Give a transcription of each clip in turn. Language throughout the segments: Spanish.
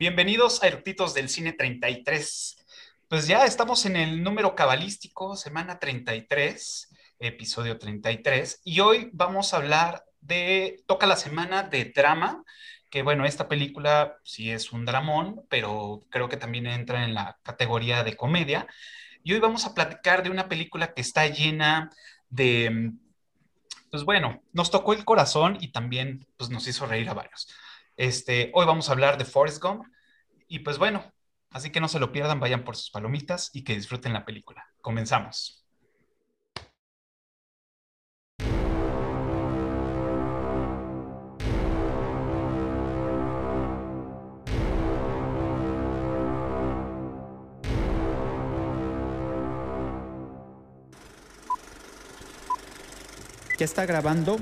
Bienvenidos a Eructitos del Cine 33. Pues ya estamos en el número cabalístico, semana 33, episodio 33, y hoy vamos a hablar de, toca la semana de drama, que bueno, esta película sí es un dramón, pero creo que también entra en la categoría de comedia. Y hoy vamos a platicar de una película que está llena de, pues bueno, nos tocó el corazón y también pues nos hizo reír a varios. Este, hoy vamos a hablar de Forrest Gump y pues bueno, así que no se lo pierdan, vayan por sus palomitas y que disfruten la película. Comenzamos. ¿Ya está grabando?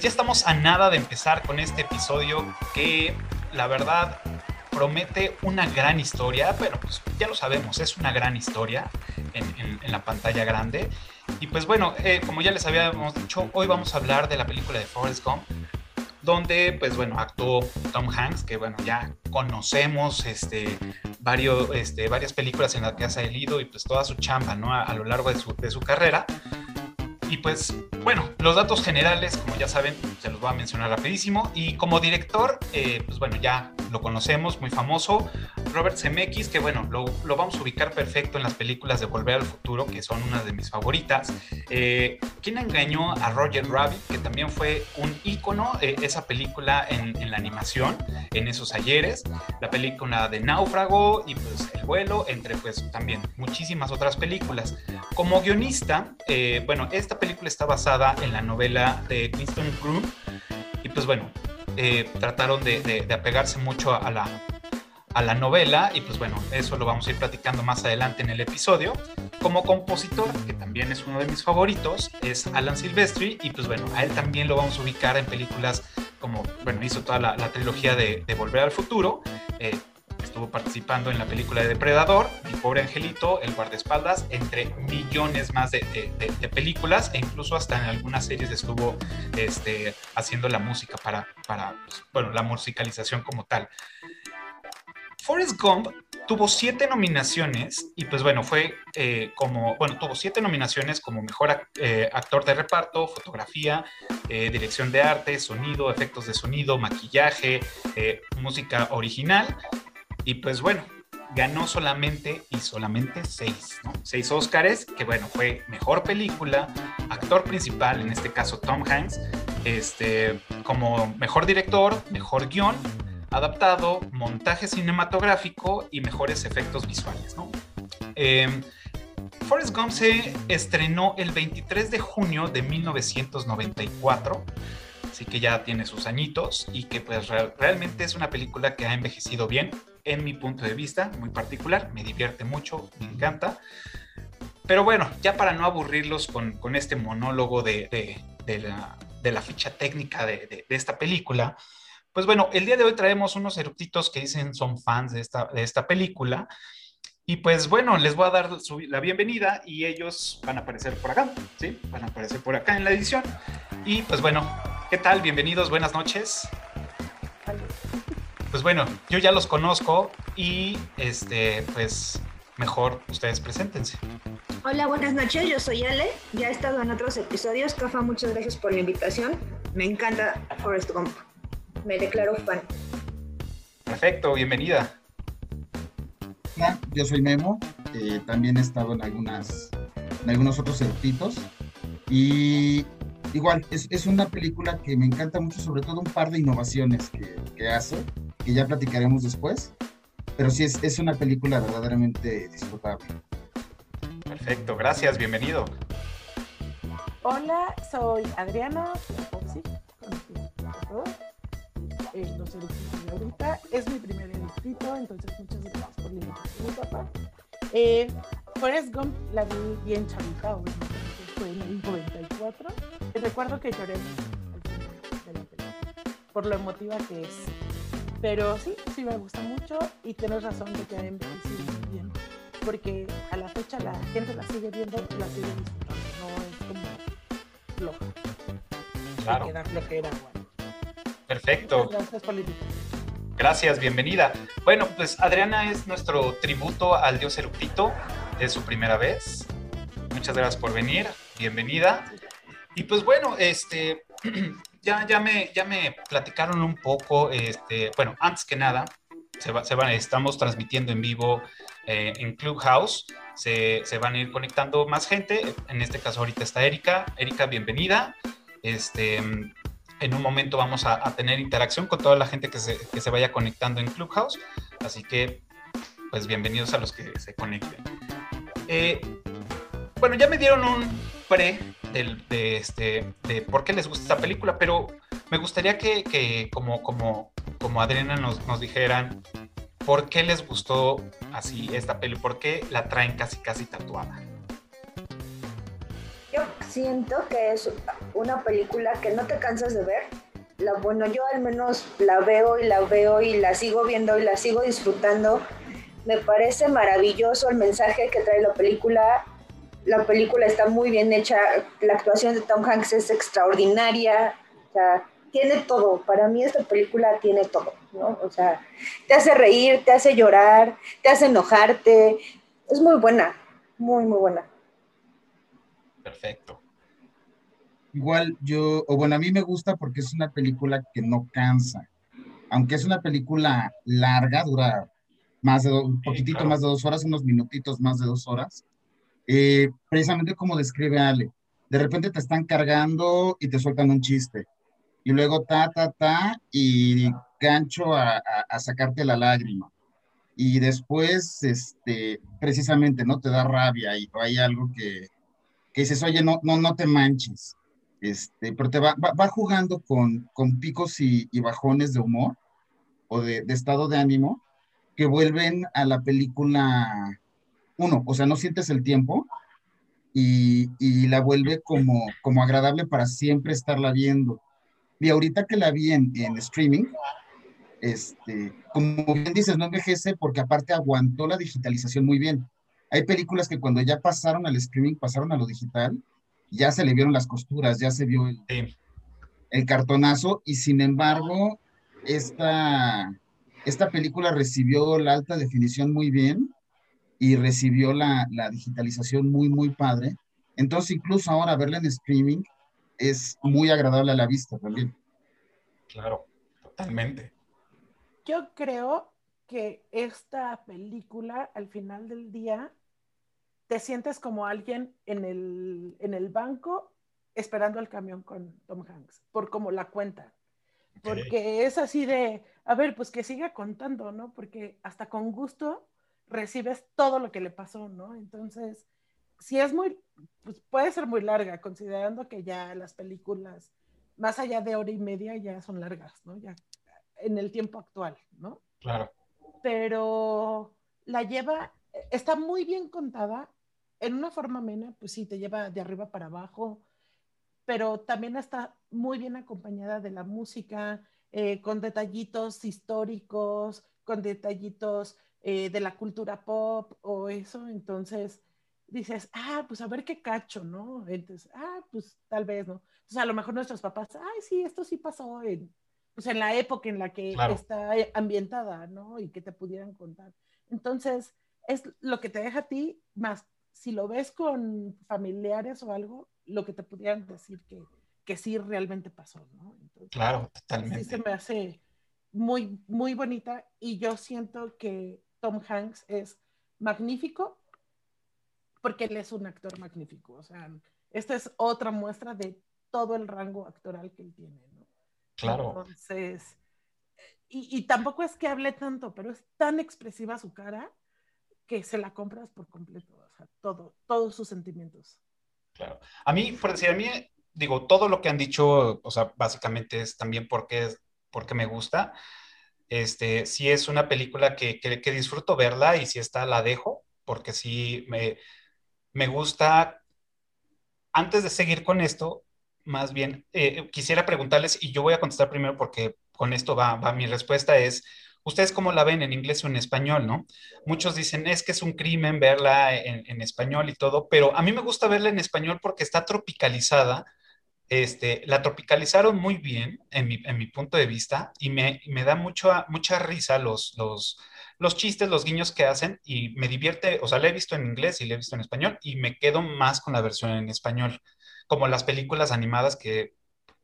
Ya estamos a nada de empezar con este episodio que la verdad promete una gran historia, pero pues ya lo sabemos, es una gran historia en, en- en la pantalla grande. Y pues bueno, eh, como ya les habíamos dicho, hoy vamos a hablar de la película de Forrest Gump, donde pues bueno, actuó Tom Hanks, que bueno, ya conocemos este, varios, este, varias películas en las que ha salido y pues toda su chamba, ¿no? A, a lo largo de su, de su carrera. Y pues, bueno, los datos generales, como ya saben, se los voy a mencionar rapidísimo. Y como director, eh, pues bueno, ya lo conocemos, muy famoso. Robert Zemeckis, que bueno, lo, lo vamos a ubicar perfecto en las películas de Volver al Futuro, que son una de mis favoritas. Eh, ¿Quién engañó a Roger Rabbit? Que también fue un ícono, eh, esa película en, en la animación, en esos ayeres. La película de Náufrago y pues El vuelo, entre pues también muchísimas otras películas. Como guionista, eh, bueno, esta película está basada en la novela de Winston Groom y pues bueno, eh, trataron de, de- de apegarse mucho a la, a la novela y pues bueno, eso lo vamos a ir platicando más adelante en el episodio. Como compositor, que también es uno de mis favoritos, es Alan Silvestri y pues bueno, a él también lo vamos a ubicar en películas como, bueno, hizo toda la, la trilogía de, de Volver al Futuro. eh, estuvo participando en la película de Depredador, Mi pobre angelito, El guardaespaldas, entre millones más de, de- películas e incluso hasta en algunas series estuvo este, haciendo la música para, para pues, bueno, la musicalización como tal. Forrest Gump tuvo siete nominaciones y pues bueno, fue eh, como, bueno, tuvo siete nominaciones como mejor eh, actor de reparto, fotografía, eh, dirección de arte, sonido, efectos de sonido, maquillaje, música original y pues bueno, ganó solamente y solamente seis, ¿no? Seis Óscares, que bueno, fue mejor película, actor principal, en este caso Tom Hanks, este, como mejor director, mejor guion, adaptado, montaje cinematográfico y mejores efectos visuales, ¿no? Eh, Forrest Gump se estrenó el 23 de junio de 1994, así que ya tiene sus añitos y que pues real- realmente es una película que ha envejecido bien, en mi punto de vista, muy particular, me divierte mucho, me encanta. Pero bueno, ya para no aburrirlos con, este monólogo de, la, ficha técnica de, esta película, pues bueno, el día de hoy traemos unos eructitos que dicen son fans de esta, película. Y pues bueno, les voy a dar la bienvenida y ellos van a aparecer por acá, ¿sí? Van a aparecer por acá en la edición. Y pues bueno, ¿qué tal? Bienvenidos, buenas noches. Pues bueno, yo ya los conozco y este, pues mejor ustedes preséntense. Hola, buenas noches, yo soy Ale, ya he estado en otros episodios, Cafa, muchas gracias por la invitación, me encanta Forrest Gump, me declaro fan. Perfecto, bienvenida. Hola, yo soy Memo, eh, también he estado en algunas en algunos otros circuitos y igual es, es una película que me encanta mucho, sobre todo un par de innovaciones que, que hace, que ya platicaremos después, pero sí es, es una película verdaderamente disfrutable. Perfecto, gracias, bienvenido. Hola, soy Adriana Foxy. Eh, los eructitos de ahorita. Es mi primer eructito, entonces muchas gracias por la invitación, papá. Eh, Forrest Gump la vi bien chavita, obviamente, fue en el 94. Y recuerdo que lloré al final de la película, por lo emotiva que es. Pero sí, sí me gusta mucho y tienes razón de que ha envejecido muy bien. Porque a la fecha la gente la sigue viendo y la sigue disfrutando. No es como floja. Claro. Que da flojera, bueno. Perfecto. Gracias, política. Gracias, bienvenida. Bueno, pues Adriana es nuestro tributo al dios Eructito de su primera vez. Muchas gracias por venir, bienvenida. Y pues bueno, este, ya, ya, me, ya me platicaron un poco, este, bueno, antes que nada, se va, se va- estamos transmitiendo en vivo eh, en Clubhouse, se, se van a ir conectando más gente, en este caso ahorita está Erika. Erika, bienvenida. Este, en un momento vamos a, a tener interacción con toda la gente que se, que se vaya conectando en Clubhouse, así que pues bienvenidos a los que se conecten. Eh, bueno, ya me dieron un pre del- de, este, de por qué les gusta esta película, pero me gustaría que, que como, como, como Adriana nos, nos dijeran por qué les gustó así esta peli, por qué la traen casi casi tatuada. Yo siento que es una película que no te cansas de ver. La, bueno, yo al menos la veo y la veo y la sigo viendo y la sigo disfrutando. Me parece maravilloso el mensaje que trae la película. La película está muy bien hecha. La actuación de Tom Hanks es extraordinaria. O sea, tiene todo. Para mí esta película tiene todo, ¿no? O sea, te hace reír, te hace llorar, te hace enojarte. Es muy buena, muy, muy buena. Perfecto. Igual yo, o bueno, a mí me gusta porque es una película que no cansa. Aunque es una película larga, dura más de do- un poquitito claro. más de dos horas, unos minutitos más de dos horas. Eh, precisamente como describe Ale, de repente te están cargando y te sueltan un chiste. Y luego ta, ta, ta, y gancho a, a- sacarte la lágrima. Y después, este, precisamente, ¿no? Te da rabia y hay algo que, que dices, oye, no, no, no te manches. Este, pero te va, va, jugando con, con picos y, bajones de humor o de estado de ánimo que vuelven a la película, uno, o sea, no sientes el tiempo y, y la vuelve como, como agradable para siempre estarla viendo. Y ahorita que la vi en, en streaming, este, como bien dices, no envejece porque aparte aguantó la digitalización muy bien. Hay películas que cuando ya pasaron al streaming, pasaron a lo digital, ya se le vieron las costuras, ya se vio el, Sí, el cartonazo y sin embargo, esta, esta película recibió la alta definición muy bien y recibió la, la digitalización muy, muy padre. Entonces, incluso ahora verla en streaming es muy agradable a la vista también. claro, totalmente. Yo creo que esta película, al final del día, te sientes como alguien en el, en el banco esperando el camión con Tom Hanks, por cómo la cuenta. Porque es así de, a ver, pues que siga contando, ¿no? Porque hasta con gusto recibes todo lo que le pasó, ¿no? Entonces, si es muy, pues puede ser muy larga, considerando que ya las películas, más allá de hora y media, ya son largas, ¿no? Ya en el tiempo actual, ¿no? Claro. Pero la lleva, está muy bien contada, en una forma amena, pues sí, te lleva de arriba para abajo, pero también está muy bien acompañada de la música, eh, con detallitos históricos, con detallitos eh, de la cultura pop o eso, entonces dices, ah, pues a ver qué cacho, ¿no? Entonces, ah, pues tal vez, ¿no? Entonces a lo mejor nuestros papás, ay, sí, esto sí pasó en, pues en la época en la que Claro. está ambientada, ¿no? Y que te pudieran contar. Entonces, es lo que te deja a ti, más si lo ves con familiares o algo, lo que te pudieran decir que, que sí realmente pasó, ¿no? Entonces, Claro, sí se totalmente. me hace muy, muy bonita y yo siento que Tom Hanks es magnífico porque él es un actor magnífico. O sea, esta es otra muestra de todo el rango actoral que él tiene, ¿no? Claro. Entonces, y, y tampoco es que hable tanto, pero es tan expresiva su cara que se la compras por completo, o sea, todo, todos sus sentimientos. Claro. A mí, por decir, a mí, digo, todo lo que han dicho, o sea, básicamente es también porque, es, porque me gusta. Este, si es una película que, que, que disfruto verla y si está, la dejo. porque sí me, me gusta, antes de seguir con esto, más bien, eh, quisiera preguntarles, y yo voy a contestar primero porque con esto va, va mi respuesta, es, ¿ustedes cómo la ven en inglés o en español, no? Muchos dicen, es que es un crimen verla en, en español y todo, pero a mí me gusta verla en español porque está tropicalizada. Este, la tropicalizaron muy bien en mi, mi punto de vista y me, me da mucha risa los, chistes, los guiños que hacen y me divierte, o sea, la he visto en inglés y la he visto en español y me quedo más con la versión en español como las películas animadas que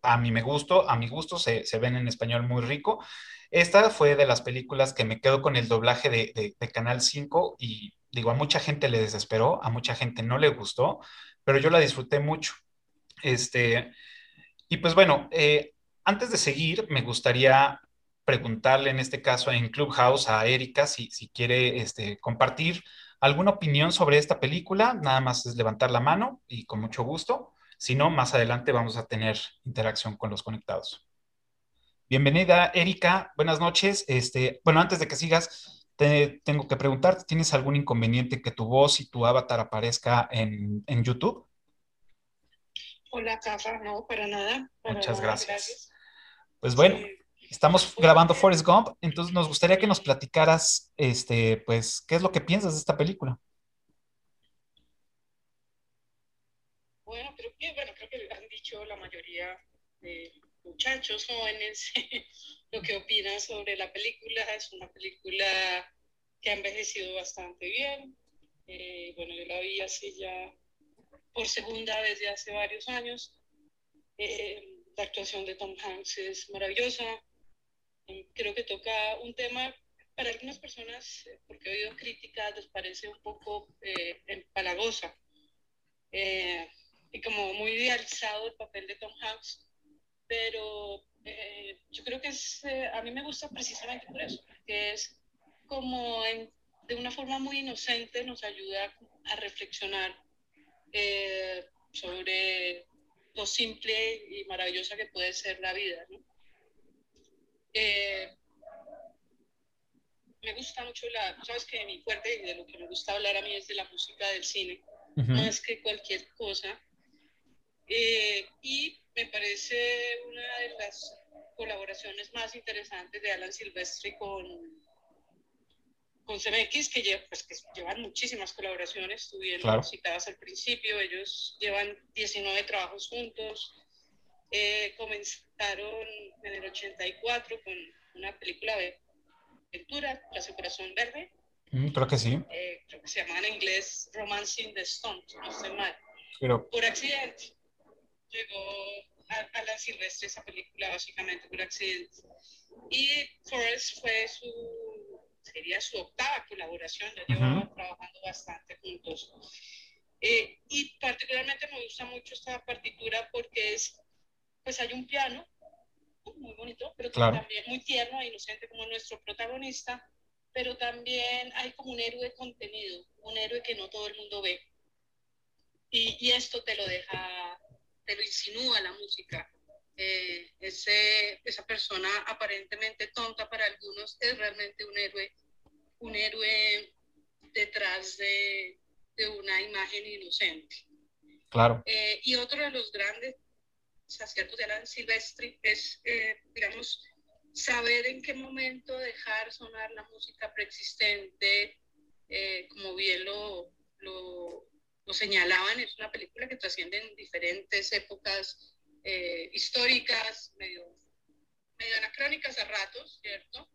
a mí me gustó, a mi gusto se, se, ven en español muy rico. Esta fue de las películas que me quedo con el doblaje de, de, de, Canal 5 y digo, a mucha gente le desesperó, a mucha gente no le gustó, pero yo la disfruté mucho. Este, y pues bueno, eh, antes de seguir, me gustaría preguntarle en este caso en Clubhouse a Erika si, si quiere este, compartir alguna opinión sobre esta película. Nada más es levantar la mano y con mucho gusto. Si no, más adelante vamos a tener interacción con los conectados. Bienvenida, Erika. Buenas noches. Este, bueno, antes de que sigas, te tengo que preguntar, ¿tienes algún inconveniente que tu voz y tu avatar aparezca en, en YouTube? Hola, Cafa. No, para nada. Para Muchas nada, gracias. gracias. Pues bueno, estamos grabando Forrest Gump, entonces nos gustaría que nos platicaras, este, pues, ¿qué es lo que piensas de esta película? Bueno, creo que, bueno, creo que han dicho la mayoría de muchachos jóvenes lo que opinan sobre la película. Es una película que ha envejecido bastante bien. Eh, bueno, yo la vi así ya por segunda vez de hace varios años. Eh, la actuación de Tom Hanks es maravillosa. Eh, creo que toca un tema para algunas personas, eh, porque he oído críticas, les parece un poco eh, empalagosa eh, y como muy idealizado el papel de Tom Hanks, pero eh, yo creo que es, eh, a mí me gusta precisamente por eso, que es como en, de una forma muy inocente nos ayuda a reflexionar eh, sobre lo simple y maravillosa que puede ser la vida. ¿no? Eh, me gusta mucho la, sabes que mi fuerte y de lo que me gusta hablar a mí es de la música del cine, Uh -huh. más que cualquier cosa. Eh, y me parece una de las colaboraciones más interesantes de Alan Silvestri con, con CMX, que, lleva, pues, que llevan muchísimas colaboraciones, estuvieron Claro. citadas al principio, ellos llevan 19 trabajos juntos, eh, comenzaron en el 84 con una película de aventura, La Corazón Verde, Mm, creo que sí, eh, creo que se llama en inglés Romancing the Stone, no estoy mal pero por accidente. Llegó a, a la Silvestre esa película básicamente por accidente. Y Forrest fue su, sería su octava colaboración, ya llevaban Ujú. trabajando bastante juntos. Eh, y particularmente me gusta mucho esta partitura porque es, pues hay un piano muy bonito, pero Claro. también muy tierno e inocente como nuestro protagonista, pero también hay como un héroe contenido, un héroe que no todo el mundo ve. Y, y esto te lo deja, te lo insinúa la música. Eh, ese, esa persona aparentemente tonta para algunos es realmente un héroe, un héroe detrás de, de una imagen inocente. claro, Eh, y otro de los grandes aciertos de Alan Silvestri es, eh, digamos, saber en qué momento dejar sonar la música preexistente, eh, como bien lo, lo, lo, señalaban, es una película que trasciende en diferentes épocas eh, históricas, medio, medio anacrónicas a ratos, ¿cierto?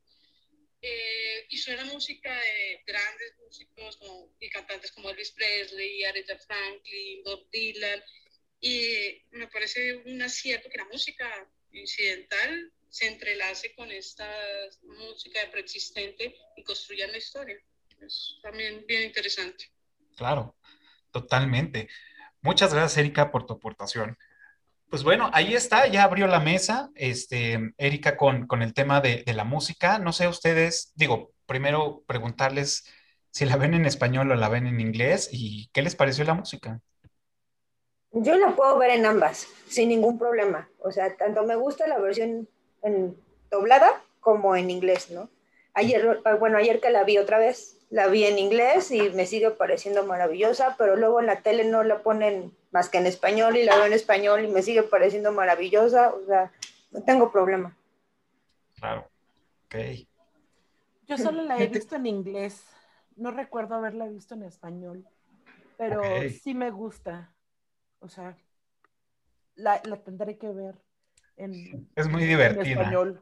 Eh, y suena música de grandes músicos y cantantes como Elvis Presley, Aretha Franklin, Bob Dylan, y me parece un acierto que la música incidental se entrelace con esta música preexistente y construyan la historia. Es también bien interesante. claro, totalmente. Muchas gracias, Erika, por tu aportación. Pues bueno, ahí está, ya abrió la mesa, este, Erika, con, con el tema de, de la música. No sé, ustedes, digo, primero preguntarles si la ven en español o la ven en inglés y qué les pareció la música. Yo la puedo ver en ambas, sin ningún problema. O sea, tanto me gusta la versión en doblada como en inglés, ¿no? Ayer, bueno, ayer que la vi otra vez, la vi en inglés y me sigue pareciendo maravillosa, pero luego en la tele no la ponen más que en español y la veo en español y me sigue pareciendo maravillosa, o sea, no tengo problema. Claro, ok. Yo solo la he visto en inglés, no recuerdo haberla visto en español, pero sí me gusta, o sea, la, tendré que ver en, es muy divertida. En español.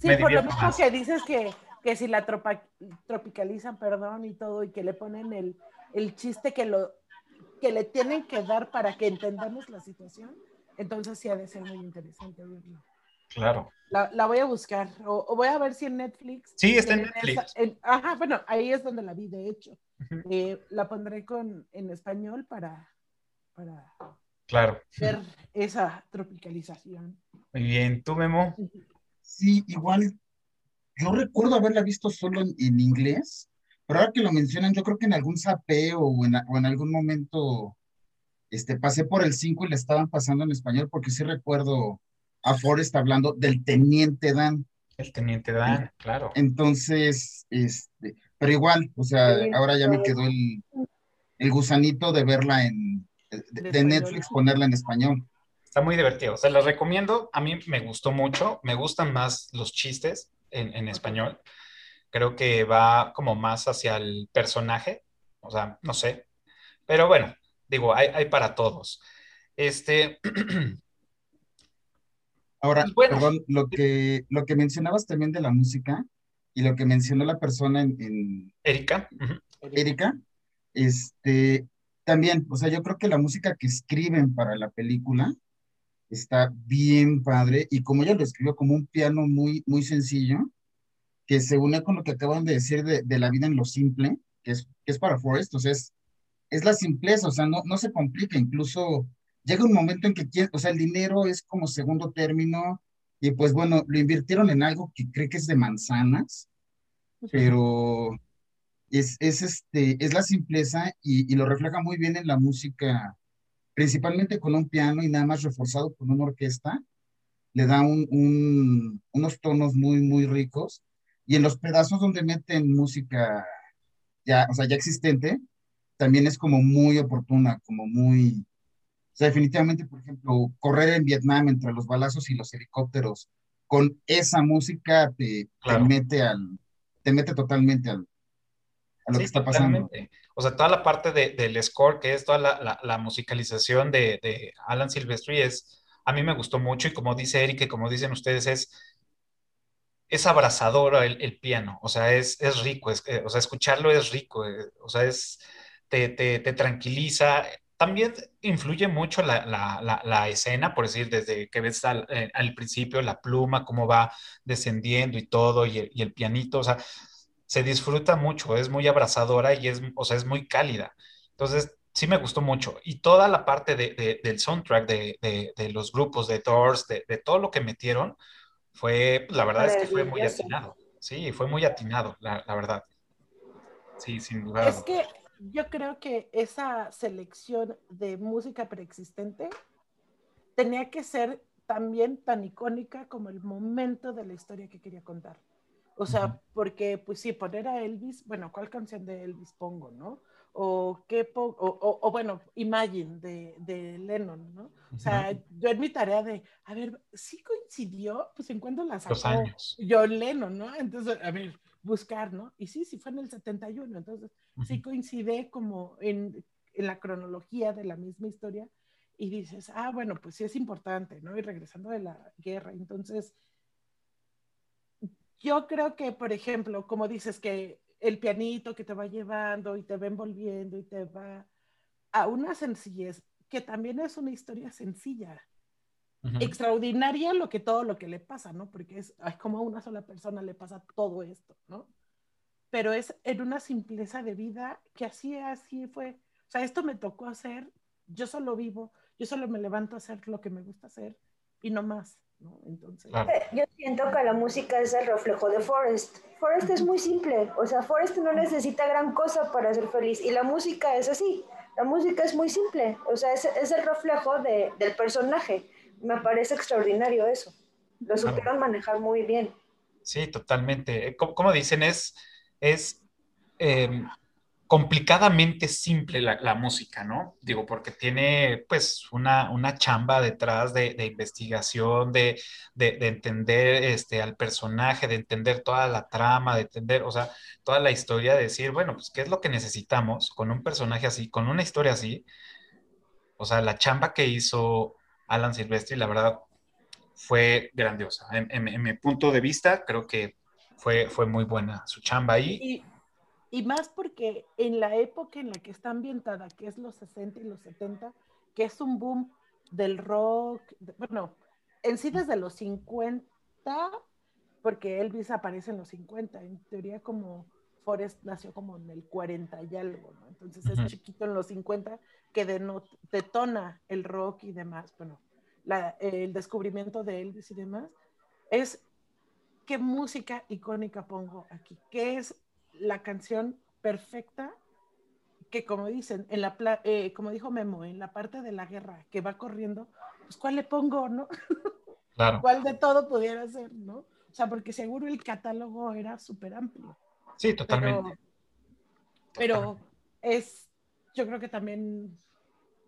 Sí, por lo mismo que dices que que si la tropicalizan, perdón, y todo, y que le ponen el, el chiste que, lo, que le tienen que dar para que entendamos la situación, entonces sí ha de ser muy interesante Claro. La, la voy a buscar, o, voy a ver si en Netflix. Sí, está en, Netflix. ajá, bueno, ahí es donde la vi, de hecho. Eh, la pondré con, en español para, para claro. ver esa tropicalización. Muy bien, ¿tú, Memo? Sí, igual yo recuerdo haberla visto solo en, inglés, pero ahora que lo mencionan, yo creo que en algún sapeo o en, o en algún momento este, pasé por el 5 y le estaban pasando en español, porque sí recuerdo a Forrest hablando del Teniente Dan. El Teniente Dan, claro. Entonces, este, pero igual, o sea, ahora ya me quedó el, el gusanito de verla en, de, Netflix, ponerla en español. Está muy divertido, se la recomiendo, a mí me gustó mucho, me gustan más los chistes, en, español. Creo que va como más hacia el personaje, o sea, no sé. Pero bueno, digo, hay, para todos. Este. Ahora, perdón, lo que, lo que mencionabas también de la música y lo que mencionó la persona en. Erika. Erika, este, también, o sea, yo creo que la música que escriben para la película está bien padre y como ella lo escribió como un piano muy, muy sencillo, que se une con lo que acaban de decir de, la vida en lo simple, que es, que es para Forrest, o sea, es, es la simpleza, o sea, no, no se complica, incluso llega un momento en que, o sea, el dinero es como segundo término y pues bueno, lo invirtieron en algo que cree que es de manzanas, pero es, es, este, es la simpleza y, y lo refleja muy bien en la música principalmente con un piano y nada más reforzado con una orquesta, le da un, unos tonos muy, muy ricos. Y en los pedazos donde meten música ya, o sea, ya existente, también es como muy oportuna, como muy... O sea, definitivamente, por ejemplo, correr en Vietnam entre los balazos y los helicópteros, con esa música te, te mete al, te mete totalmente al, a lo que está pasando. O sea, toda la parte del score, que es toda la, musicalización de, Alan Silvestri, es, a mí me gustó mucho y como dice Eric, y como dicen ustedes, es, es abrazador el, piano, o sea, es, es rico, es, eh, o sea, escucharlo es rico, eh, o sea, es, te, te, tranquiliza. También influye mucho la, escena, por decir, desde que ves al, eh, al, principio la pluma, cómo va descendiendo y todo, y el, y el pianito, o sea, se disfruta mucho, es muy abrazadora y es, o sea, es muy cálida. Entonces, sí me gustó mucho. Y toda la parte del soundtrack de, los grupos, de Doors, de, todo lo que metieron, fue, la verdad es que fue muy atinado. Sí, fue muy atinado, la, verdad. Sí, sin duda. Es que yo creo que esa selección de música preexistente tenía que ser también tan icónica como el momento de la historia que quería contar. O sea, porque, pues sí, poner a Elvis, bueno, ¿cuál canción de Elvis pongo, no? O qué pongo, o, bueno, Imagine de, de Lennon, ¿no? O sea, yo en mi tarea de, a ver, sí coincidió, pues en cuándo la sacó años. yo Lennon, ¿no? Entonces, a ver, buscar, ¿no? Y sí, sí fue en el 71, entonces sí coincide como en, en la cronología de la misma historia y dices, ah, bueno, pues sí es importante, ¿no? Y regresando de la guerra, entonces yo creo que, por ejemplo, como dices que el pianito que te va llevando y te va envolviendo y te va a una sencillez, que también es una historia sencilla, extraordinaria lo que todo lo que le pasa, ¿no? Porque es como a una sola persona le pasa todo esto, ¿no? Pero es en una simpleza de vida que así, así fue. O sea, esto me tocó hacer, yo solo vivo, yo solo me levanto a hacer lo que me gusta hacer y no más. Entonces... Eh, yo siento que la música es el reflejo de Forrest. Forrest es muy simple, o sea, Forrest no necesita gran cosa para ser feliz y la música es así. La música es muy simple, o sea, es, es el reflejo de, del personaje. Me parece extraordinario eso. Lo supieron manejar muy bien. Sí, totalmente. Eh, como, como dicen, es, es em, complicadamente simple la, música, ¿no? Digo, porque tiene pues una, una chamba detrás de, investigación, de, entender este, al personaje, de entender toda la trama, de entender, o sea, toda la historia, de decir, bueno, pues, ¿qué es lo que necesitamos con un personaje así, con una historia así? O sea, la chamba que hizo Alan Silvestri, la verdad, fue grandiosa. En, mi punto de vista, creo que fue, fue muy buena su chamba ahí. Y más porque en la época en la que está ambientada, que es los 60 y los 70, que es un boom del rock, bueno, en sí desde los 50, porque Elvis aparece en los 50, en teoría como Forrest nació como en el 40 y algo, ¿no? Entonces es chiquito en los 50 que detona el rock y demás, bueno, el descubrimiento de Elvis y demás, es qué música icónica pongo aquí, qué es la canción perfecta que como dicen, en la eh, como dijo Memo, en la parte de la guerra que va corriendo, pues ¿cuál le pongo, no? Claro. ¿Cuál de todo pudiera ser, no? O sea, porque seguro el catálogo era súper amplio. Sí, totalmente. Pero, es, yo creo que también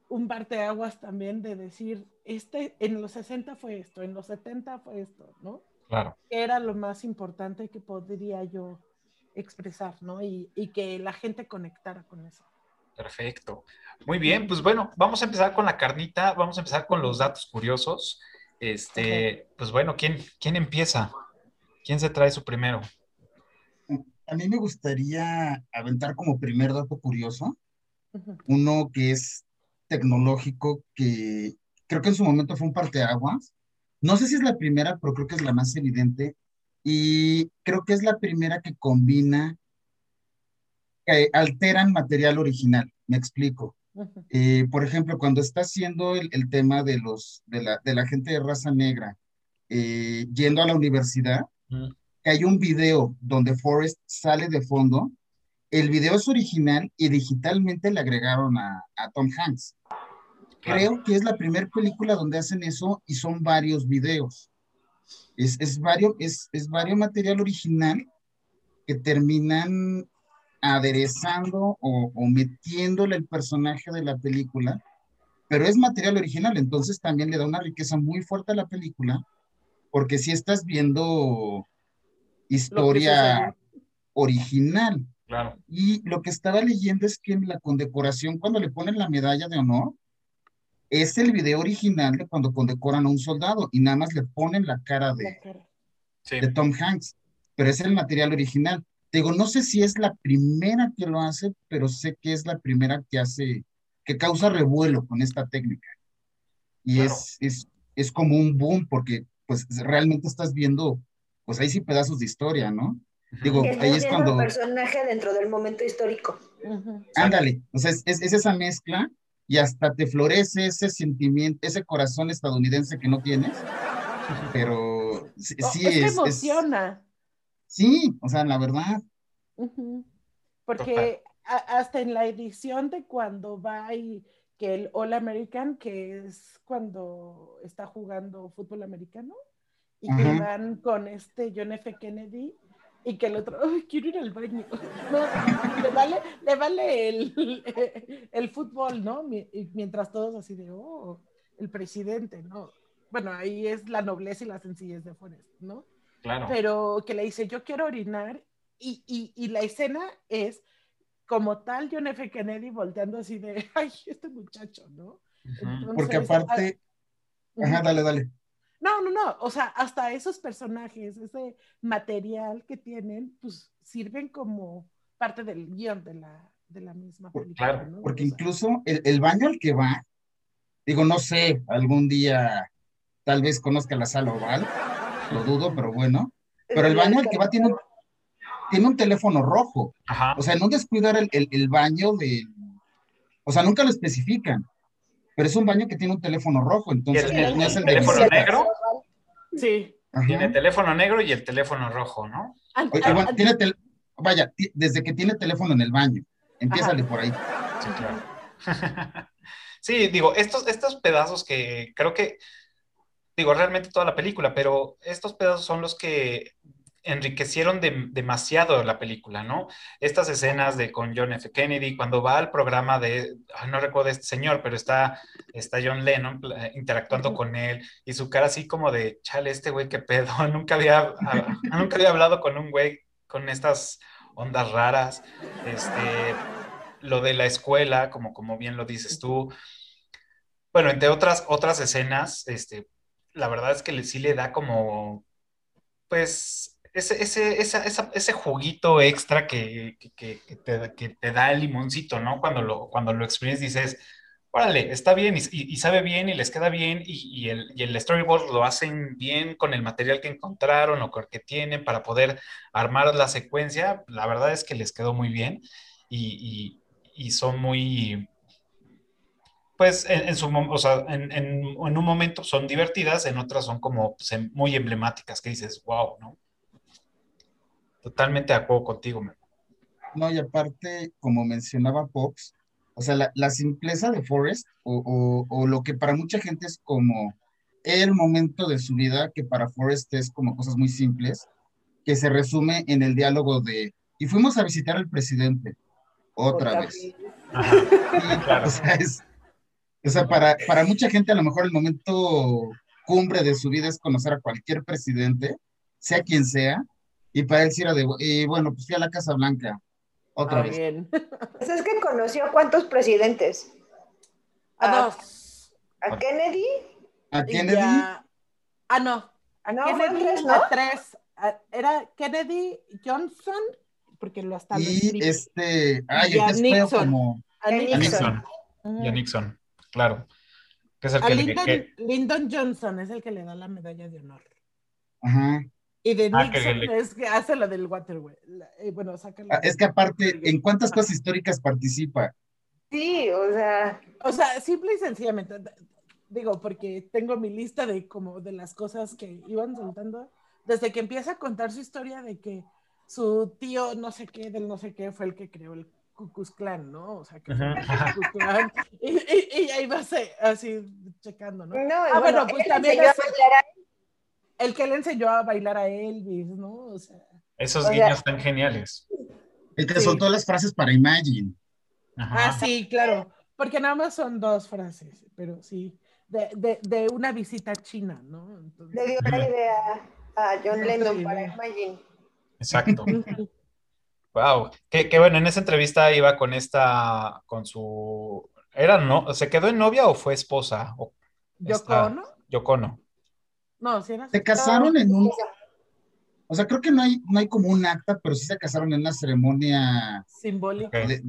un aguas también de decir, este, en los 60 fue esto, en los 70 fue esto, ¿no? Claro. Era lo más importante que podría yo expresar, ¿no? Y, que la gente conectara con eso. Perfecto. Muy bien, pues bueno, vamos a empezar con la carnita, vamos a empezar con los datos curiosos. Este, pues bueno, ¿quién, ¿quién empieza? ¿Quién se trae su primero? A mí me gustaría aventar como primer dato curioso, uno que es tecnológico, que creo que en su momento fue un parteaguas. No sé si es la primera, pero creo que es la más evidente, y creo que es la primera que combina, que alteran material original, me explico. Eh, por ejemplo, cuando está haciendo el, tema de, los, de, la, de la gente de raza negra eh, yendo a la universidad, que hay un video donde Forrest sale de fondo, el video es original y digitalmente le agregaron a, a Tom Hanks. Creo que es la primera película donde hacen eso y son varios videos. Es, es, vario, es, es vario material original que terminan aderezando o, o, metiéndole el personaje de la película, pero es material original, entonces también le da una riqueza muy fuerte a la película, porque si estás viendo historia original. Claro. Y lo que estaba leyendo es que en la condecoración, cuando le ponen la medalla de honor, es el video original de cuando condecoran a un soldado y nada más le ponen la cara de, de Tom Hanks, pero es el material original. Te digo, no sé si es la primera que lo hace, pero sé que es la primera que hace, que causa revuelo con esta técnica. Y es, es, es como un boom, porque pues realmente estás viendo, pues ahí sí pedazos de historia, ¿no? Digo, ahí es cuando... personaje dentro del momento histórico. Ándale, o sea, es, es, esa mezcla y hasta te florece ese sentimiento, ese corazón estadounidense que no tienes, pero sí, es, emociona. sí, o sea, la verdad. Porque hasta en la edición de cuando va y que el All American, que es cuando está jugando fútbol americano, y que van con este John F. Kennedy, y que el otro, ay, quiero ir al baño. le vale, le vale el, el, fútbol, ¿no? Mientras todos así de, oh, el presidente, ¿no? Bueno, ahí es la nobleza y la sencillez de Forrest, ¿no? Claro. Pero que le dice, yo quiero orinar, y, y, y la escena es como tal John F. Kennedy volteando así de, ay, este muchacho, ¿no? Porque aparte, ah, ajá, dale, dale. No, no, no, o sea, hasta esos personajes, ese material que tienen, pues sirven como parte del guion de la, de la misma película. Claro, porque incluso el, el, baño al que va, digo, no sé, algún día tal vez conozca la sala oval, lo dudo, pero bueno, pero el baño al que va tiene, tiene un teléfono rojo, Ajá. o sea, no descuidar el, el, el baño de, o sea, nunca lo especifican pero es un baño que tiene un teléfono rojo, entonces no, es el teléfono negro. Sí. Tiene teléfono negro y el teléfono rojo, ¿no? tiene vaya, desde que tiene teléfono en el baño, empiézale por ahí. Sí, claro. sí, digo, estos, estos pedazos que creo que, digo, realmente toda la película, pero estos pedazos son los que enriquecieron demasiado la película, ¿no? Estas escenas de con John F. Kennedy, cuando va al programa de, no recuerdo este señor, pero está, está John Lennon eh, interactuando con él y su cara así como de, chale, este güey, qué pedo, nunca había, nunca había hablado con un güey con estas ondas raras, este, lo de la escuela, como, como bien lo dices tú. Bueno, entre otras, otras escenas, este, la verdad es que sí le da como, pues, ese, ese, ese juguito extra que, te, da el limoncito, ¿no? Cuando lo, cuando lo exprimes dices, órale, está bien y, sabe bien y les queda bien y, el, y, el, storyboard lo hacen bien con el material que encontraron o que tienen para poder armar la secuencia. La verdad es que les quedó muy bien y, son muy, pues en, su, o sea, en, en, un momento son divertidas, en otras son como pues, muy emblemáticas, que dices, wow, ¿no? Totalmente de acuerdo contigo, No, y aparte, como mencionaba Fox, o sea, la, simpleza de Forrest, o, o, lo que para mucha gente es como el momento de su vida, que para Forrest es como cosas muy simples, que se resume en el diálogo de, y fuimos a visitar al presidente, otra, vez. o sea, es, o sea para, para mucha gente a lo mejor el momento cumbre de su vida es conocer a cualquier presidente, sea quien sea, y para él sí era de, y bueno, pues fui a la Casa Blanca otra ah, vez. Bien. Pues es que conoció a cuántos presidentes. A, dos. A Kennedy. A Kennedy. Ah, no. A no, Kennedy, tres, ¿no? a tres. era Kennedy, Johnson, porque lo estaba. Y este, ay, y a Nixon. Como... A Nixon. Y a Nixon, claro. Que es el que Lyndon, le, Lyndon Johnson es el que le da la medalla de honor. Ajá. Y de ah, Nixon es que hace la del Waterway. Eh, bueno, saca ah, Es que aparte, ¿en cuántas cosas históricas participa? Sí, o sea. O sea, simple y sencillamente. Digo, porque tengo mi lista de como de las cosas que iban soltando. Desde que empieza a contar su historia de que su tío no sé qué, del no sé qué, fue el que creó el Ku Clan, ¿no? O sea, que fue el Clan. Y, y, ahí va así, checando, ¿no? no ah, bueno, pues también el que le enseñó a bailar a Elvis, ¿no? O sea, Esos guiños tan geniales. El que son todas las frases para Imagine. Ah, sí, claro. Porque nada más son dos frases, pero sí. De, de, una visita china, ¿no? Le dio la idea a John Lennon para Imagine. Exacto. wow. Qué, bueno, en esa entrevista iba con esta, con su. ¿Era no? ¿Se quedó en novia o fue esposa? O Yoko Yoko no. No, si Se casaron en un. O sea, creo que no hay, no hay como un acta, pero sí se casaron en una ceremonia. Simbólica. De,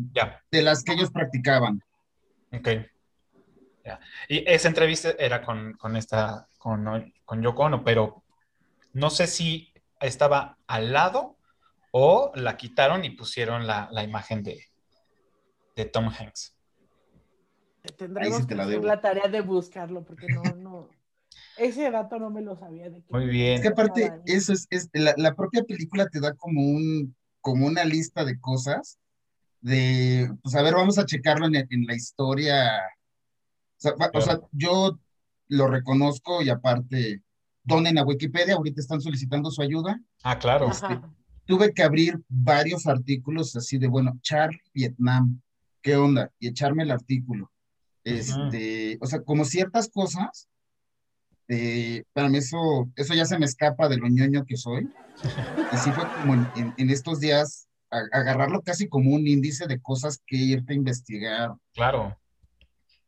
de las que ellos practicaban. Ok. Ya. Y esa entrevista era con, con esta, con, con Yoko Ono, pero no sé si estaba al lado o la quitaron y pusieron la, la imagen de, de Tom Hanks. Tendremos que hacer la tarea de buscarlo, porque no, no. Ese dato no me lo sabía. De Muy bien. Es que aparte, eso es, es la, propia película te da como un, como una lista de cosas de, pues a ver, vamos a checarlo en, en la historia. O sea, yo lo reconozco y aparte, donen a Wikipedia, ahorita están solicitando su ayuda. Ah, claro. Este, tuve que abrir varios artículos así de, bueno, Charlie Vietnam, ¿qué onda? Y echarme el artículo. Este, o sea, como ciertas cosas este, para mí eso, eso ya se me escapa de lo ñoño que soy. Y sí fue como en, estos días agarrarlo casi como un índice de cosas que irte a investigar. Claro.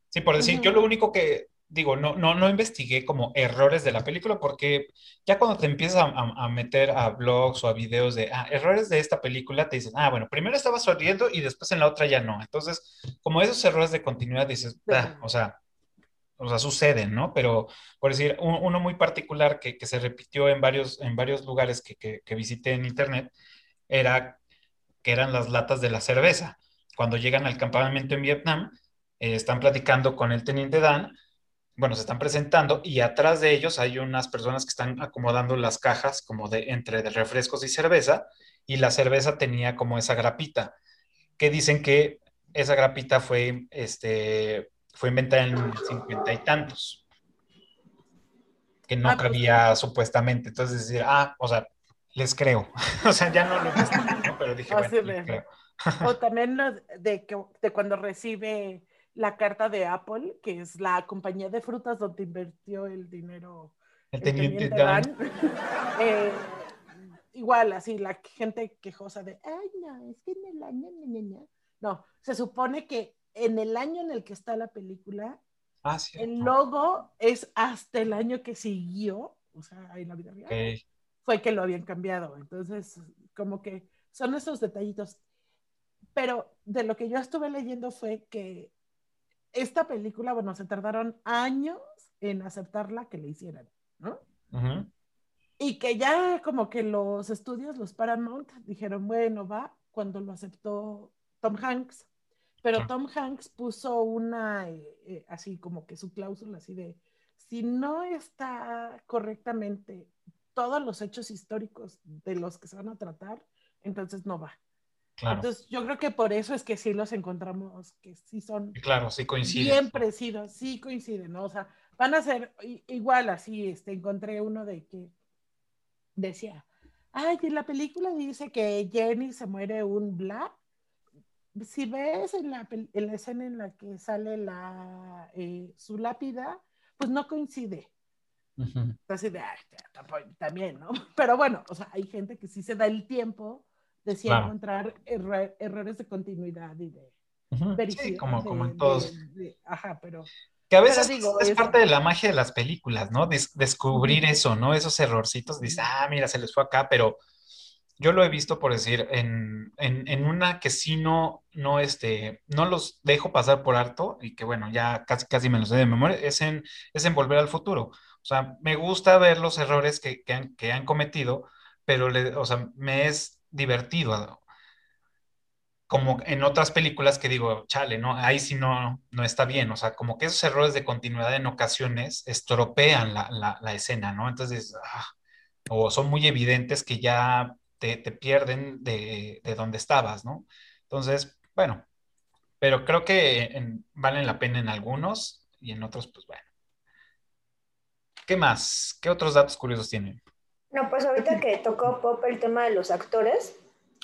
Sí, por decir, yo lo único que digo, no, no, no investigué como errores de la película porque ya cuando te empiezas a, meter a blogs o a videos de ah, errores de esta película, te dicen, ah, bueno, primero estaba sonriendo y después en la otra ya no. Entonces, como esos errores de continuidad, dices, ah, o sea, o sea, suceden, ¿no? Pero, por decir, uno muy particular que, se repitió en varios, en varios lugares que, visité en internet, era que eran las latas de la cerveza. Cuando llegan al campamento en Vietnam, eh, están platicando con el teniente Dan, bueno, se están presentando y atrás de ellos hay unas personas que están acomodando las cajas como de entre refrescos y cerveza y la cerveza tenía como esa grapita que dicen que esa grapita fue este fue inventada en cincuenta y tantos, que no ah, pues cabía supuestamente. Entonces, decir, ah, o sea, les creo. o sea, ya no lo ¿no? pero dije, Así bueno, les creo. O también lo de, que, de cuando recibe la carta de Apple, que es la compañía de frutas donde invirtió el dinero El el teniente teniente Dan. Dan. Eh, igual, así, la gente quejosa de, ay, no, es que el año, ña, ña, ña". no, se supone que en el año en el que está la película, Ah, el logo es hasta el año que siguió, o sea, en la vida real, fue que lo habían cambiado. Entonces, como que son esos detallitos. Pero de lo que yo estuve leyendo fue que esta película, bueno, se tardaron años en aceptarla que le hicieran, ¿no? Y que ya como que los estudios, los Paramount, dijeron, bueno, va, cuando lo aceptó Tom Hanks. Pero. Tom Hanks puso una, eh, eh, así como que su cláusula, así de, si no está correctamente todos los hechos históricos de los que se van a tratar, entonces no va. Claro. Entonces yo creo que por eso es que sí los encontramos, que sí son claro, sí coincide. bien precisos, sí coinciden, ¿no? O sea, van a ser igual así, este, encontré uno de que decía, ay, en la película dice que Jenny se muere un bla. Si ves en la, en la escena en la que sale la, eh, su lápida, pues no coincide. De, "Ay, ya, tampoco- también, ¿no? Pero bueno, o sea, hay gente que sí se da el tiempo de sí Claro. encontrar erro- errores de continuidad y de Ujú. Sí, como, de- como en de- todos. de- ajá, pero Que a veces digo, es es- parte de la magia de las películas, ¿no? Des- descubrir Ujú. eso, ¿no? Esos errorcitos, dices, ah, mira, se les fue acá, pero yo lo he visto, por decir, en, en, en una que sí no, no, este, no los dejo pasar por alto y que, bueno, ya casi, casi me los sé de memoria, es en, es en Volver al Futuro. O sea, me gusta ver los errores que, que han, que han cometido, pero, le, o sea, me es divertido como en otras películas que digo, chale, ¿no? Ahí sí no, no está bien, o sea, como que esos errores de continuidad en ocasiones estropean la, la- la escena, ¿no? Entonces, ah, o son muy evidentes que ya te, te pierden de, de donde estabas, ¿no? Entonces, bueno, pero creo que en- valen la pena en algunos y en otros, pues bueno. ¿Qué más? ¿Qué otros datos curiosos tienen? No, pues ahorita que tocó Pop el tema de los actores,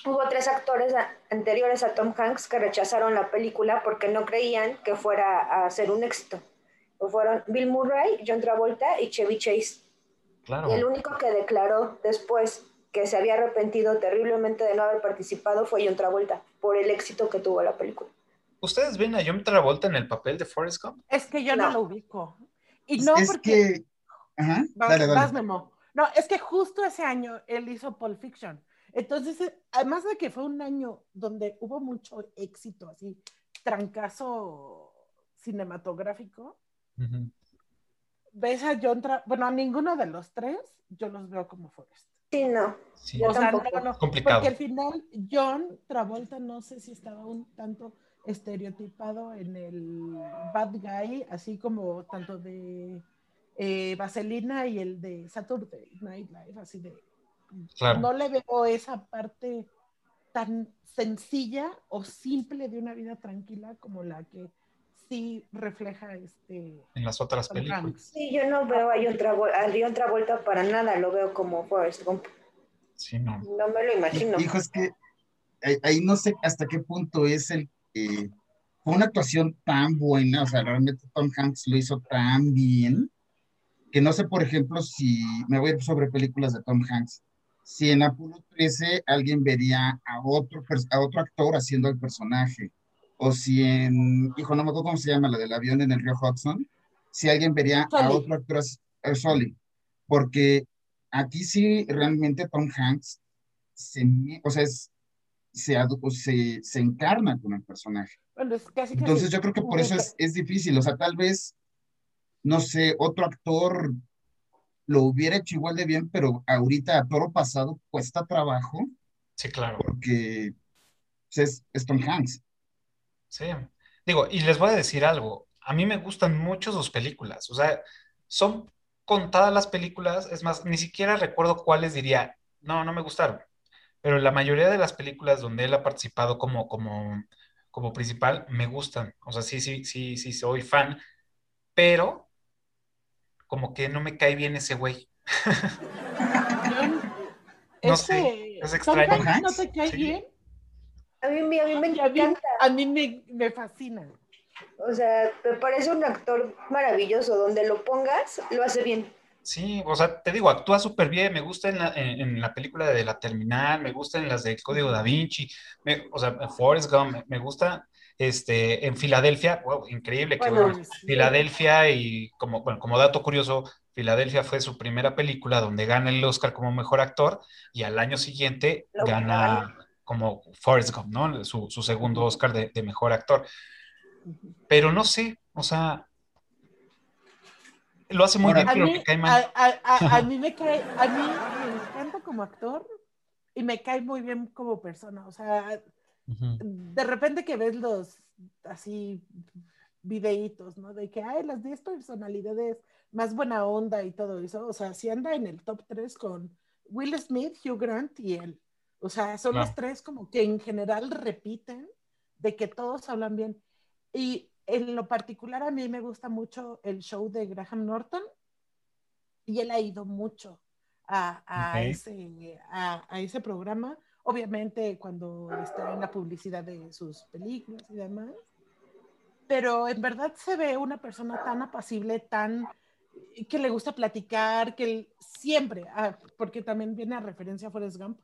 hubo tres actores a- anteriores a Tom Hanks que rechazaron la película porque no creían que fuera a ser un éxito. Fueron Bill Murray, John Travolta y Chevy Chase. Claro. Y el único que declaró después que se había arrepentido terriblemente de no haber participado fue John Travolta, por el éxito que tuvo la película. ¿Ustedes ven a John Travolta en el papel de Forrest Gump? es que yo no, No. lo ubico. Y no es porque... que. Ajá, Vas, dale, dale. vas, Memo. No, es que justo ese año él hizo Pulp Fiction. Entonces, eh, además de que fue un año donde hubo mucho éxito, así, trancazo cinematográfico, ves a John Tra bueno, a ninguno de los tres, yo los veo como Forrest. Sí, no. Sí. O sea, no, no, Complicado. porque al final John Travolta no sé si estaba un tanto estereotipado en el bad guy, así como tanto de eh, Vaselina y el de Saturday Night Live, así de Claro. no le veo esa parte tan sencilla o simple de una vida tranquila como la que sí refleja este En las otras películas. Sí, yo no veo a John, Travol- a John Travolta para nada, lo veo como Forrest Gump. Sí, no. No me lo imagino. Hijo, es que ahí, ahí no sé hasta qué punto es el. eh, fue una actuación tan buena, o sea, realmente Tom Hanks lo hizo tan bien, que no sé, por ejemplo, si me voy a ir sobre películas de Tom Hanks, si en Apolo 13 alguien vería a otro, a otro actor haciendo el personaje, o si en, hijo, no me acuerdo cómo se llama, la del avión en el río Hudson, si alguien vería a Sully. otro actor, eh, Sully, porque aquí sí realmente Tom Hanks se, o sea, es- se, se, se encarna con el personaje. Bueno, es casi, casi Entonces yo creo que por eso es, es difícil, o sea, tal vez, no sé, otro actor lo hubiera hecho igual de bien, pero ahorita a toro pasado cuesta trabajo Sí, claro. porque pues, es, es Tom Hanks. Sí. Digo, y les voy a decir algo. A mí me gustan mucho sus películas. O sea, son contadas las películas. Es más, ni siquiera recuerdo cuáles diría, no, no me gustaron. Pero la mayoría de las películas donde él ha participado como, como, como principal me gustan. O sea, sí, sí, sí, sí, soy fan. Pero como que no me cae bien ese güey. No Ese- sé, es extraño. ¿No te cae Sí. bien? A mí, me- a mí me Y A mí, encanta. a mí me, me fascina. O sea, me parece un actor maravilloso. Donde lo pongas, lo hace bien. Sí, o sea, te digo, actúa súper bien, me gusta en la, en, en la película de La Terminal, me gusta en las del Código Da Vinci, me- o sea, Forrest Gump, me, me gusta este, en Filadelfia, wow, increíble que Bueno, bueno, sí. Filadelfia y como, bueno, como dato curioso, Filadelfia fue su primera película donde gana el Oscar como mejor actor y al año siguiente Lo gana como Forrest Gump, ¿no? Su, su segundo Oscar de, de mejor actor. Pero no sé, o sea, lo hace muy Ahora, bien, A pero mí, me cae mal. a, a- a- a mí me cae, a mí me encanta como actor y me cae muy bien como persona. O sea, de repente que ves los así videitos, ¿no? De que hay las 10 personalidades más buena onda y todo eso. O sea, si anda en el top 3 con Will Smith, Hugh Grant y él. O sea, son los Claro. tres como que en general repiten de que todos hablan bien. Y en lo particular a mí me gusta mucho el show de Graham Norton y él ha ido mucho a, a Ok. ese, a, a ese programa. Obviamente cuando está en la publicidad de sus películas y demás. Pero en verdad se ve una persona tan apacible, tan que le gusta platicar, que él siempre, ah, porque también viene a referencia a Forrest Gump,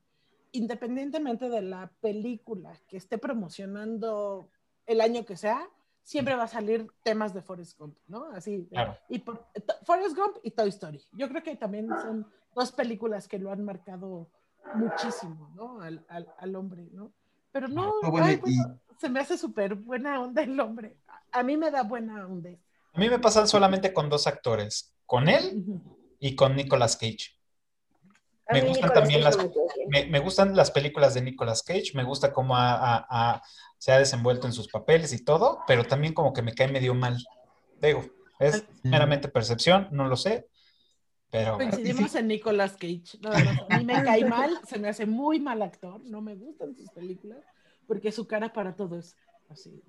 independientemente de la película que esté promocionando el año que sea, siempre va a salir temas de Forrest Gump, ¿no? Así. Claro. Y por, Forrest Gump y Toy Story. Yo creo que también son dos películas que lo han marcado muchísimo, ¿no? Al, al, al hombre, ¿no? Pero no, Ah, bueno, ay, y- bueno, se me hace súper buena onda el hombre. A- A mí me da buena onda. A mí me pasan solamente con dos actores, con él y con Nicolas Cage. A Me gustan Nicolas también Cage las- me. Me, gustan las películas de Nicolas Cage, me gusta cómo ha- ha- ha- se ha desenvuelto en sus papeles y todo, pero también como que me cae medio mal. Digo, es meramente percepción, no lo sé, pero Coincidimos en Nicolas Cage. nada más. A mí me cae mal, se me hace muy mal actor, no me gustan sus películas, porque su cara para todo es así,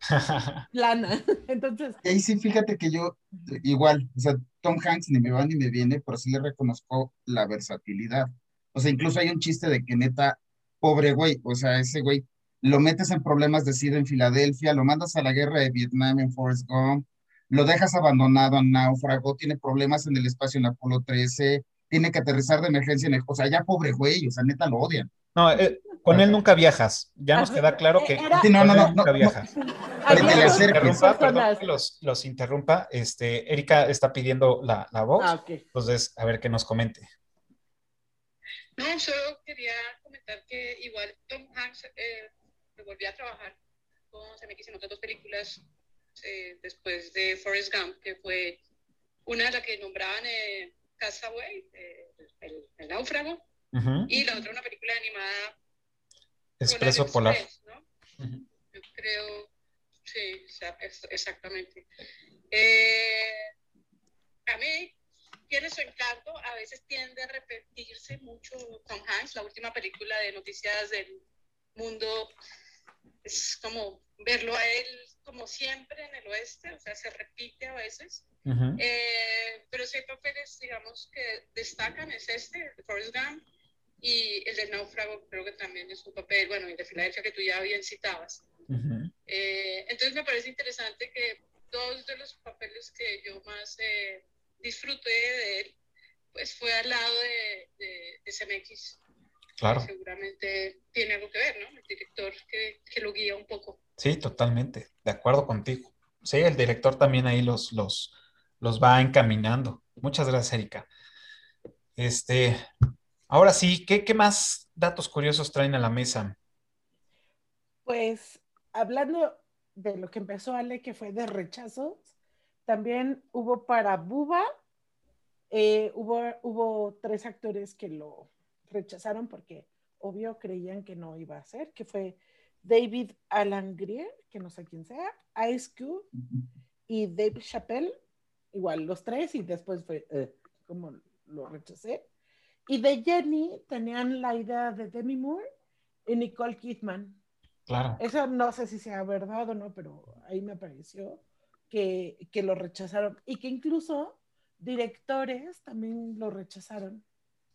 plana. Entonces, Y ahí sí, fíjate que yo, igual, o sea, Tom Hanks ni me va ni me viene, pero sí le reconozco la versatilidad. O sea, incluso hay un chiste de que neta, pobre güey, o sea, ese güey, lo metes en problemas de SIDA en Filadelfia, lo mandas a la guerra de Vietnam en Forrest Gump, lo dejas abandonado en náufrago, tiene problemas en el espacio en Apolo 13, tiene que aterrizar de emergencia en el, o sea, ya pobre güey, o sea, neta lo odian. no, eh, con él nunca viajas. Ya nos queda claro que Era- Sí, no, no, no, nunca no, viajas. Perdón los, los interrumpa. Este, Erika está pidiendo la, la voz, Ah, entonces a ver que nos comente. No, solo quería comentar que igual Tom Hanks eh, volvió a trabajar con CMX en otras dos películas eh, después de Forrest Gump, que fue una de las que nombraban eh, Castaway, eh, el, el náufrago, y la otra una película animada Expreso Polar. Yo creo, sí, exa- ex- exactamente. Eh, a mí tiene su encanto, a veces tiende a repetirse mucho Tom Hanks, la última película de noticias del mundo, es como verlo a él como siempre en el oeste, o sea, se repite a veces. Eh, pero sí hay papeles, digamos, que destacan, es este, Forrest Gump, y el del náufrago creo que también es un papel, bueno, y el de Filadelfia que tú ya bien citabas. Ujú. Eh, entonces me parece interesante que dos de los papeles que yo más eh, disfruté de él, pues fue al lado de, de, de CMX. Claro, seguramente tiene algo que ver, ¿no? El director que, que lo guía un poco. sí, totalmente, de acuerdo contigo. Sí, el director también ahí los, los, los va encaminando. Muchas gracias, Erika. Este, ahora sí, ¿qué, qué más datos curiosos traen a la mesa? Pues hablando de lo que empezó Ale, que fue de rechazos, también hubo para Buba, eh, hubo, hubo tres actores que lo rechazaron porque obvio creían que no iba a ser, que fue David Alan Grier, que no sé quién sea, Ice Cube y Dave Chappelle, igual los tres, y después fue eh, como lo rechacé. Y de Jenny tenían la idea de Demi Moore y Nicole Kidman. Claro, Eso no sé si sea verdad o no, pero ahí me pareció que, que lo rechazaron y que incluso directores también lo rechazaron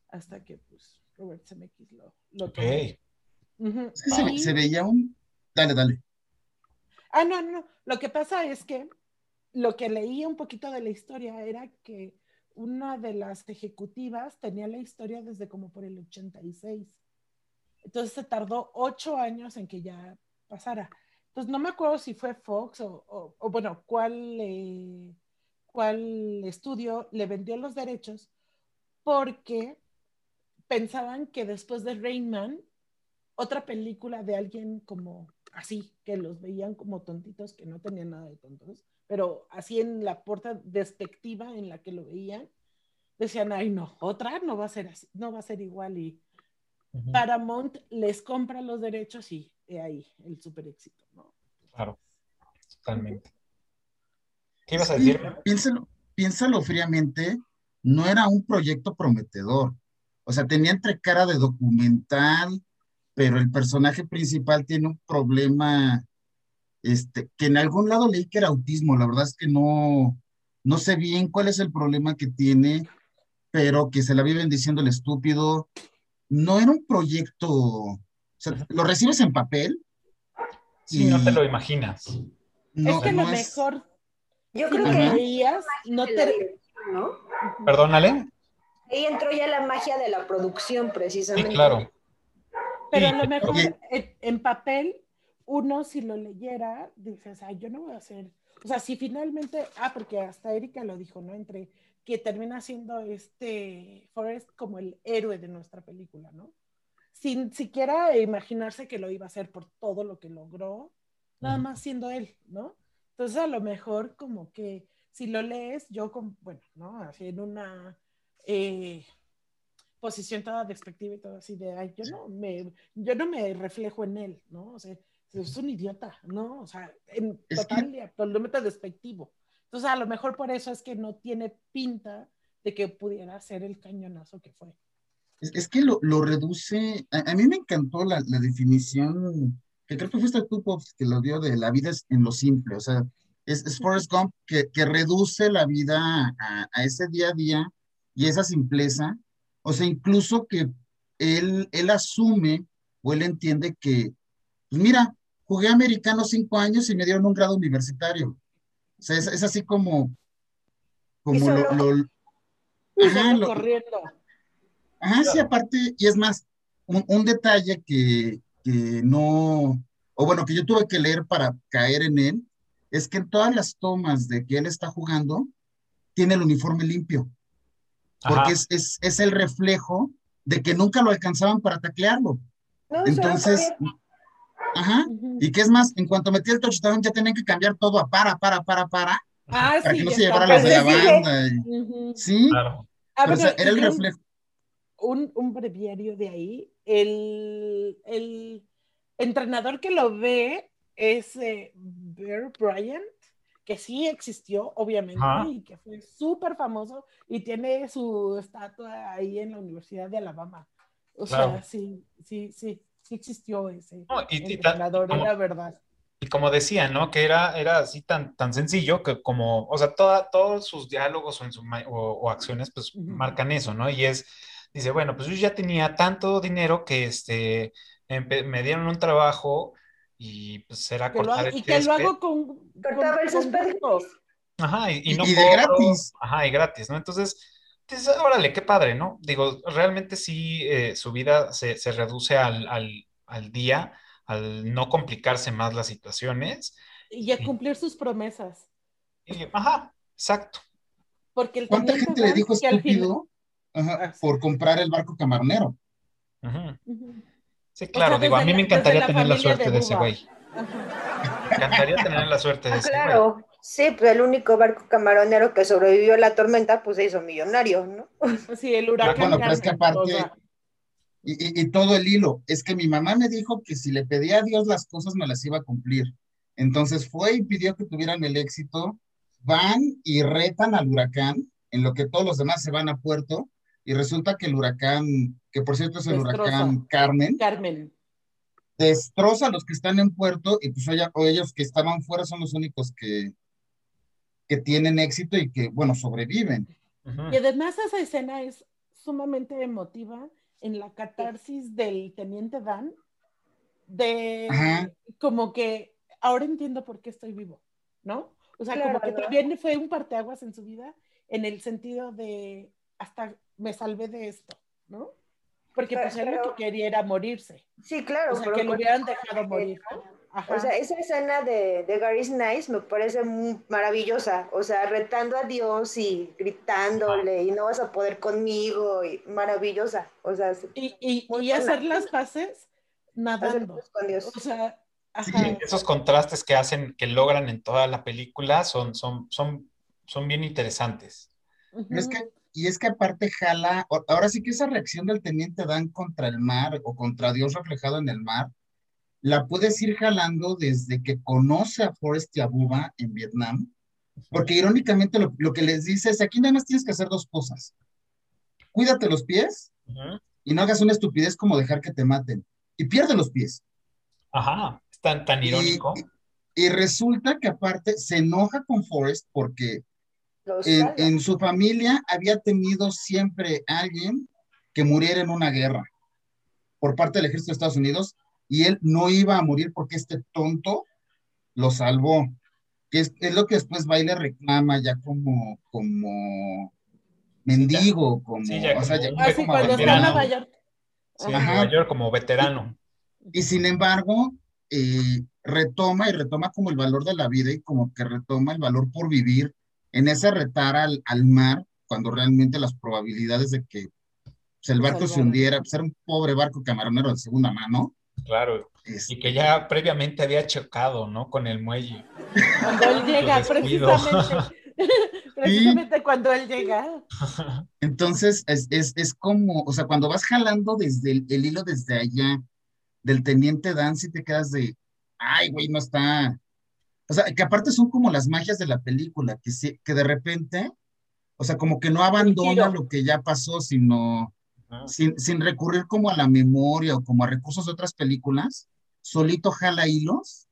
hasta que pues Robert Zemeckis lo, lo Ok. tomó. Ujú. Es que se, se veía un... Dale, dale. Ah, no, no. Lo que pasa es que lo que leía un poquito de la historia era que una de las ejecutivas tenía la historia desde como por el 86. Entonces se tardó ocho años en que ya pasara. Entonces no me acuerdo si fue Fox o, bueno, cuál, eh, cuál estudio le vendió los derechos porque pensaban que después de Rain Man, otra película de alguien como así, que los veían como tontitos, que no tenían nada de tontos, pero así en la puerta despectiva en la que lo veían, decían, ay no, otra no va a ser así, no va a ser igual y Paramount les compra los derechos y ahí el super éxito, ¿no? Claro, totalmente. ¿Qué ibas a decir? Sí, piénsalo, piénsalo fríamente, no era un proyecto prometedor. O sea, tenía entre cara de documental, pero el personaje principal tiene un problema, este, que en algún lado leí que era autismo, la verdad es que no, no sé bien cuál es el problema que tiene, pero que se la viven diciendo el estúpido. No era un proyecto, o sea, lo recibes en papel. Sí, no te lo imaginas. No, es que no lo es- mejor, Yo creo lo que Ajá. veías, no te... ¿no? Perdónale. Ahí entró ya la magia de la producción, Sí, precisamente. claro. Pero Sí, a lo mejor en, en papel, uno si lo leyera, dices, ay, yo no voy a hacer. O sea, si finalmente, ah, porque hasta Erika lo dijo, ¿no? Entre que termina siendo este Forrest como el héroe de nuestra película, ¿no? Sin siquiera imaginarse que lo iba a hacer por todo lo que logró, nada más siendo él, ¿no? Entonces, a lo mejor como que si lo lees, yo, con, bueno, ¿no? Así en una eh, posición toda despectiva y todo así de, ay, yo no me, yo no me reflejo en él, ¿no? O sea, es un idiota, ¿no? O sea, en Es total y absolutamente despectivo. Entonces, a lo mejor por eso es que no tiene pinta de que pudiera ser el cañonazo que fue. Es, es que lo, lo reduce, a, a mí me encantó la, la definición, que creo que fuiste tú, Pops, que lo dio de la vida es en lo simple, o sea, es, es Forrest Gump que, que reduce la vida a, a ese día a día y esa simpleza, o sea, incluso que él, él asume o él entiende que, pues mira, jugué americano cinco años y me dieron un grado universitario, o sea, es, es así como, como lo, lo- Y Ajá, lo- corriendo. Ajá, sí, aparte, y es más, un, un detalle que, que no, o bueno, que yo tuve que leer para caer en él, es que en todas las tomas de que él está jugando, tiene el uniforme limpio, porque es, es, es el reflejo de que nunca lo alcanzaban para taclearlo. No, Entonces. Ajá, y que es más, en cuanto metí el touchdown ya tenían que cambiar todo a para, para, para, para, Ah, para sí, que no se llevara las de la banda. y- sí, Claro. Ah, pero o sea, bueno, era el y un- reflejo. un, un breviario de ahí. El, el entrenador que lo ve es eh, Bear Bryant, que sí existió, obviamente, y que fue súper famoso y tiene su estatua ahí en la Universidad de Alabama. O Claro. sea, sí, sí, sí, sí existió ese No, y- y entrenador, como- era verdad. Y como decía, ¿no? Que era, era así tan, tan sencillo que como, o sea, toda, todos sus diálogos o, en su o, o acciones, pues Ujú. marcan eso, ¿no? Y es, dice, bueno, pues yo ya tenía tanto dinero que este, me dieron un trabajo y pues era Que lo cortar hago- el y que lo hago con, Cortaba el césped. Ajá, y, y Y- no y de cobro, gratis. Ajá, y gratis, ¿no? Entonces, dices, órale, qué padre, ¿no? Digo, realmente sí, eh, su vida se, se reduce al, al, al día, al no complicarse más las situaciones. Y a cumplir sus promesas. Y, ajá, exacto. Porque el ¿Cuánta gente le dijo que al final- estúpido ajá, Ah, por comprar el barco. Ujú. Sí, claro, digo, a mí la- me encantaría la tener la suerte de de ese güey. Me encantaría tener la suerte de Ah, ese güey. claro. Sí, pues el único barco camaronero que sobrevivió a la tormenta, pues se hizo millonario, ¿no? Sí, el huracán. Bueno, pero es que aparte- o sea, Y, y- y todo el hilo. Es que mi mamá me dijo que si le pedía a Dios las cosas me las iba a cumplir. Entonces fue y pidió que tuvieran el éxito. Van y retan al huracán, en lo que todos los demás se van a puerto. Y resulta que el huracán, que por cierto es el Destroza. huracán Carmen, Carmen. destroza a los que están en puerto y pues ellos que estaban fuera son los únicos que, que tienen éxito y que, bueno, sobreviven. Y además esa escena es sumamente emotiva en la catarsis del teniente Dan, de Ajá. como que ahora entiendo por qué estoy vivo, ¿no? O sea, como Claro, que ¿no? también fue un parteaguas en su vida en el sentido de hasta me salvé de esto, ¿no? Porque pues él lo que quería era morirse. Sí, claro. O sea, pero que lo hubieran dejado morir. Ajá. O sea, esa escena de, de Gary Nice me parece muy maravillosa. O sea, retando a Dios y gritándole y no vas a poder conmigo y maravillosa. O sea, se- y, y, y hacer las paces nadando. con Dios. O sea, Sí. Esos contrastes que hacen, que logran en toda la película son, son, son, son bien interesantes. Pero es que, y es que aparte jala, ahora sí que esa reacción del teniente Dan contra el mar o contra Dios reflejado en el mar, la puedes ir jalando desde que conoce a Forrest y a Bubba en Vietnam, porque irónicamente lo, lo que les dice es, aquí nada más tienes que hacer dos cosas. Cuídate los pies y no hagas una estupidez como dejar que te maten. Y pierde los pies. Ajá, es tan, irónico. Y, y resulta que aparte se enoja con Forrest porque en, en su familia había tenido siempre alguien que muriera en una guerra por parte del ejército de Estados Unidos y él no iba a morir porque este tonto lo salvó. Que es, es lo que después va y le reclama ya como, como mendigo, como, Sí, ya o sea, ya Ah, sí, como cuando está en veterano. Nueva York. Sí, en Ajá. Nueva York como veterano. Y sin embargo, eh, retoma y retoma como el valor de la vida y como que retoma el valor por vivir en ese retar al, al mar, cuando realmente las probabilidades de que pues, el barco se hundiera, pues era un pobre barco camaronero de segunda mano. Claro. Y que ya previamente había chocado, ¿no? Con el muelle. Cuando él llega, precisamente. precisamente cuando él llega. entonces, es, es, es como, o sea, cuando vas jalando desde el, el hilo desde allá del teniente Dan, si te quedas de, ay, güey, no está. O sea, que aparte son como las magias de la película, que, sí- que de repente, o sea, como que no abandona lo que ya pasó, sino Sin, sin recurrir como a la memoria o como a recursos de otras películas, solito jala hilos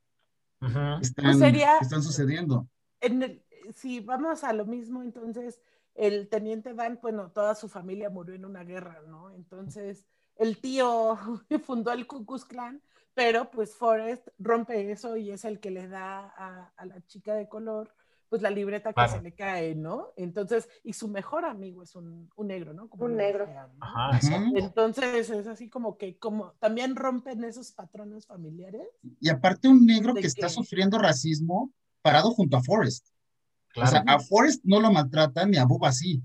que están, sería- están sucediendo. En el- si vamos a lo mismo, entonces el teniente Dan, bueno, toda su familia murió en una guerra, ¿no? Entonces el tío fundó el Ku Klux Klan, pero pues Forrest rompe eso y es el que le da a, a la chica de color pues la libreta que Claro. se le cae, ¿no? Entonces, y su mejor amigo es un, un negro, ¿no? Como Un negro. decían, ¿no? Ajá, exacto. Ujú. Entonces es así como que como también rompen esos patrones familiares. Y aparte un negro ¿De que está sufriendo racismo parado junto a Forrest. O sea, Claro. a Forrest no lo maltratan ni a Bubba sí.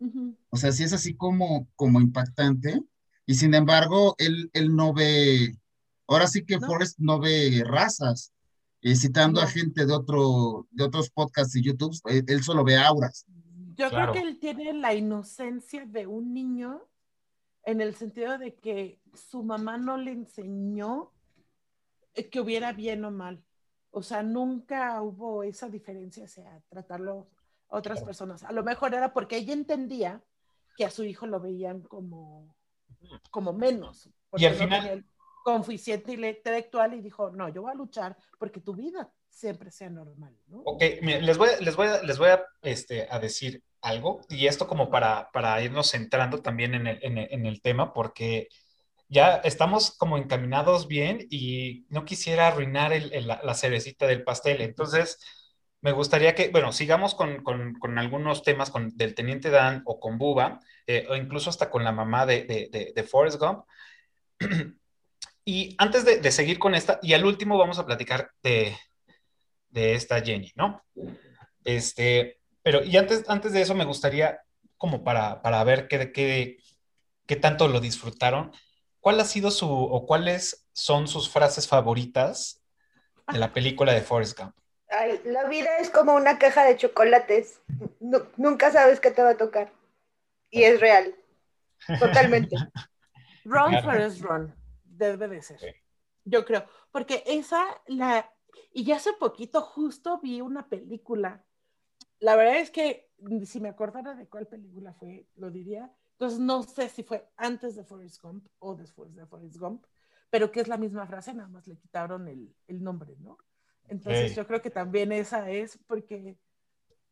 Ujú. O sea, sí es así como, como impactante. Y sin embargo, él, él no ve, ahora sí que No. Forrest no ve razas. Eh, citando a gente de otro, de otros podcasts y YouTube, eh, él solo ve auras. Yo Claro. creo que él tiene la inocencia de un niño en el sentido de que su mamá no le enseñó eh, que hubiera bien o mal. O sea, nunca hubo esa diferencia hacia tratarlo a otras Claro. personas. A lo mejor era porque ella entendía que a su hijo lo veían como, como menos. porque al no final- coeficiente intelectual y dijo, no, yo voy a luchar porque tu vida siempre sea normal, ¿no? Ok, les voy, les voy, a, les voy a, este, a decir algo, y esto como para, para irnos centrando también en el, en el- en el tema, porque ya estamos como encaminados bien y no quisiera arruinar el- el- la, la cerecita del pastel. Entonces, me gustaría que, bueno, sigamos con, con- con algunos temas con, del Teniente Dan o con Buba, eh, o incluso hasta con la mamá de, de, de, de Forrest Gump. Y antes de, de seguir con esta, y al último vamos a platicar de, de esta Jenny, ¿no? Este, pero y antes, antes de eso me gustaría, como para, para ver qué, qué, qué tanto lo disfrutaron, ¿cuál ha sido su, o cuáles son sus frases favoritas de la película de Forrest Gump? Ay, la vida es como una caja de chocolates. Nu- nunca sabes qué te va a tocar. Y es real. Totalmente. Run, Claro. Forrest, run. Debe de ser. Sí. Yo creo. Porque esa, la. Y ya hace poquito justo vi una película. La verdad es que si me acordara de cuál película fue, lo diría. Entonces no sé si fue antes de Forrest Gump o después de Forrest Gump, pero que es la misma frase, nada más le quitaron el, el nombre, ¿no? Entonces yo creo que también esa es porque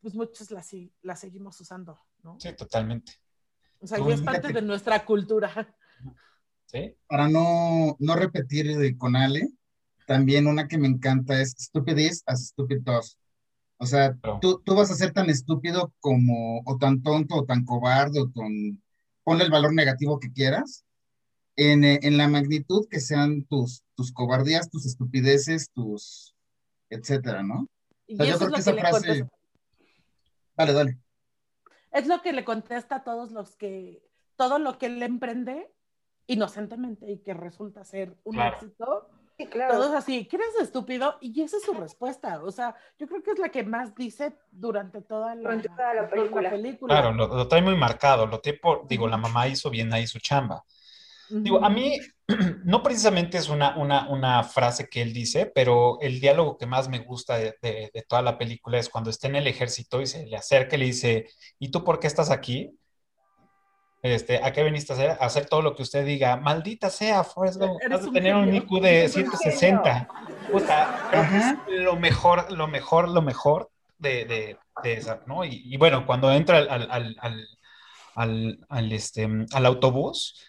pues muchos la, la seguimos usando, ¿no? Sí, totalmente. O sea, No, y es parte de nuestra cultura. ¿Sí? Para no, no repetir de con Ale, también una que me encanta es Stupid is as Stupid does. O sea, tú, tú vas a ser tan estúpido como, o tan tonto, o tan cobarde, o tan, ponle el valor negativo que quieras, en, eh, en la magnitud que sean tus, tus cobardías, tus estupideces, tus, etcétera, ¿no? Y O sea, yo creo es que lo esa que le frase, contesta. dale, dale. Es lo que le contesta a todos los que, todo lo que él emprende inocentemente y que resulta ser un Claro. éxito, Sí, claro. todos así, ¿qué eres estúpido? Y esa es su respuesta. O sea, yo creo que es la que más dice durante toda la, Durante toda la película. Claro, lo, lo trae muy marcado, lo trae por, digo, la mamá hizo bien ahí su chamba. Digo, a mí no precisamente es una, una, una frase que él dice, pero el diálogo que más me gusta de, de- de toda la película es cuando está en el ejército y se le acerca y le dice, ¿y tú por qué estás aquí? Este, ¿a qué viniste a hacer? A hacer todo lo que usted diga. Maldita sea, Forrest Gump, de un tener un. IQ de Eres un 160. Puta, creo que es Ajá. lo mejor, lo mejor, lo mejor de, de, de esa, ¿no? Y, y bueno, cuando entra al, al, al, al, al- al, este, al autobús,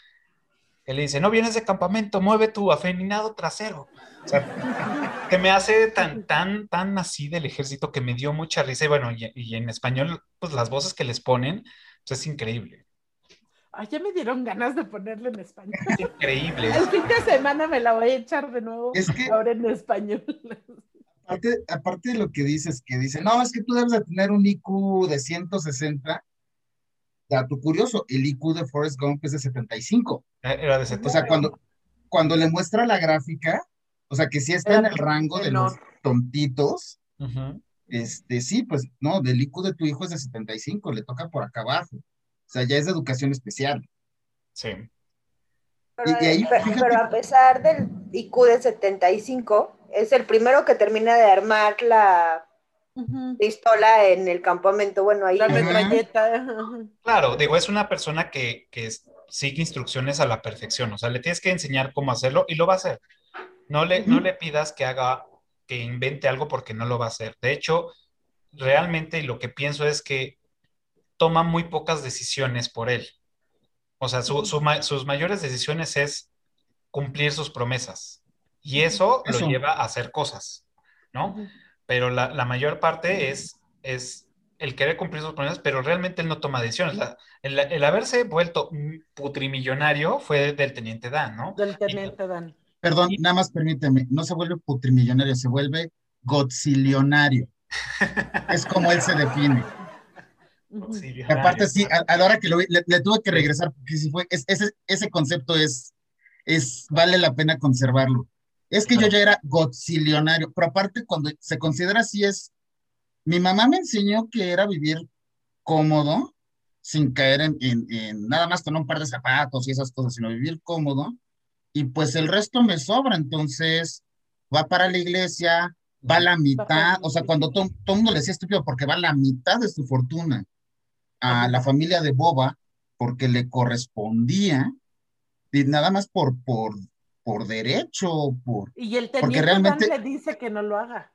él le dice, no vienes de campamento, mueve tu afeminado trasero. O sea, que me hace tan, tan, tan así del ejército que me dio mucha risa. Y bueno, y, y en español, pues las voces que les ponen, pues es increíble. Ay, ya me dieron ganas de ponerlo en español. Es increíble. El fin de semana me la voy a echar de nuevo, Es que- ahora en español. Aparte, aparte de lo que dices, que dice, no, es que tú debes de tener un IQ de 160. Dato curioso, el IQ de Forrest Gump es de 75. Era de ese O sea, cuando, cuando le muestra la gráfica, o sea, que sí está en el rango de los tontitos, este, sí, pues, no, del IQ de tu hijo es de 75, le toca por acá abajo. O sea, ya es de educación especial. Sí. Pero, Y- y ahí, pero- fíjate- pero a pesar del IQ de 75, es el primero que termina de armar la pistola en el campamento. Bueno, ahí La metralleta. Claro, digo, es una persona que, que es- sigue instrucciones a la perfección, o sea, le tienes que enseñar cómo hacerlo y lo va a hacer. No le, no le pidas que haga, que invente algo porque no lo va a hacer. De hecho, realmente lo que pienso es que toma muy pocas decisiones por él. O sea, su- su sus mayores decisiones es cumplir sus promesas y eso, Eso. lo lleva a hacer cosas, ¿no? pero la, la mayor parte es, es el querer cumplir sus promesas, pero realmente él no toma decisiones. La- el, el haberse vuelto putrimillonario fue del teniente Dan, ¿no? Del teniente Dan. Perdón, nada más permíteme, no se vuelve putrimillonario, se vuelve godzillionario. Es como él se define. Sí, aparte, sí, a, a la hora que lo vi, le, le tuve que regresar, porque sí fue, es- ese, ese concepto es, es, vale la pena conservarlo. Es que yo ya era godzillionario, pero aparte cuando se considera así es, mi mamá me enseñó que era vivir cómodo, sin caer en, en- en nada más con un par de zapatos y esas cosas, sino vivir cómodo, y pues el resto me sobra, entonces va para la iglesia, va la mitad, o sea, cuando todo todo el mundo le decía estúpido porque va la mitad de su fortuna a la familia de Boba porque le correspondía, y nada más por, por, por derecho, por, Y el Porque realmente- le dice que no lo haga.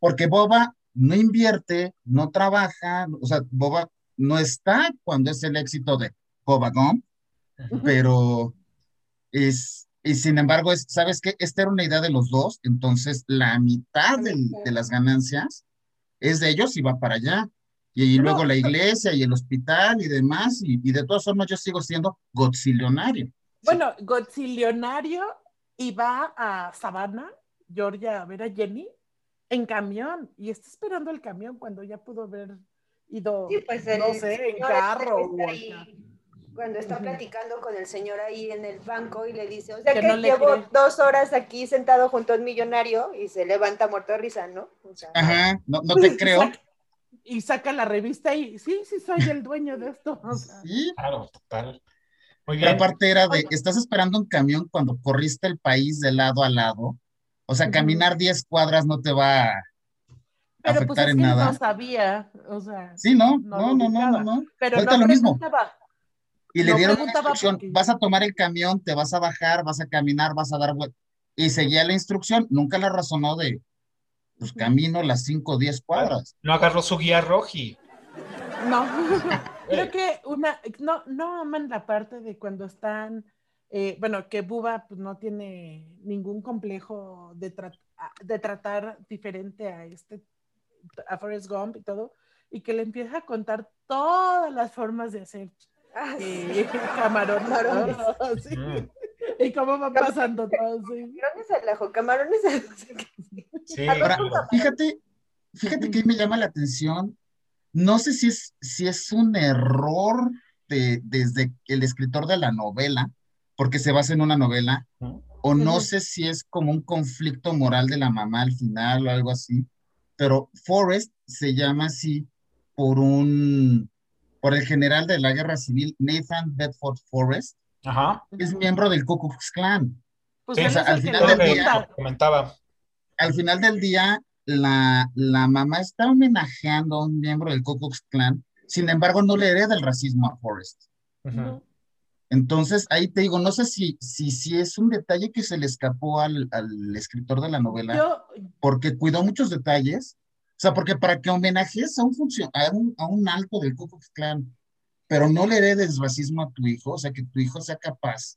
porque Boba no invierte, no trabaja, o sea, Boba no está cuando es el éxito de Boba Gump, pero es, y sin embargo, es, ¿sabes qué? Esta era una idea de los dos, entonces la mitad del- de las ganancias es de ellos y va para allá. Y, luego la iglesia y el hospital y demás, y, y de todas formas yo sigo siendo godzillionario. Bueno, Godzillionario y va a Savannah, Georgia, a ver a Jenny en camión y está esperando el camión cuando ya pudo haber ido, Sí, pues el no sé, en carro este está ahí. Cuando está platicando con el señor ahí en el banco y le dice, o sea Que que, no le llevo cree. dos horas aquí sentado junto a un millonario y se levanta muerto de risa, ¿no? O sea, Ajá, no, no te creo. Y saca la revista y sí, sí soy el dueño de esto. o sea. Sí, Claro, total. Pero bien. aparte era de, Oye. estás esperando un camión cuando corriste el país de lado a lado. O sea, caminar 10 cuadras no te va a Pero pues afectar es en que nada. no sabía, o sea, Sí, no, no no, no, no, no, pero no lo mismo. preguntaba. Y le no dieron una instrucción, porque- vas a tomar el camión, te vas a bajar, vas a caminar, vas a dar vuelta. Y seguía la instrucción, nunca la razonó de, pues camino las 5 o 10 cuadras. No agarró su guía roji. No, creo que una, no, no aman la parte de cuando están eh, bueno, que Buba pues, no tiene ningún complejo de, de tratar diferente a este, a Forrest Gump y todo, y que le empieza a contar todas las formas de hacer Ah, eh, camarón. Sí. Mm. Y cómo va pasando todo. Sí. Camarones al ajo, camarones al Sí, Ahora, fíjate, fíjate que me llama la atención. No sé si es, si es un error de, desde el escritor de la novela, porque se basa en una novela, o no sé si es como un conflicto moral de la mamá al final o algo así, pero Forrest se llama así por un, por el general de la guerra civil, Nathan Bedford Forrest, Ajá. es miembro del Ku Klux Klan. Pues Sí, o sea, al final del que día- comentaba. Al final del día, la, la mamá está homenajeando a un miembro del Ku Klux Klan, sin embargo, no le hereda el racismo a Forrest. Entonces, ahí te digo, no sé si, si, si es un detalle que se le escapó al, al escritor de la novela, Yo, porque cuidó muchos detalles. O sea, porque para que homenajes a un, a un, a un alto del Ku Klux Klan, pero no le heredes racismo a tu hijo, o sea, que tu hijo sea capaz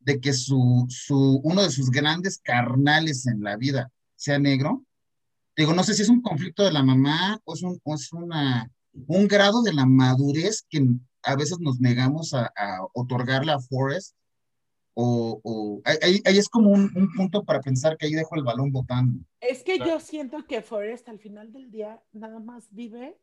de que su, su, uno de sus grandes carnales en la vida sea negro. Digo, no sé si es un conflicto de la mamá o es, un, o es una, un grado de la madurez que a veces nos negamos a, a otorgarle a Forrest. O, o ahí, ahí- es como un, un punto para pensar que ahí dejo el balón botando. es que Claro. yo siento que Forrest al final del día nada más vive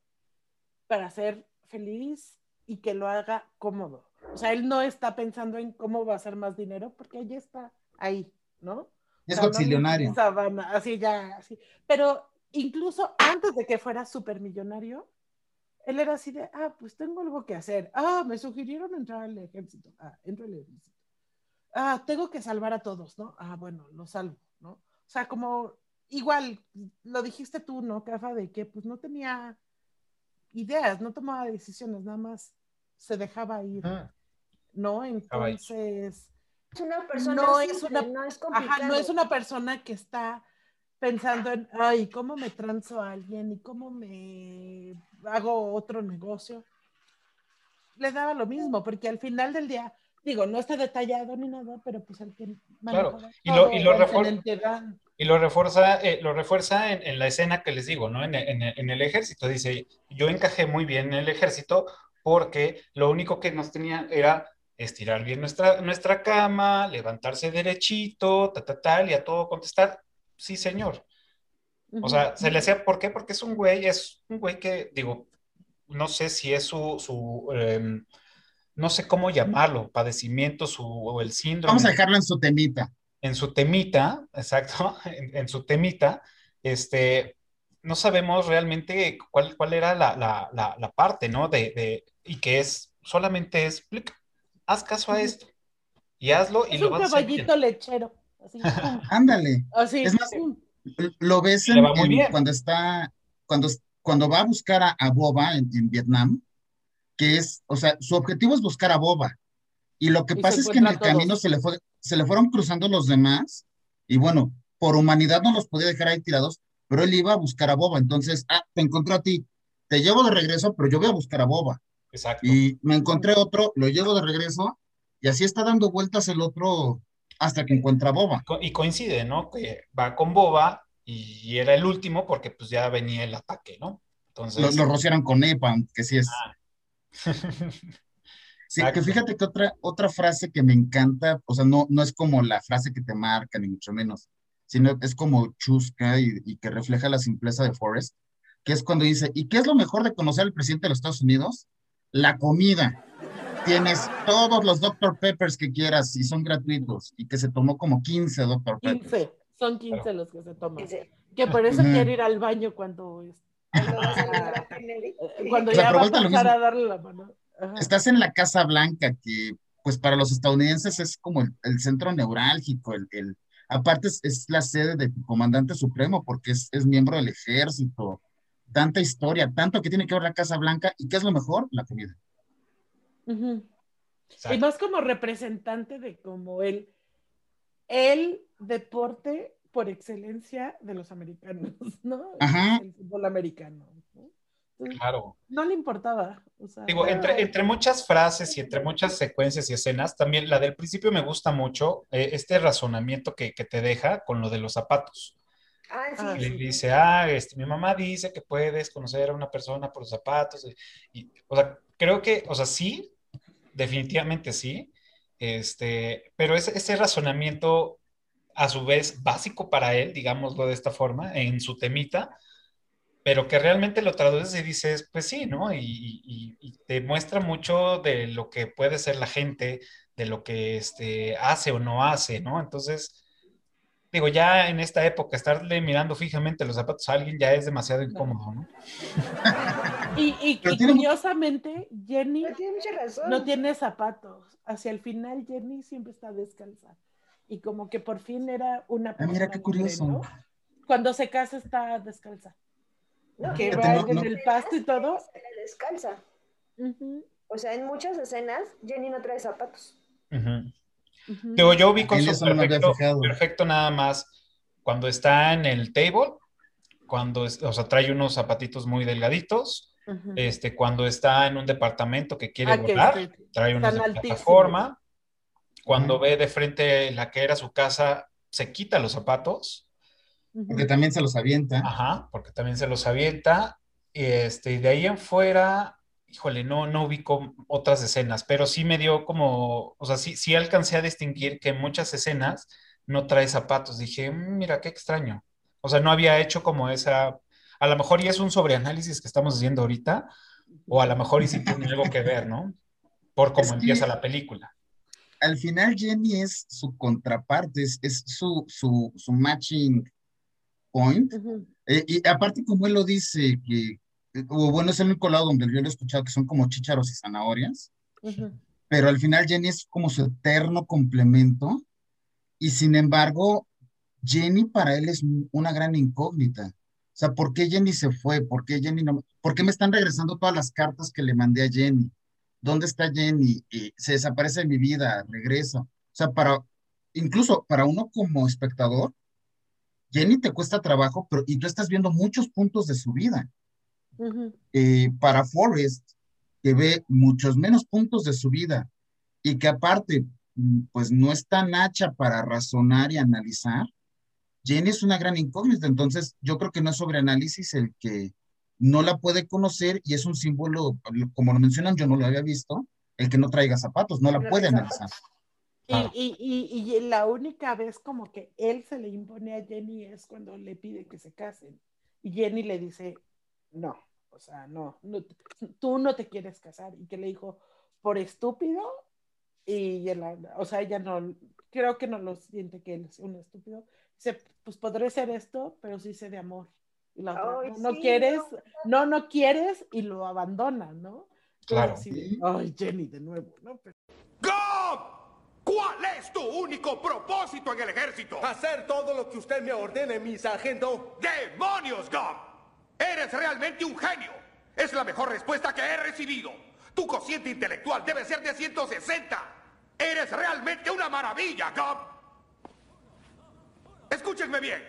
para ser feliz y que lo haga cómodo. O sea, él no está pensando en cómo va a hacer más dinero porque ya está ahí, ¿no? Es O sea, no goxilionario. necesita Sabana, así ya, así. Pero incluso antes de que fuera supermillonario, él era así de, ah, pues tengo algo que hacer. Ah, me sugirieron entrar al ejército. Ah, entro al ejército. Ah, tengo que salvar a todos, ¿no? Ah, bueno, lo salvo, ¿no? O sea, como igual, lo dijiste tú, ¿no, Cafa? De que pues no tenía ideas, no tomaba decisiones, nada más se dejaba ir. ¿no? Ir. Entonces... Es una persona No es una- no es. Ajá, no es una persona que está pensando en, ay, ¿cómo me transo a alguien y cómo me hago otro negocio? Le daba lo mismo, porque al final del día, digo, no está detallado ni nada, pero pues el que Claro, manejaba y lo- lo refor-. Y lo refuerza, eh, lo refuerza en, en la escena que les digo, ¿no? En, en- en el ejército. Dice, yo encajé muy bien en el ejército porque lo único que nos tenía era estirar bien nuestra, nuestra cama, levantarse derechito, ta, ta, tal, y a todo contestar, sí, señor. O sea, se le hacía, ¿por qué? Porque es un güey, es un güey que, digo, no sé si es su, su em, no sé cómo llamarlo, padecimiento, su, o el síndrome Vamos a dejarlo en su temita. En su temita, exacto, en, en su temita, este, no sabemos realmente cuál, cuál era la, la, la, la parte, ¿no? De, de, y que es, solamente es, plic, haz caso a esto, y hazlo, y Es lo un vas a hacer bien. caballito lechero. Así, Ándale. así, Es más. Lo ves en, en- cuando está, cuando, cuando va a buscar a, a Boba en, en Vietnam, que es, o sea, su objetivo es buscar a Boba. Y lo que Y pasa es que en el camino se le, fue, se le fueron cruzando los demás, y bueno, por humanidad no los podía dejar ahí tirados, pero él iba a buscar a Boba. Entonces, ah, te encontré a ti, te llevo de regreso, pero yo voy a buscar a Boba. Exacto. Y me encontré otro, lo llevo de regreso, y así está dando vueltas el otro hasta que encuentra a Boba. Y coincide, ¿no? Que va con Boba y era el último porque pues ya venía el ataque, ¿no? Lo, Entonces, lo rociaron con Napalm, que sí es. Sí, que Exacto. fíjate que otra, otra frase que me encanta, o sea, no, no es como la frase que te marca, ni mucho menos, sino es como chusca y, y que refleja la simpleza de Forrest, que es cuando dice, ¿y qué es lo mejor de conocer al presidente de los Estados Unidos? La comida. Tienes todos los Dr. Peppers que quieras y son gratuitos, y que se tomó como 15 Dr. Peppers. 15, son 15 los que se toman. Que por eso Ujú. quiere ir al baño cuando, eh, cuando O sea, ya pero va a pasar a darle la mano. Ajá. Estás en la Casa Blanca, que pues para los estadounidenses es como el, el centro neurálgico, el, el- aparte es, es la sede de tu comandante supremo, porque es, es miembro del ejército, tanta historia, tanto que tiene que ver la Casa Blanca, y ¿qué es lo mejor? La comida. Y más como representante de como el, el deporte por excelencia de los americanos, ¿no? Ajá. El fútbol americano. ¿No? Claro. No le importaba. O sea, Digo, entre, entre muchas frases y entre muchas secuencias y escenas, también la del principio me gusta mucho, eh, este razonamiento que, que te deja con lo de los zapatos. Ah, sí, Ah, Le sí. dice, ah, este, mi mamá dice que puedes conocer a una persona por los zapatos. Y, y, o sea, creo que, o sea, sí, definitivamente sí. Este, pero ese, ese razonamiento, a su vez, básico para él, digámoslo de esta forma, en su temita, pero que realmente lo traduces y dices, pues sí, ¿no? Y, y- y te muestra mucho de lo que puede ser la gente, de lo que este, hace o no hace, ¿no? Entonces, digo, ya en esta época, estarle mirando fijamente los zapatos a alguien ya es demasiado incómodo, ¿no? Y, tiene curiosamente, Jenny Pero tiene mucha razón. no tiene zapatos. Hacia el final, Jenny siempre está descalza. Y como que por fin era una Ah, mira qué curioso. ¿no? Cuando se casa está descalza. No, que va no- en no- el pasto y todo. se la descalza. Ujú, O sea, en muchas escenas, Jenny no trae zapatos. Ujú. ujú. Digo, yo vi con En su perfecto, perfecto nada más cuando está en el table, cuando, es- o sea, trae unos zapatitos muy delgaditos, este, cuando está en un departamento que quiere Ah, que volar, sí. trae unos de plataforma, cuando ve de frente la que era su casa, se quita los zapatos. Porque también se los avienta. ajá, porque también se los avienta, este, y de ahí en fuera, híjole, no, no ubico otras escenas, pero sí me dio como, o sea, sí, sí alcancé a distinguir que en muchas escenas no trae zapatos. Dije, "Mm, mira, qué extraño. O sea, no había hecho como esa, a lo mejor y es un sobreanálisis que estamos haciendo ahorita, o a lo mejor y sí tiene algo que ver, ¿no? Por cómo Es que- empieza la película. Al final Jenny es su contraparte, es, es su, su, su matching point. Ujú. Eh, y aparte, como él lo dice, que, eh, o bueno, es el único lado donde yo lo he escuchado que son como chícharos y zanahorias, pero al final Jenny es como su eterno complemento, y sin embargo, Jenny para él es una gran incógnita. O sea, ¿por qué Jenny se fue? ¿Por qué Jenny no? ¿Por qué me están regresando todas las cartas que le mandé a Jenny? ¿Dónde está Jenny? Y se desaparece de mi vida, regresa. O sea, para, incluso para uno como espectador, Jenny te cuesta trabajo, pero y tú estás viendo muchos puntos de su vida. Eh, para Forrest, que ve muchos menos puntos de su vida y que aparte, mm, pues no es tan hacha para razonar y analizar, Jenny es una gran incógnita. Entonces, yo creo que no es sobreanálisis el que no la puede conocer y es un símbolo, como lo mencionan, yo no lo había visto, el que no traiga zapatos, no la puede analizar. Claro. y, y, y la única vez como que él se le impone a Jenny es cuando le pide que se casen. Y Jenny le dice, no, o sea, no, no tú no te quieres casar. Y que le dijo, por estúpido. Y él, o sea, ella no, creo que no lo siente que él es un estúpido. Dice, pues podré ser esto, pero sí sé de amor. Y la otra, Ay, no, no sí, quieres, no, no quieres y lo abandona, ¿no? Claro. Así Ay, Jenny, de nuevo, ¿no? Pero-. ¿Cuál es tu único propósito en el ejército? Hacer todo lo que usted me ordene, mi sargento. ¡Demonios, Gob! Eres realmente un genio. Es la mejor respuesta que he recibido. Tu cociente intelectual debe ser de 160. Eres realmente una maravilla, Gob. Escúchenme bien.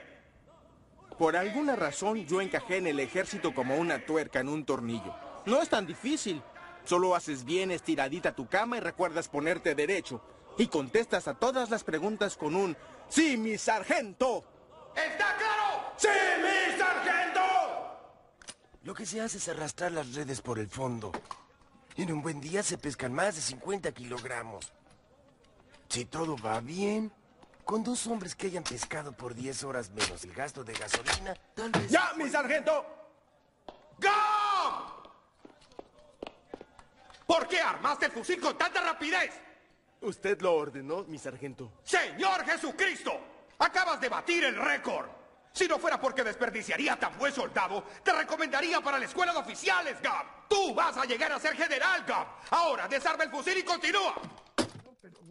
Por alguna razón yo encajé en el ejército como una tuerca en un tornillo. No es tan difícil. Solo haces bien estiradita tu cama y recuerdas ponerte derecho. Y contestas a todas las preguntas con un ¡Sí, mi sargento! ¿Está claro? ¡Sí, mi sargento! Lo que se hace es arrastrar las redes por el fondo. En un buen día se pescan más de 50 kilogramos. Si todo va bien, con dos hombres que hayan pescado por 10 horas menos el gasto de gasolina, tal vez... ¡Ya, mi sargento! ¡Gob! ¿Por qué armaste el fusil con tanta rapidez? Usted lo ordenó, mi sargento. ¡Señor Jesucristo! Acabas de batir el récord. Si no fuera porque desperdiciaría tan buen soldado, te recomendaría para la escuela de oficiales, Gab. Tú vas a llegar a ser general, Gab. Ahora, desarma el fusil y continúa.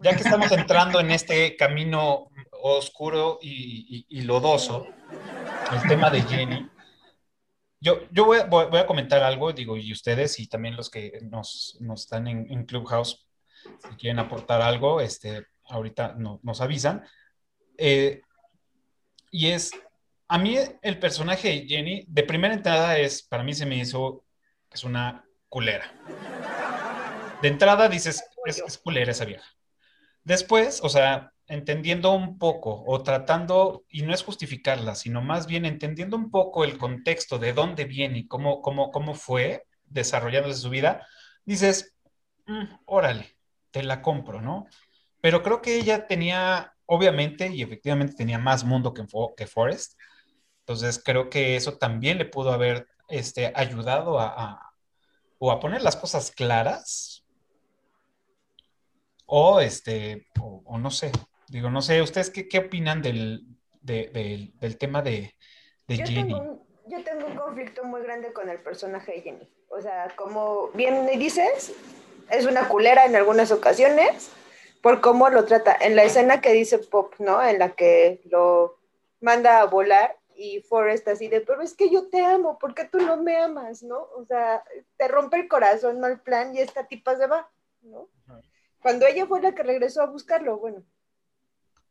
Ya que estamos entrando en este camino oscuro y, y- y lodoso, el tema de Jenny, yo, yo voy, a- voy- voy a comentar algo, digo, y ustedes y también los que nos, nos están en, en Clubhouse, si quieren aportar algo, este, ahorita no- nos avisan. Eh, y es, a mí el personaje de Jenny, de primera entrada es, para mí se me hizo es una culera. De entrada dices, es, es culera esa vieja. Después, o sea, entendiendo un poco o tratando, y no es justificarla, sino más bien entendiendo un poco el contexto de dónde viene y cómo, cómo, cómo fue desarrollándose su vida, dices, "Mm, órale, te la compro, ¿no? Pero creo que ella tenía, obviamente, y efectivamente tenía más mundo que, que Forrest. Entonces creo que eso también le pudo haber este, ayudado a, a- o a poner las cosas claras o este, o, o no sé, digo, no sé, ¿ustedes qué, qué opinan del, de- del- del tema de, de Yo Jenny? tengo, un, yo tengo un conflicto muy grande con el personaje de Jenny. O sea, como bien dices, es una culera en algunas ocasiones por cómo lo trata. En la escena que dice Pop, ¿no? En la que lo manda a volar y Forrest así de, pero es que yo te amo, ¿por qué tú no me amas, no? O sea, te rompe el corazón, no el plan, y esta tipa se va, ¿no? Cuando ella fue la que regresó a buscarlo, bueno,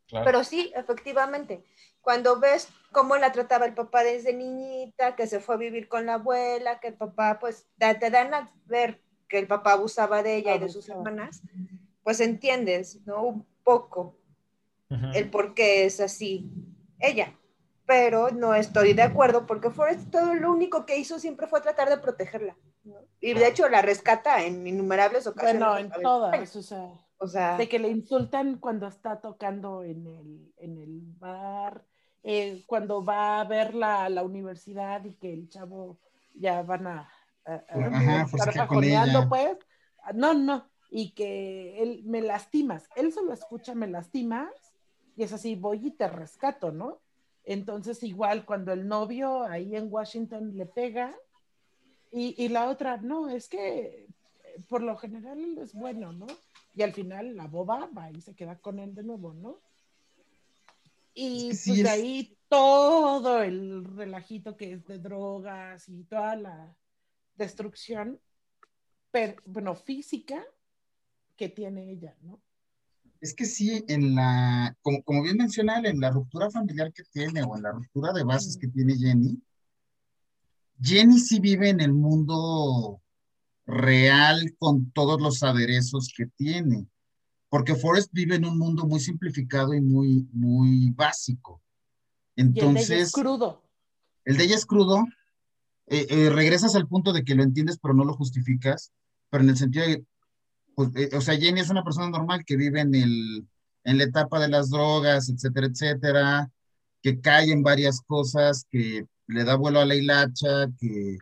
Claro. pero sí, efectivamente, cuando ves cómo la trataba el papá desde niñita, que se fue a vivir con la abuela, que el papá, pues, da- te dan a ver que el papá abusaba de ella y de sus hermanas, pues entiendes, ¿no? Un poco el por qué es así ella. Pero no estoy de acuerdo porque Forrest todo lo único que hizo siempre fue tratar de protegerla. ¿no? Y de hecho la rescata en innumerables ocasiones. Bueno, en A todas, o sea, O sea, de que le insultan cuando está tocando en el, en el bar, eh, cuando va a ver la, la universidad y que el chavo ya van a, a Ajá, estar forcejear con ella. pues. No, no, y que él me lastimas, él solo escucha me lastimas y es así, voy y te rescato, ¿no? Entonces igual cuando el novio ahí en Washington le pega y, y la otra, no, es que eh, por lo general él es bueno, ¿no? Y al final la boba va y se queda con él de nuevo, ¿no? Y sí pues de es- ahí todo el relajito que es de drogas y toda la destrucción, pero, bueno, física que tiene ella, ¿no? Es que sí, en la, como, como bien menciona, él, en la ruptura familiar que tiene o en la ruptura de bases que tiene Jenny, Jenny sí vive en el mundo real con todos los aderezos que tiene, porque Forrest vive en un mundo muy simplificado y muy, muy básico. Y el de ella es Entonces, crudo. el de ella es crudo, eh, eh, regresas al punto de que lo entiendes, pero no lo justificas, pero en el sentido de, pues, eh, o sea, Jenny es una persona normal que vive en el, en la etapa de las drogas, etcétera, etcétera, que cae en varias cosas, que le da vuelo a la hilacha, que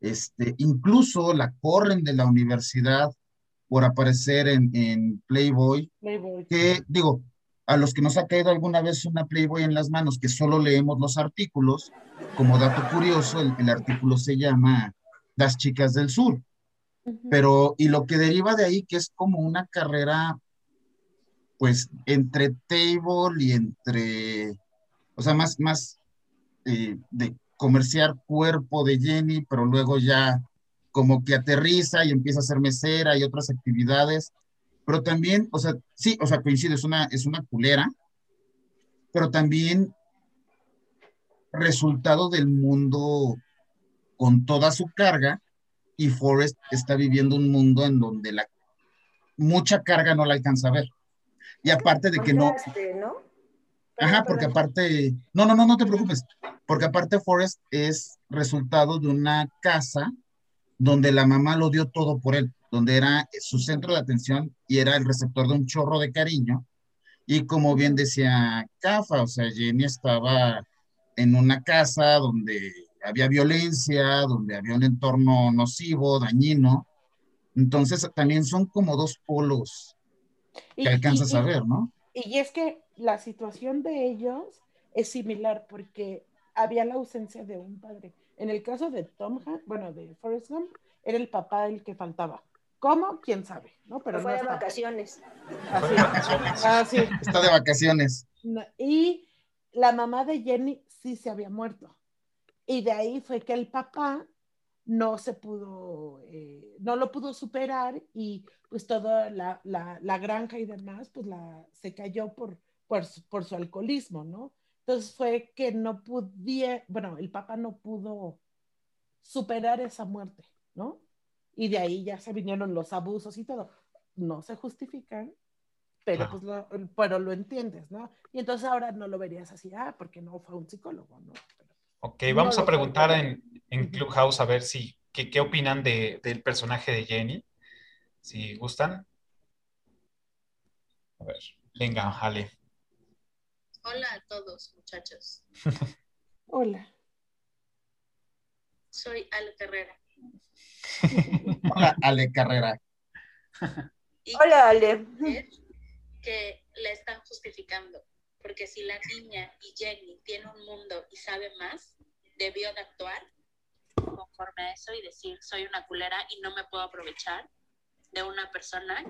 este, incluso la corren de la universidad por aparecer en, en Playboy, Playboy. que digo, a los que nos ha caído alguna vez una Playboy en las manos, que solo leemos los artículos, como dato curioso, el, el artículo se llama Las chicas del sur, pero y lo que deriva de ahí, que es como una carrera, pues, entre table y entre, o sea, más, más eh, de comerciar cuerpo de Jenny, pero luego ya como que aterriza y empieza a ser mesera y otras actividades, pero también, o sea, sí, o sea, coincide, es una, es una culera, pero también resultado del mundo con toda su carga y Forrest está viviendo un mundo en donde la mucha carga no la alcanza a ver. Y aparte de que no, contraste, ¿no? Ajá, porque aparte, no, no, no, no te preocupes, porque aparte Forrest es resultado de una casa donde la mamá lo dio todo por él, donde era su centro de atención y era el receptor de un chorro de cariño. Y como bien decía Cafa, o sea, Jenny estaba en una casa donde había violencia, donde había un entorno nocivo, dañino. Entonces también son como dos polos Y- que alcanzas y- a y- ver, ¿no? Y es que la situación de ellos es similar porque había la ausencia de un padre. En el caso de Tom bueno, de Forrest Gump, era el papá el que faltaba. ¿Cómo? ¿Quién sabe? ¿no? Pero Se fue no de estaba. vacaciones. Así, así. Está de vacaciones. No, Y la mamá de Jenny sí se había muerto. Y de ahí fue que el papá no se pudo, eh, no lo pudo superar y pues toda la, la, la granja y demás, pues la, se cayó por, por, su- por su alcoholismo, ¿no? Entonces fue que no podía, bueno, el papá no pudo superar esa muerte, ¿no? Y de ahí ya se vinieron los abusos y todo. No se justifican, pero pues lo, pero lo entiendes, ¿no? Y entonces ahora no lo verías así, ah, porque no fue un psicólogo, ¿no? ok, vamos a preguntar en, en, Clubhouse a ver si, qué, qué opinan de, del personaje de Jenny, si gustan. A ver, venga, Ale. Hola a todos, muchachos. Hola. Soy Ale Carrera. Hola, Ale Carrera. Hola, Ale. Que la están justificando, porque si la niña y Jenny tienen un mundo y sabe más, debió de actuar conforme a eso y decir, soy una culera y no me puedo aprovechar de una persona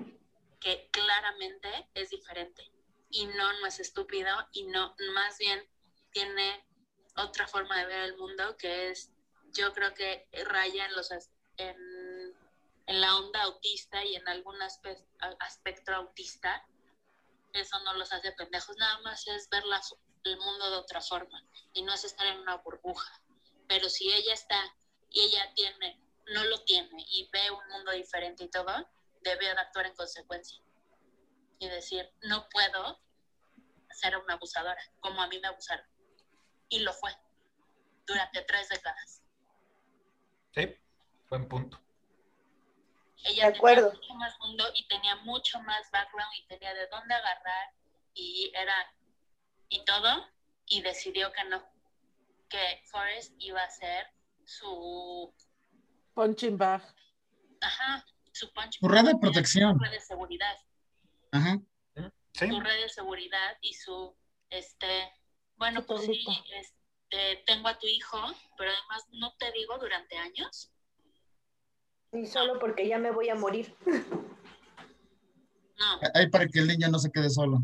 que claramente es diferente y no, no es estúpido y no, más bien tiene otra forma de ver el mundo que es, yo creo que raya en, los, en, en la onda autista y en algún aspecto autista. Eso no los hace pendejos, nada más es ver el mundo de otra forma y no es estar en una burbuja. Pero si ella está y ella tiene, no lo tiene y ve un mundo diferente y todo, debe de actuar en consecuencia y decir, no puedo ser una abusadora, como a mí me abusaron. Y lo fue, durante tres décadas. Sí, buen punto. Ella tenía mucho más mundo y tenía mucho más background y tenía de dónde agarrar y era, y todo, y decidió que no, que Forrest iba a ser su... Punching bag. Ajá, su punching Su red de protección. Su red de seguridad. Ajá. Su red de seguridad y su, este, bueno, pues sí, este, tengo a tu hijo, pero además no te digo durante años. Y solo porque ya me voy a morir. No. Ahí para que el niño no se quede solo.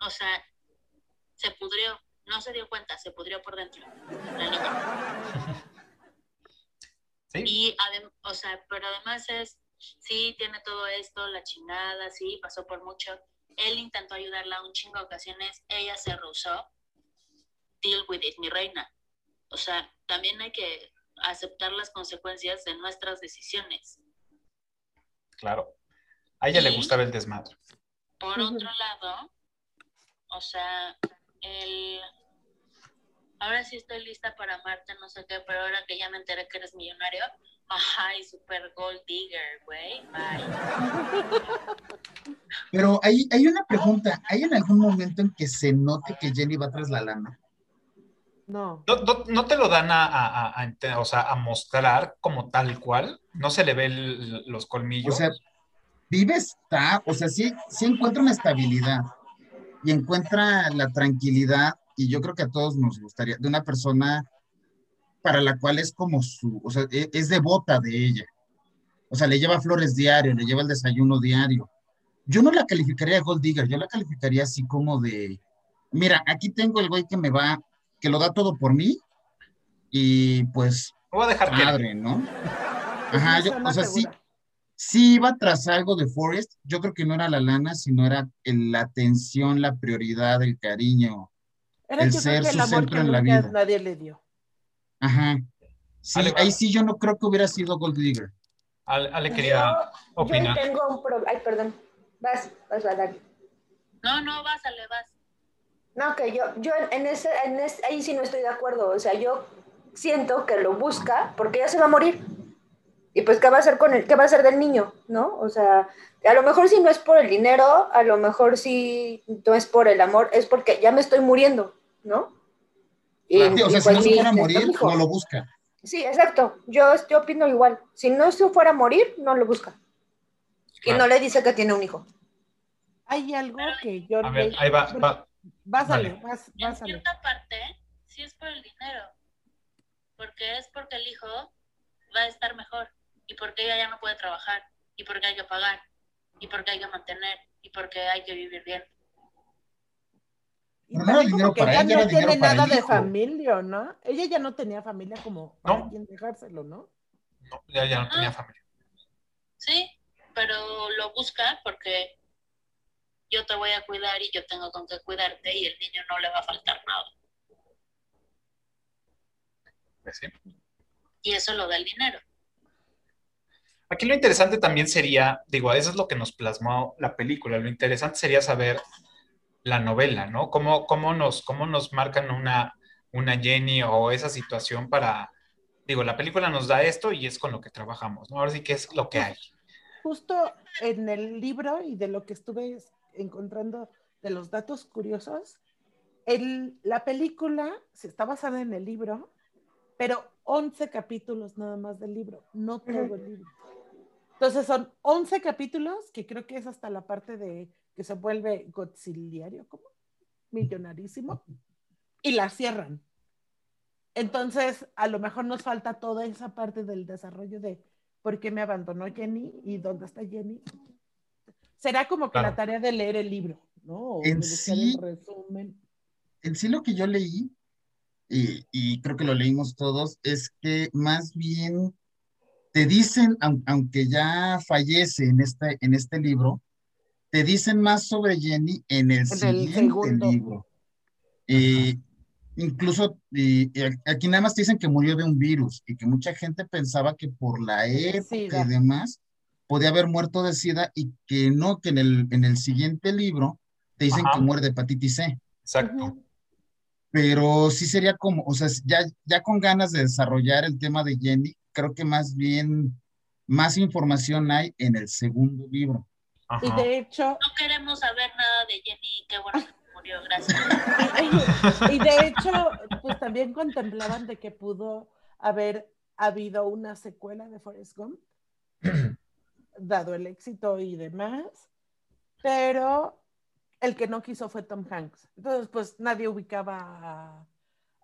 O sea, se pudrió, no se dio cuenta, se pudrió por dentro. La niña. Sí. Y, o sea, pero además es, sí, tiene todo esto, la chingada, sí, pasó por mucho. Él intentó ayudarla un chingo de ocasiones, ella se rehusó. Deal with it, mi reina. O sea, también hay que aceptar las consecuencias de nuestras decisiones. Claro. A ella le gustaba el desmadre. Por otro lado, o sea, el... Ahora sí estoy lista para amarte, no sé qué, pero ahora que ya me enteré que eres millonario, Ay, super gold digger, güey. Pero hay, hay una pregunta. ¿Hay en algún momento en que se note que Jenny va tras la lana? No. No, te lo dan a, o sea, a mostrar como tal cual. No se le ve los colmillos. O sea, vive está, o sea, sí, sí encuentra una estabilidad y encuentra la tranquilidad. Y yo creo que a todos nos gustaría, de una persona para la cual es como su, o sea, e, es, devota de ella. O sea, le lleva flores diario, le lleva el desayuno diario. Yo no la calificaría Gold Digger, yo la calificaría así como de, mira, aquí tengo el güey que me va, que lo da todo por mí y pues, voy a dejar padre, ¿no? Ajá, yo, o sea, sí, sí iba tras algo de Forrest, yo creo que no era la lana, sino era la atención, la prioridad, el cariño, el ser su centro en la vida. Nadie le dio. Ajá. Sí, ahí sí yo no creo que hubiera sido Gold Digger. Ale, quería opinar. Yo tengo un problema. Ay, perdón. Vas, vas a. No, no, vas, Ale, vas. No, que yo, yo en ese, en ese, ahí sí no estoy de acuerdo. O sea, yo siento que lo busca porque ya se va a morir. Y pues, ¿qué va a hacer con el, qué va a hacer del niño? ¿No? O sea, a lo mejor si no es por el dinero, a lo mejor si no es por el amor, es porque ya me estoy muriendo, ¿no? o sea, si no se fuera a morir, no lo busca. Sí, exacto. Yo, yo opino igual. Si no se fuera a morir, no lo busca. Y no le dice que tiene un hijo. Hay algo que yo... A ver, ahí va, va. Vas a ver, vas, En cierta parte, sí es por el dinero. Porque es porque el hijo va a estar mejor. Y porque ella ya no puede trabajar. Y porque hay que pagar. Y porque hay que mantener. Y porque hay que vivir bien. Pero no dinero para ella, no tiene nada de familia, ¿no? Ella ya no tenía familia como para No. quien dejárselo, ¿no? No, ya, ya no tenía familia. Sí, pero lo busca porque yo te voy a cuidar y yo tengo con qué cuidarte y el niño no le va a faltar nada. Pues sí. Y eso lo da el dinero. Aquí lo interesante también sería, digo, eso es lo que nos plasmó la película, lo interesante sería saber la novela, ¿no? ¿Cómo, cómo, nos, cómo nos marcan una, una Jenny o esa situación para, digo, la película nos da esto y es con lo que trabajamos, ¿no? Ahora sí que es lo que hay. Justo en el libro y de lo que estuve encontrando de los datos curiosos, el, la película se está basada en el libro, pero 11 capítulos nada más del libro, no todo el libro. Entonces son 11 capítulos, que creo que es hasta la parte de que se vuelve godzilliario, como millonarísimo, y la cierran. Entonces, a lo mejor nos falta toda esa parte del desarrollo de por qué me abandonó Jenny y dónde está Jenny. Será como que la tarea de leer el libro, ¿no? en sí, en sí lo que yo leí, y, y, creo que lo leímos todos, es que más bien te dicen, aunque ya fallece en este, en este libro, te dicen más sobre Jenny en el siguiente libro. Eh, incluso aquí nada más te dicen que murió de un virus y que mucha gente pensaba que por la época y demás podía haber muerto de SIDA y que no, que en el, en el siguiente libro te dicen que muere de hepatitis C. Exacto. Pero sí sería como, o sea, ya, ya con ganas de desarrollar el tema de Jenny, creo que más bien más información hay en el segundo libro. Y de hecho... No queremos saber nada de Jenny, qué bueno que murió, gracias. y de hecho, pues también contemplaban de que pudo haber habido una secuela de Forrest Gump, dado el éxito y demás, pero el que no quiso fue Tom Hanks. Entonces, pues nadie ubicaba a,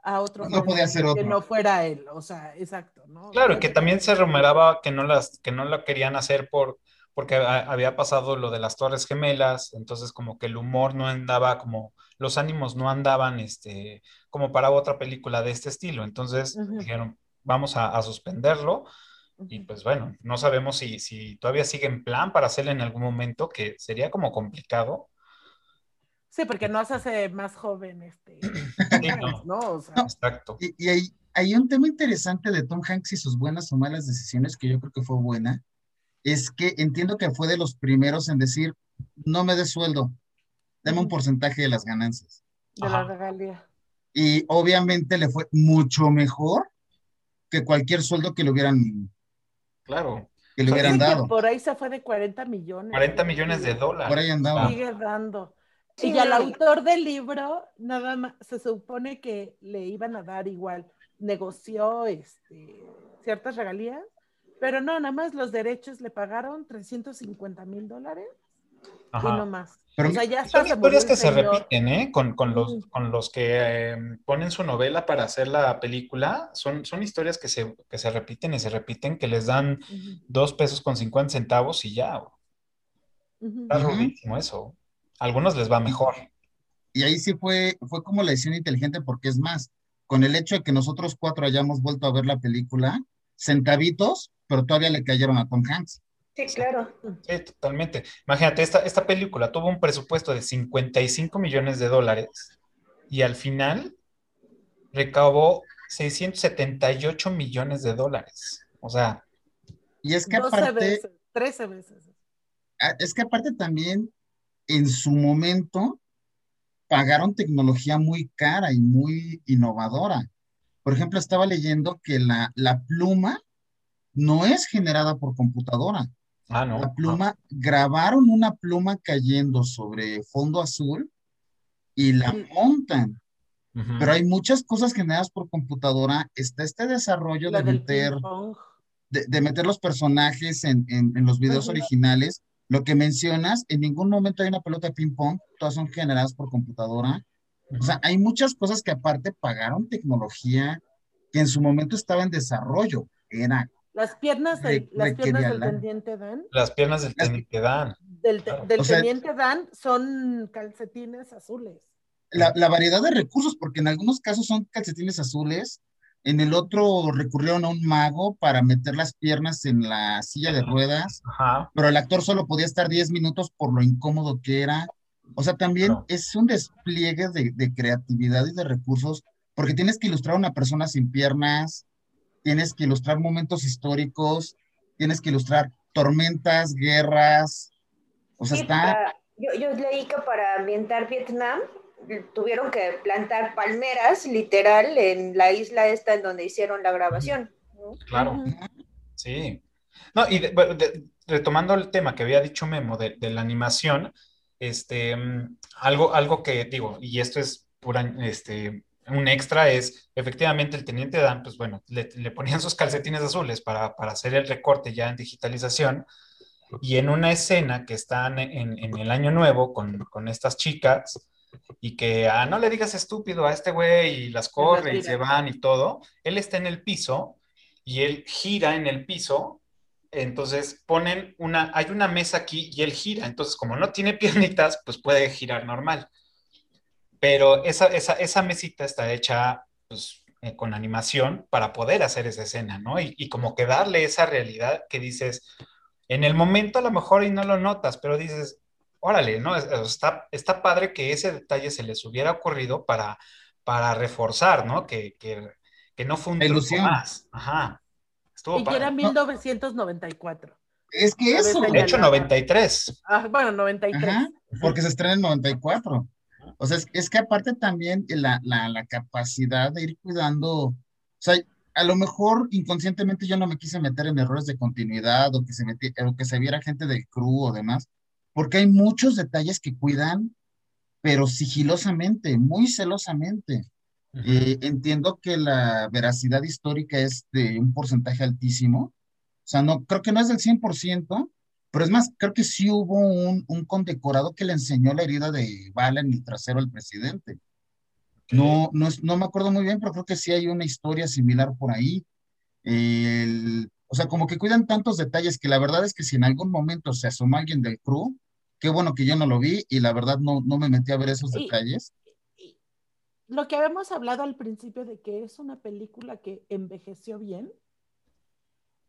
a otro no podía ser otro. que no fuera él, o sea, exacto, ¿no? Claro, que también se rumeraba que no las que no lo querían hacer por porque había pasado lo de las Torres Gemelas, entonces como que el humor no andaba como los ánimos no andaban este como para otra película de este estilo, entonces dijeron, vamos a, suspenderlo y pues bueno, no sabemos si, si todavía sigue en plan para hacerlo en algún momento, que sería como complicado, Sí, porque no se hace más joven este. no. Exacto. Y, hay, hay, un tema interesante de Tom Hanks y sus buenas o malas decisiones, que yo creo que fue buena, es que entiendo que fue de los primeros en decir, no me des sueldo, dame un porcentaje de las ganancias. De la regalía. Y obviamente le fue mucho mejor que cualquier sueldo que le hubieran. Claro. Que le hubieran dado. Por ahí se fue de 40 millones. 40 millones de dólares. Por ahí andaba. Sigue dando. Y al autor del libro, nada más, se supone que le iban a dar igual, negoció este, ciertas regalías, pero no, nada más los derechos le pagaron 350 mil dólares y no más. Pero o sea, ya son historias que se repiten, ¿eh? Con, con los, con los que em, ponen su novela para hacer la película, son, son historias que se, que se repiten y se repiten, que les dan dos pesos con 50 centavos y ya. Está rudísimo eso algunos les va mejor. Y ahí sí fue, fue como la decisión inteligente, porque es más, con el hecho de que nosotros cuatro hayamos vuelto a ver la película, centavitos, pero todavía le cayeron a Tom Hanks. Sí, claro. Sí, totalmente. Imagínate, esta, esta película tuvo un presupuesto de 55 millones de dólares y al final recaudó 678 millones de dólares. O sea. Y es que aparte. Veces, 13 veces. Ah, es que aparte también en su momento pagaron tecnología muy cara y muy innovadora. Por ejemplo, estaba leyendo que la, la pluma no es generada por computadora. Ah, no. La pluma, grabaron una pluma cayendo sobre fondo azul y la montan. Pero hay muchas cosas generadas por computadora. Está este desarrollo de meter, de, meter los personajes en, los videos originales lo que mencionas, en ningún momento hay una pelota de ping-pong, todas son generadas por computadora. O sea, hay muchas cosas que aparte pagaron tecnología que en su momento estaba en desarrollo. Era las piernas, del, las piernas del teniente Dan. Las piernas del teniente Dan. Del, teniente Dan son calcetines azules. La, la, variedad de recursos, porque en algunos casos son calcetines azules, en el otro recurrieron a un mago para meter las piernas en la silla de ruedas, pero el actor solo podía estar 10 minutos por lo incómodo que era. O sea, también es un despliegue de, creatividad y de recursos, porque tienes que ilustrar a una persona sin piernas, tienes que ilustrar momentos históricos, tienes que ilustrar tormentas, guerras. O sea, Sí, está. para- yo, yo leí que para ambientar Vietnam tuvieron que plantar palmeras, literal, en la isla esta en donde hicieron la grabación. ¿no? Claro. Sí. No, y de- de- retomando el tema que había dicho Memo de, de la animación, este, mm, algo, algo que digo, y esto es pura, este, un extra, es efectivamente el teniente Dan, pues bueno, le, le ponían sus calcetines azules para, para hacer el recorte ya en digitalización, y en una escena que están en, en el año nuevo con, con estas chicas, y que, ah, no le digas estúpido a este güey, y las corre y se van y todo, él está en el piso, y él gira en el piso, entonces ponen una, hay una mesa aquí y él gira, entonces como no tiene piernitas, pues puede girar normal. Pero esa, esa, esa mesita está hecha pues, eh, con animación para poder hacer esa escena, ¿no? Y, y como que darle esa realidad que dices, en el momento a lo mejor y no lo notas, pero dices, órale, ¿no? Es- Está, está padre que ese detalle se les hubiera ocurrido para, para reforzar, ¿no? Que, que, que no fue un ilusión. más. Ajá. Estuvo Y que padre. era 1994. Es que eso. De hecho, 93. Ah, bueno, 93. Ajá, porque se estrena en 94. O sea, es, es que aparte también la, la, la capacidad de ir cuidando, o sea, a lo mejor inconscientemente yo no me quise meter en errores de continuidad o que se meti- o que se viera gente del crew o demás, porque hay muchos detalles que cuidan, pero sigilosamente, muy celosamente. Eh, entiendo que la veracidad histórica es de un porcentaje altísimo, o sea, no, creo que no es del 100%, pero es más, creo que sí hubo un, un condecorado que le enseñó la herida de bala en el trasero al presidente. No, no, es- no me acuerdo muy bien, pero creo que sí hay una historia similar por ahí. El- o sea, como que cuidan tantos detalles que la verdad es que si en algún momento se asoma alguien del crew, qué bueno que yo no lo vi y la verdad no, no me metí a ver esos Y- detalles. Lo que habíamos hablado al principio de que es una película que envejeció bien,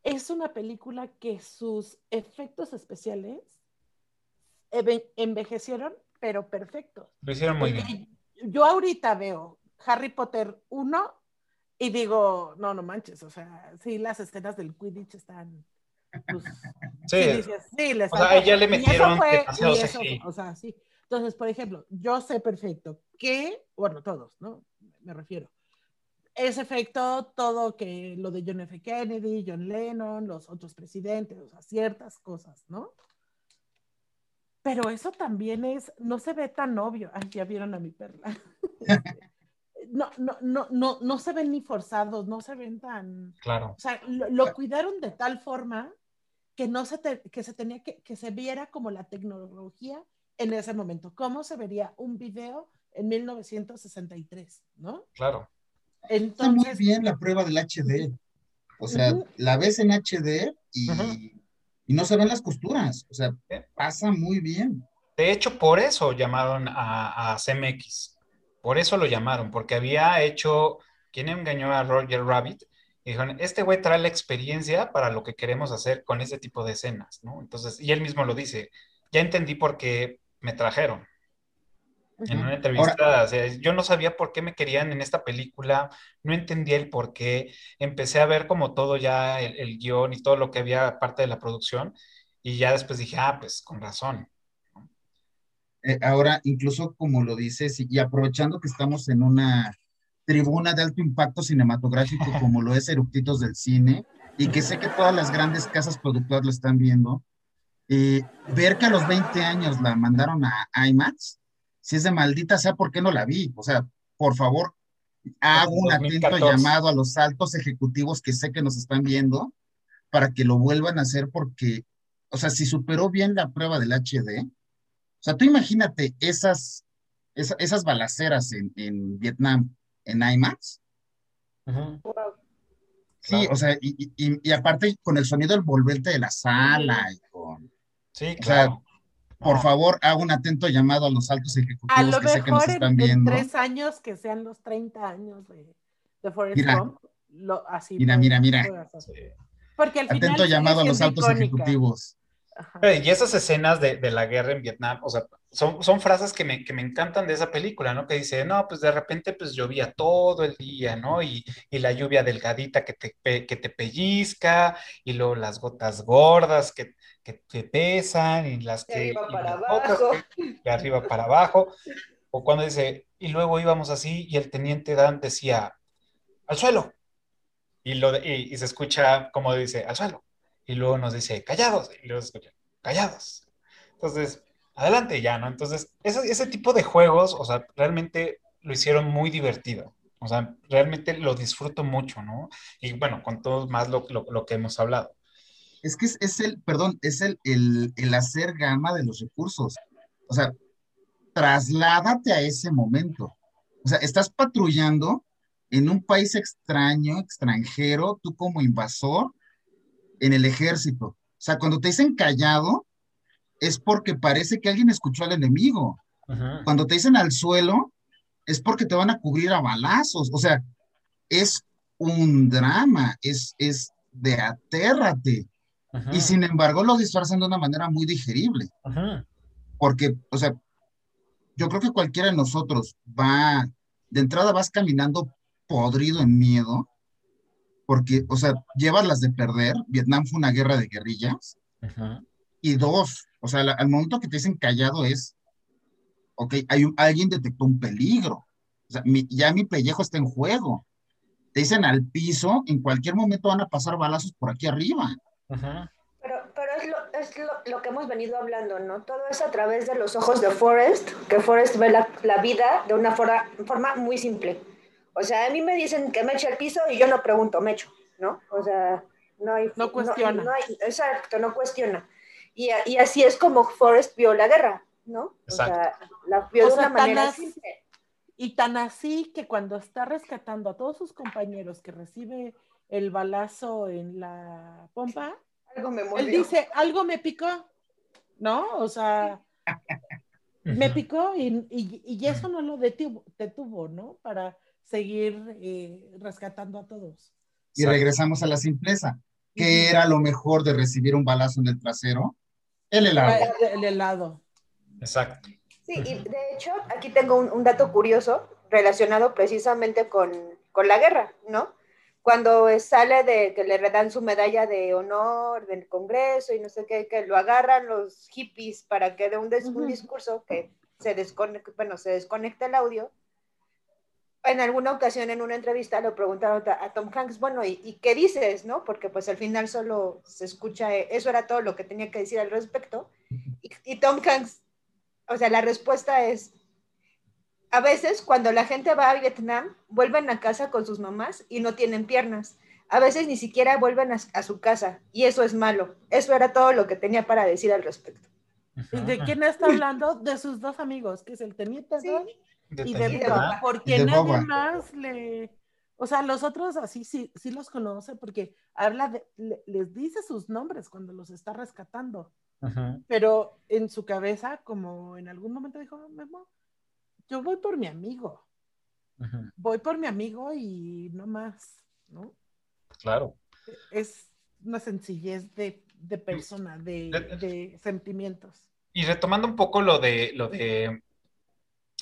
es una película que sus efectos especiales envejecieron, pero perfectos. Lo hicieron muy bien. Yo ahorita veo Harry Potter 1 y digo, no, no manches, o sea, sí, las escenas del Quidditch están... pues, Sí. sí dices, sí, les O sea, ya le Y eso metieron fue- eso-. O sea, sí. Entonces, por ejemplo, yo sé perfecto que, bueno, todos, ¿no? Me refiero. Ese efecto, todo que lo de John F. Kennedy, John Lennon, los otros presidentes, o sea, ciertas cosas, ¿no? Pero eso también es, no se ve tan obvio. Ay, ya vieron a mi perla. no, no, no, no, no se ven ni forzados, no se ven tan, Claro. o sea, lo, lo cuidaron de tal forma que no se, te- que se tenía que, que se viera como la tecnología en ese momento. ¿Cómo se vería un video en 1963, no? Claro. Está muy bien la prueba del HD. O sea, la ves en HD y, no se ven las costuras. O sea, pasa muy bien. De hecho, por eso llamaron a, a CMX. Por eso lo llamaron, porque había hecho. ¿Quién engañó a Roger Rabbit? Y dijeron, este güey trae la experiencia para lo que queremos hacer con ese tipo de escenas, ¿no? Entonces, y él mismo lo dice, ya entendí por qué me trajeron. En una entrevista, o sea, yo no sabía por qué me querían en esta película, no entendía el por qué, empecé a ver como todo ya el, el guion y todo lo que había parte de la producción, y ya después dije, ah, pues con razón. Eh, ahora, incluso como lo dices, y, y aprovechando que estamos en una tribuna de alto impacto cinematográfico como lo es Eructitos del Cine, y que sé que todas las grandes casas productoras lo están viendo, eh, ver que a los 20 años la mandaron a IMAX, si es de maldita sea, ¿por qué no la vi? O sea, por favor, hago un atento 2014. llamado a los altos ejecutivos que sé que nos están viendo para que lo vuelvan a hacer porque, o sea, si superó bien la prueba del HD, o sea, tú imagínate esas, esa- esas balaceras en, en Vietnam en IMAX. Sí, Claro. o sea, y, y- y- y aparte con el sonido envolvente de la sala y con, Sí, o sea, claro. Por No. favor, hago un atento llamado a los altos a ejecutivos lo que sé que nos mejor en, están en viendo. tres años que sean los 30 años de, de Forrest Mira. Gump, lo, así Mira, mira, mira. Porque al final Atento llamado a los altos icónica. ejecutivos. Ajá. Y esas escenas de, de la guerra en Vietnam, o sea, son, son frases que me, que me encantan de esa película, ¿no? Que dice, no, pues de repente pues llovía todo el día, ¿no? Y, y la lluvia delgadita que te, que te pellizca, y luego las gotas gordas, que, que te pesan y las De que... arriba para otras abajo. de arriba para abajo. O cuando dice, y luego íbamos así y el teniente Dan decía, al suelo. Y, lo de- y, y se escucha como dice, al suelo. Y luego nos dice, callados. Y luego se escucha, callados. Entonces, adelante ya, ¿no? Entonces, ese, ese tipo de juegos, o sea, realmente lo hicieron muy divertido. O sea, realmente lo disfruto mucho, ¿no? Y bueno, con todo más lo, lo- lo que hemos hablado. Es que es, es el, perdón, es el, el, el hacer gama de los recursos. O sea, trasládate a ese momento. O sea, estás patrullando en un país extraño, extranjero, tú como invasor, en el ejército. O sea, cuando te dicen callado, es porque parece que alguien escuchó al enemigo. Cuando te dicen al suelo, es porque te van a cubrir a balazos. O sea, es un drama, es, es de atérrate. Y sin embargo lo disfrazan de una manera muy digerible. Porque, o sea, yo creo que cualquiera de nosotros va, de entrada vas caminando podrido en miedo, porque, o sea, llevas las de perder. Vietnam fue una guerra de guerrillas. Y dos, o sea, la- al momento que te dicen callado es, ok, hay un- alguien detectó un peligro. O sea, mi- ya mi pellejo está en juego. Te dicen al piso, en cualquier momento van a pasar balazos por aquí arriba. Pero, pero es, lo, es lo, lo que hemos venido hablando, ¿no? Todo es a través de los ojos de Forrest, que Forrest ve la, la vida de una forma, forma muy simple. O sea, a mí me dicen que me eche al piso y yo no pregunto, me echo, ¿no? O sea, no hay... No cuestiona. no hay- exacto, no cuestiona. Y, y así es como Forrest vio la guerra, ¿no? O sea, la vio O de sea, una manera así- simple. Y tan así que cuando está rescatando a todos sus compañeros que recibe el balazo en la pompa, Algo me él dice, algo me picó, ¿no? O sea, me picó y, y- y eso no lo detuvo, detuvo, ¿no? Para seguir eh, rescatando a todos. Y regresamos a la simpleza. ¿Qué era lo mejor de recibir un balazo en el trasero? El helado. El, el helado. Exacto. Sí, y de hecho, aquí tengo un, un dato curioso relacionado precisamente con, con la guerra, ¿no? Cuando sale de que le dan su medalla de honor del Congreso y no sé qué, que lo agarran los hippies para que dé un, un discurso que se desconecte, bueno, se desconecta el audio. En alguna ocasión en una entrevista le preguntaron a, a Tom Hanks, bueno, ¿y, y qué dices, no? Porque pues al final solo se escucha, eh, eso era todo lo que tenía que decir al respecto. Y, y Tom Hanks o sea, la respuesta es, a veces cuando la gente va a Vietnam, vuelven a casa con sus mamás y no tienen piernas. A veces ni siquiera vuelven a, a su casa y eso es malo. Eso era todo lo que tenía para decir al respecto. ¿Y de quién está hablando? De sus dos amigos, que es el teniente De y de Boba, Dan. porque de nadie Boba. más le... O sea, los otros así sí, sí los conoce porque habla de, le- les dice sus nombres cuando los está rescatando. Pero en su cabeza, como en algún momento dijo, Memo, yo voy por mi amigo, voy por mi amigo y no más, ¿no? Claro. Es una sencillez de, de persona, de, de sentimientos. Y retomando un poco lo de lo de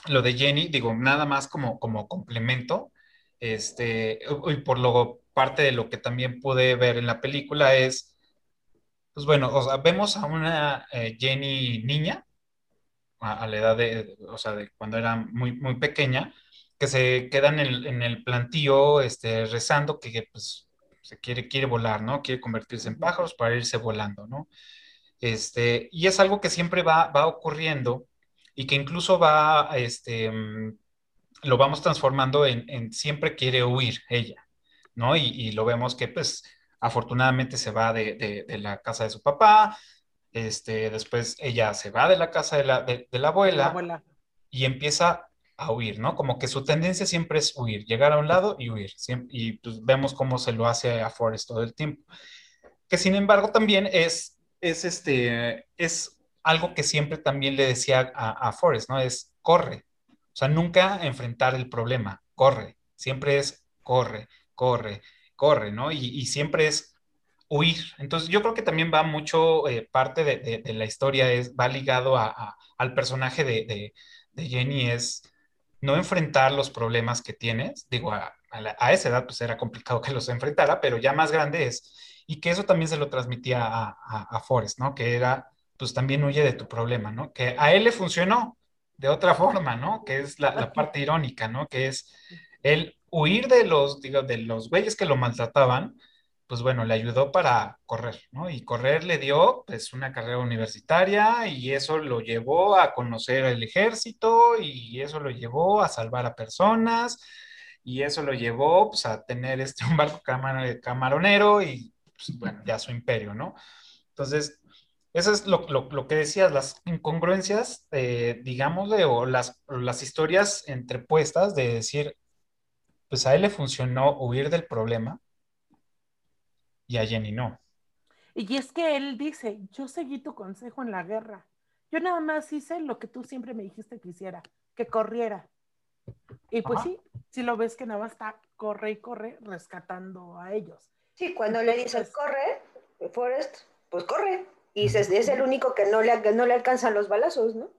lo de Jenny, digo, nada más como, como complemento, este, y por lo parte de lo que también pude ver en la película es, pues bueno, o sea, vemos a una eh, Jenny niña, a, a la edad de, o sea, de cuando era muy, muy pequeña, que se queda en el, en el plantío, este, rezando que, pues, se quiere, quiere volar, ¿no? Quiere convertirse en pájaros para irse volando, ¿no? Este, y es algo que siempre va, va ocurriendo y que incluso va, este, mm, lo vamos transformando en, en siempre quiere huir ella, ¿no? Y, y lo vemos que, pues, afortunadamente se va de, de- de la casa de su papá, este, después ella se va de la casa de la, de- de la abuela La abuela. y empieza a huir, ¿no? Como que su tendencia siempre es huir, llegar a un lado y huir, y pues vemos cómo se lo hace a Forrest todo el tiempo. Que sin embargo también es, es, este, es algo que siempre también le decía a, a Forrest, ¿no? Es corre, o sea, nunca enfrentar el problema, corre, siempre es corre, corre, corre, ¿no? Y, y siempre es huir. Entonces yo creo que también va mucho, eh, parte de, la historia es, va ligado a- al personaje de, Jenny, es no enfrentar los problemas que tienes. Digo, a, a esa edad pues era complicado que los enfrentara, pero ya más grande es y que eso también se lo transmitía a, Forrest, ¿no? Que era, pues también huye de tu problema, ¿no? Que a él le funcionó de otra forma, ¿no? Que es la, la parte irónica, ¿no? Que es el huir de los, digo, de los güeyes que lo maltrataban, pues bueno, le ayudó para correr, ¿no? Y correr le dio pues una carrera universitaria y eso lo llevó a conocer el ejército y eso lo llevó a salvar a personas y eso lo llevó pues a tener este un barco camar camaronero y pues, bueno, ya su imperio, ¿no? Entonces, eso es lo, que decías, las incongruencias, eh, digámosle, o las, las historias entrepuestas de decir, pues a él le funcionó huir del problema y a Jenny no. Y es que él dice, yo seguí tu consejo en la guerra. Yo nada más hice lo que tú siempre me dijiste que hiciera, que corriera. Y pues Ajá. sí, si lo ves que nada más está corre y corre rescatando a ellos. Sí, cuando le dice Entonces- corre, Forrest, pues corre. Y se- es el único que no le, no le alcanzan los balazos, ¿no?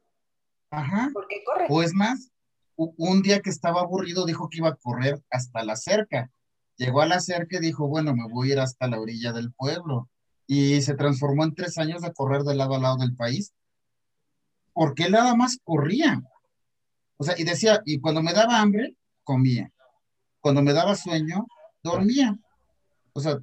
Ajá. Porque corre. O es más, un día que estaba aburrido dijo que iba a correr hasta la cerca. Llegó a la cerca y dijo, bueno, me voy a ir hasta la orilla del pueblo. Y se transformó en tres años de correr de lado a lado del país. Porque él nada más corría. O sea, y decía, y cuando me daba hambre, comía. Cuando me daba sueño, dormía. O sea,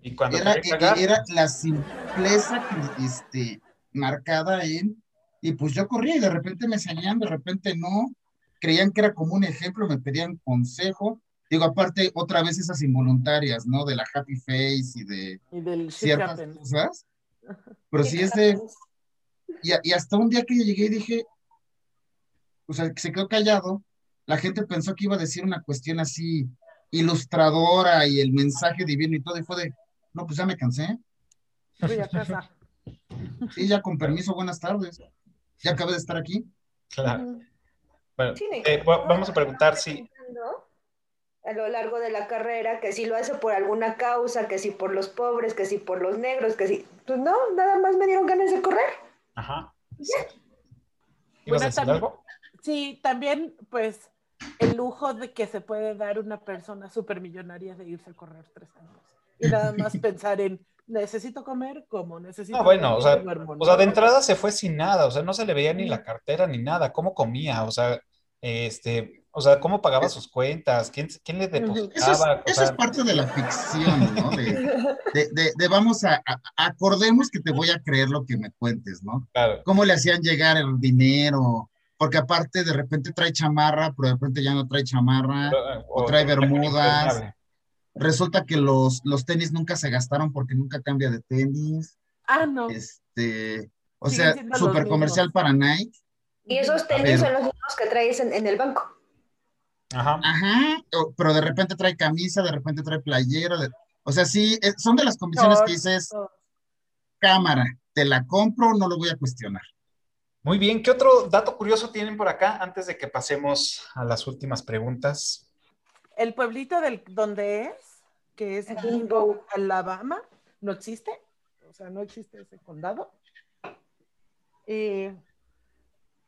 Y cuando era, cagar, era la simpleza este, marcada en, y pues yo corría y de repente me seguían, de repente no, creían que era como un ejemplo, me pedían consejo. Digo, aparte, otra vez esas involuntarias, ¿no? De la happy face y de Y del ciertas cosas. Pero sí es de, y, hasta un día que yo llegué y dije, o sea, que se quedó callado, la gente pensó que iba a decir una cuestión así ilustradora y el mensaje divino y todo, y fue de, no, pues ya me cansé. Voy a casa. Sí, ya con permiso, buenas tardes. Ya acabé de estar aquí. claro. Bueno, eh, va- vamos a preguntar si, a lo largo de la carrera que si lo hace por alguna causa, que si por los pobres, que si por los negros, que si... Pues no, nada más me dieron ganas de correr. ajá. ¿Ibas Bueno, a decir también- algo? Sí, también, pues, el lujo de que se puede dar una persona supermillonaria de irse a correr tres años. Y nada más pensar en, necesito comer, como necesito Ah, bueno, o sea, O sea, ¿no? de entrada se fue sin nada, o sea, no se le veía ni la cartera ni nada, cómo comía, o sea, este, o sea, cómo pagaba sus cuentas, quién, quién le Eso es, depositaba, eso es parte de la ficción, ¿no? De, de- de- de vamos a, a- acordemos que te voy a creer lo que me cuentes, ¿no? claro, ¿Cómo le hacían llegar el dinero? Porque aparte de repente trae chamarra, pero de repente ya no trae chamarra. o trae bermudas. Resulta que los, los tenis nunca se gastaron porque nunca cambia de tenis. Ah, no. Este, o Siguen sea, súper comercial para Nike. Y esos tenis son los mismos que traes en, en el banco. Ajá, Ajá, o- pero de repente trae camisa, de repente trae playera. de- o sea, sí, eh, son de las condiciones que dices, cámara, te la compro, no lo voy a cuestionar. muy bien, ¿qué otro dato curioso tienen por acá antes de que pasemos a las últimas preguntas? El pueblito del, donde es, que es Ajá. Bingo, Alabama, no existe. O sea, no existe ese condado. Eh,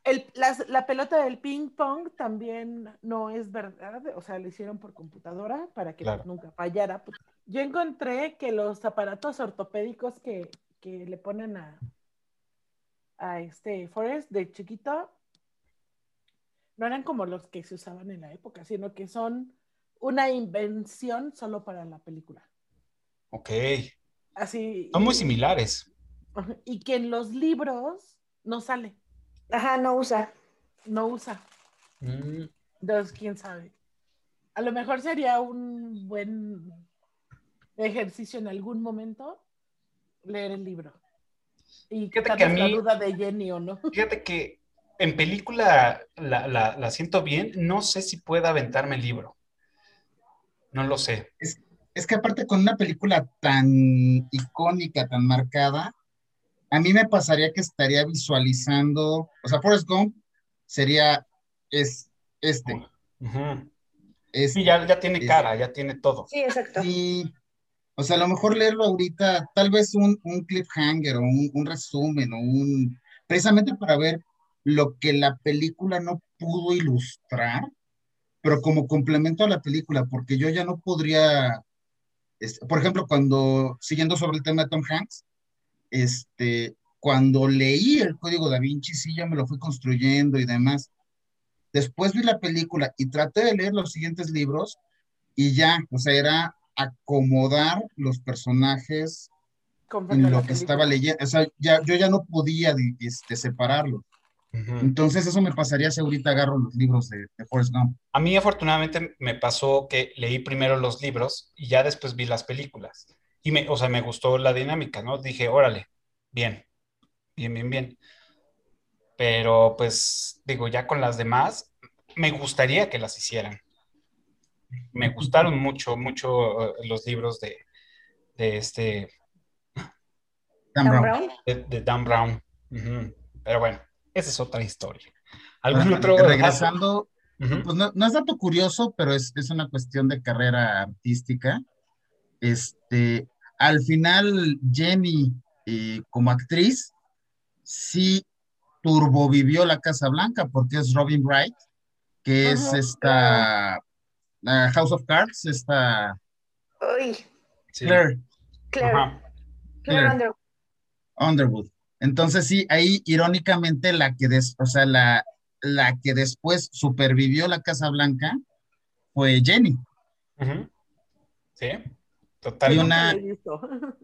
el- la pelota del ping pong también no es verdad, o sea, lo hicieron por computadora para que Claro. nunca fallara. Pues, Yo encontré que los aparatos ortopédicos que, que le ponen a, a este Forrest de chiquito no eran como los que se usaban en la época, sino que son una invención solo para la película. Ok, Así. son muy similares. Y que en los libros no sale, Ajá, no usa. no usa. Mm, Entonces, quién sabe. A lo mejor sería un buen ejercicio en algún momento leer el libro. Y Fíjate que a quitarnos la mí- duda de Jenny o no. Fíjate que en película la, la- la siento bien, no sé si pueda aventarme el libro. No lo sé. Es que aparte con una película tan icónica, tan marcada, a mí me pasaría que estaría visualizando, o sea, Forrest Gump sería es, este, este. Sí, ya, ya tiene cara, ya tiene todo. Sí, exacto. Sí, o sea, a lo mejor leerlo ahorita, tal vez un, un cliffhanger o un, un resumen o un, precisamente para ver lo que la película no pudo ilustrar, pero como complemento a la película, porque yo ya no podría este, por ejemplo, cuando, siguiendo sobre el tema de Tom Hanks, este, cuando leí el Código da Vinci, sí, ya me lo fui construyendo y demás. Después vi la película y traté de leer los siguientes libros y ya, o sea, era acomodar los personajes en lo que película. estaba leyendo. O sea, ya, yo ya no podía este, separarlo. Entonces, eso me pasaría si ahorita agarro los libros de, de Forrest Gump. A mí afortunadamente me pasó que leí primero los libros y ya después vi las películas. Y me, o sea, me gustó la dinámica, ¿no? Dije, órale, bien, bien, bien, bien. Pero pues digo, ya con las demás, me gustaría que las hicieran. Me gustaron mucho, mucho eh, los libros de, de este, Dan Dan Brown. Brown. de, de Dan Brown. Ujú. Pero bueno, esa es otra historia. ¿Algún Bueno, otro? regresando, Ujú. pues no, no es dato curioso, pero es, es una cuestión de carrera artística. Este, al final, Jenny, eh, como actriz, sí turbovivió la Casa Blanca, porque es Robin Wright, que es esta la House of Cards, esta Uy, Sí. Claire Claire. Claire Claire. Underwood. Underwood. Entonces, sí, ahí irónicamente la que des, o sea, la, la que después supervivió la Casa Blanca fue Jenny. Sí, Y totalmente. una,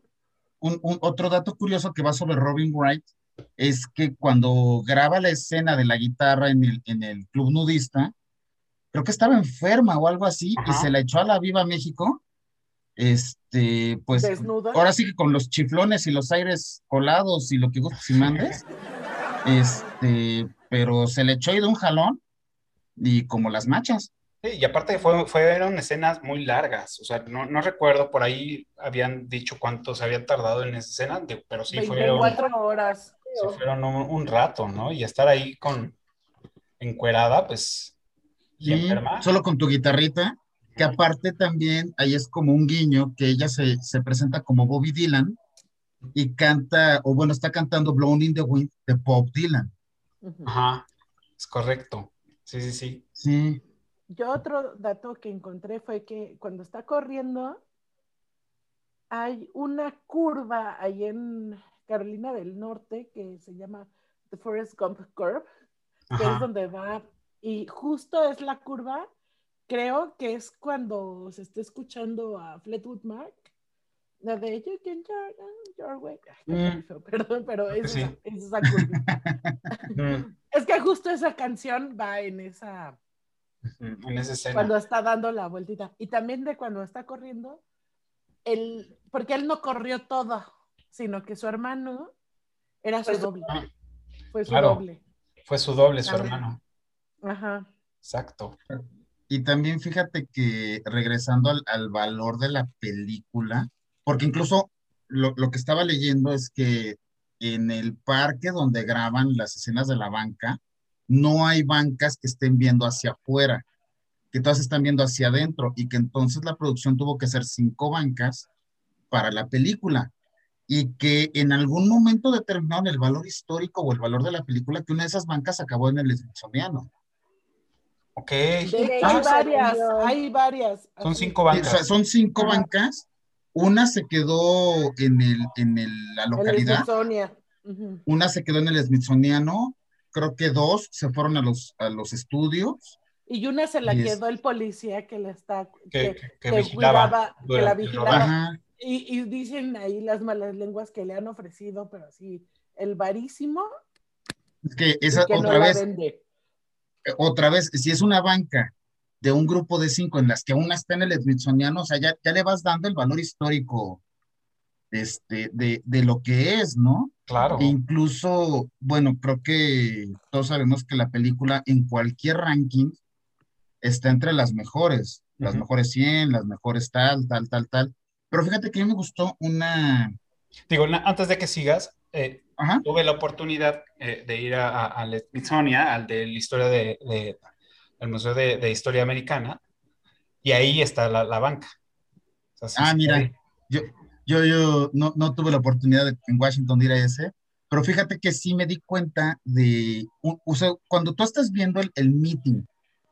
un, un- otro dato curioso que va sobre Robin Wright es que cuando graba la escena de la guitarra en el, en el club nudista, creo que estaba enferma o algo así, y se la echó a la Viva México. Este, pues Desnuda. ahora sí que con los chiflones y los aires colados y lo que gustes y mandes, este, pero se le echó ahí de un jalón y como las machas. Sí, y aparte fue- fueron escenas muy largas, o sea, no, no recuerdo, por ahí habían dicho cuánto se habían tardado en esa escena, pero sí fueron, 24 horas. sí fueron un, un rato, ¿no? Y estar ahí con encuerada, pues, y Sí, enferma. solo con tu guitarrita, que aparte también ahí es como un guiño que ella se, se presenta como Bobby Dylan y canta, o bueno, está cantando Blown in the Wind de Bob Dylan. Ajá, es correcto. Sí, sí, sí. Sí, Yo otro dato que encontré fue que cuando está corriendo, hay una curva ahí en Carolina del Norte que se llama The Forest Gump Curve, que es Ajá. donde va, y justo es la curva, creo que es cuando se está escuchando a Fleetwood Mac, la de You can your way. Ay, Mm. perdón, pero es, Sí. esa, es esa curva. Mm, es que justo esa canción va en esa En esa escena. cuando está dando la vueltita. Y también de cuando está corriendo, él, porque él no corrió todo, sino que su hermano era su doble. Fue su claro. doble. Fue su doble, su También. hermano. Ajá. Exacto. y también fíjate que regresando al, al valor de la película, porque incluso lo, lo que estaba leyendo es que en el parque donde graban las escenas de la banca, no hay bancas que estén viendo hacia afuera, que todas están viendo hacia adentro y que entonces la producción tuvo que ser cinco bancas para la película y que en algún momento determinaron el valor histórico o el valor de la película que una de esas bancas acabó en el Smithsoniano. Ok. Ah, hay varias, según yo. hay varias. Son cinco Sí, o bancas. sea, son cinco Ajá. bancas. Una se quedó en, el, en el- la En el localidad, Smithsonian. Ujú. una se quedó en el Smithsoniano, creo que dos se fueron a los, a los estudios. Y una se la Y es- quedó el policía que la está, Que, que, que- vigilaba cuidaba, la vigilaba. Y, y dicen ahí las malas lenguas que le han ofrecido, pero sí, el varísimo es que esa no otra vez, eh, otra vez, si es una banca de un grupo de cinco en las que una está en el Smithsoniano, o sea, ya, ya le vas dando el valor histórico este, de, de lo que es, ¿no? Claro. E incluso, bueno, creo que todos sabemos que la película en cualquier ranking está entre las mejores, las Ujú. mejores 100, las mejores tal, tal, tal, tal. Pero fíjate que a mí me gustó una... Digo, antes de que sigas, eh, tuve la oportunidad eh, de ir a- a- Smithsonian, al de la historia de, de- Museo de, de Historia Americana, y ahí está la, la banca. O sea, sí ah, mira, ahí. yo, yo, yo no, no tuve la oportunidad de, en Washington de ir a ese, pero fíjate que sí me di cuenta de, o sea, cuando tú estás viendo el, el meeting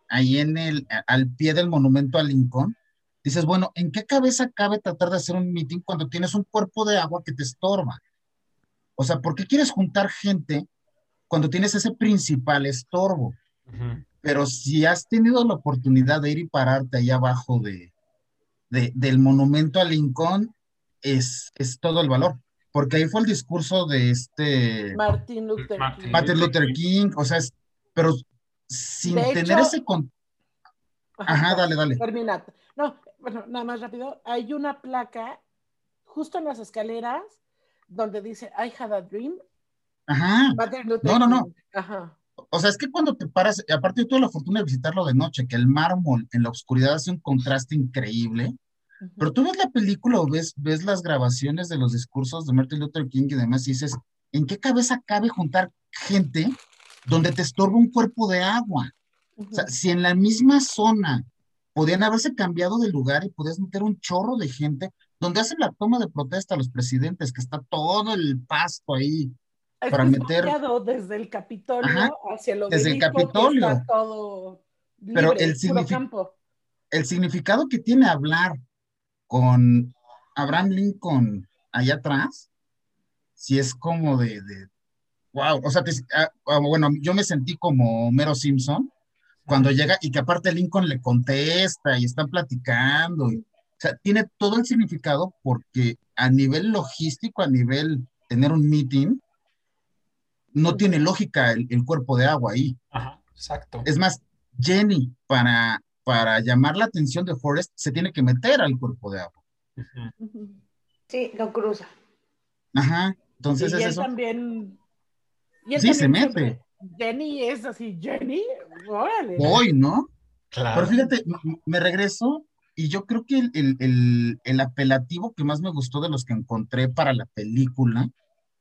ahí en el, al pie del monumento a Lincoln, dices, bueno, ¿en qué cabeza cabe tratar de hacer un meeting cuando tienes un cuerpo de agua que te estorba? O sea, ¿por qué quieres juntar gente cuando tienes ese principal estorbo? Pero si has tenido la oportunidad de ir y pararte ahí abajo de, de- del monumento a Lincoln, es, es todo el valor. Porque ahí fue el discurso de este Martin Luther King. Martin Luther King, o sea, es, pero sin De tener hecho- ese con... Ajá, dale, dale. Termina. No, bueno, nada más rápido. Hay una placa justo en las escaleras donde dice I had a dream. Ajá. Martin Luther No, no, no. King. Ajá. O sea, es que cuando te paras, aparte yo tuve la fortuna de visitarlo de noche, que el mármol en la oscuridad hace un contraste increíble, pero tú ves la película o ves, ves las grabaciones de los discursos de Martin Luther King y demás y dices, ¿en qué cabeza cabe juntar gente donde te estorba un cuerpo de agua? O sea, si en la misma zona podían haberse cambiado de lugar y podías meter un chorro de gente, donde hacen la toma de protesta a los presidentes, que está todo el pasto ahí Es para está meter... desde el Capitolio Ajá, hacia el desde el Capitolio. está todo Pero libre, el puro signifi- el significado que tiene hablar con Abraham Lincoln allá atrás, si es como de, de wow, o sea, te- ah, ah, bueno, yo me sentí como Homero Simpson cuando llega y que aparte Lincoln le contesta y están platicando, y- o sea, tiene todo el significado porque a nivel logístico, a nivel tener un meeting, no tiene lógica el, el cuerpo de agua ahí. Ajá, exacto. Es más, Jenny, para, para llamar la atención de Forrest, se tiene que meter al cuerpo de agua. Sí, lo cruza. Ajá, entonces y es él eso. también. y él Sí, se mete. Jenny es así, Jenny, órale. Voy, ¿no? Claro. Pero fíjate, me regreso y yo creo que el, el- el- el apelativo que más me gustó de los que encontré para la película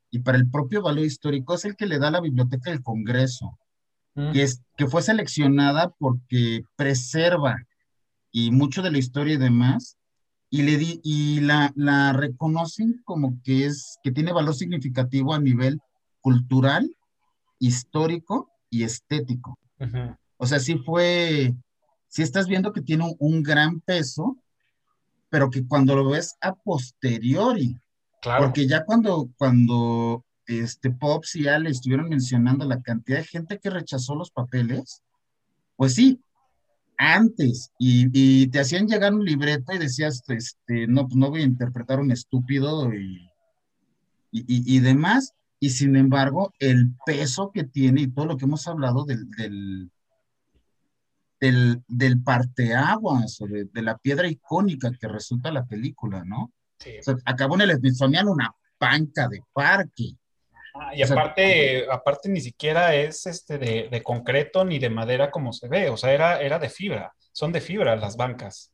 y para el propio valor histórico es el que le da la Biblioteca del Congreso, Mm. que, es, que fue seleccionada porque preserva y mucho de la historia y demás, y, le di, y la, la reconocen como que, es, que tiene valor significativo a nivel cultural, histórico y estético. O sea, sí fue, sí estás viendo que tiene un, un gran peso, pero que cuando lo ves a posteriori, Claro. porque ya cuando, cuando este, Pops y Ale estuvieron mencionando la cantidad de gente que rechazó los papeles, pues sí, antes, y, y te hacían llegar un libreto y decías, este, no, pues no voy a interpretar un estúpido y, y, y- y demás, y sin embargo, el peso que tiene y todo lo que hemos hablado del, del, del, del parteaguas o de, de la piedra icónica que resulta la película, ¿no? Sí. O sea, acabó en el Smithsonian una banca de parque. Ah, y O sea, aparte, aparte ni siquiera es este de, de concreto ni de madera como se ve, o sea, era, era de fibra, son de fibra las bancas,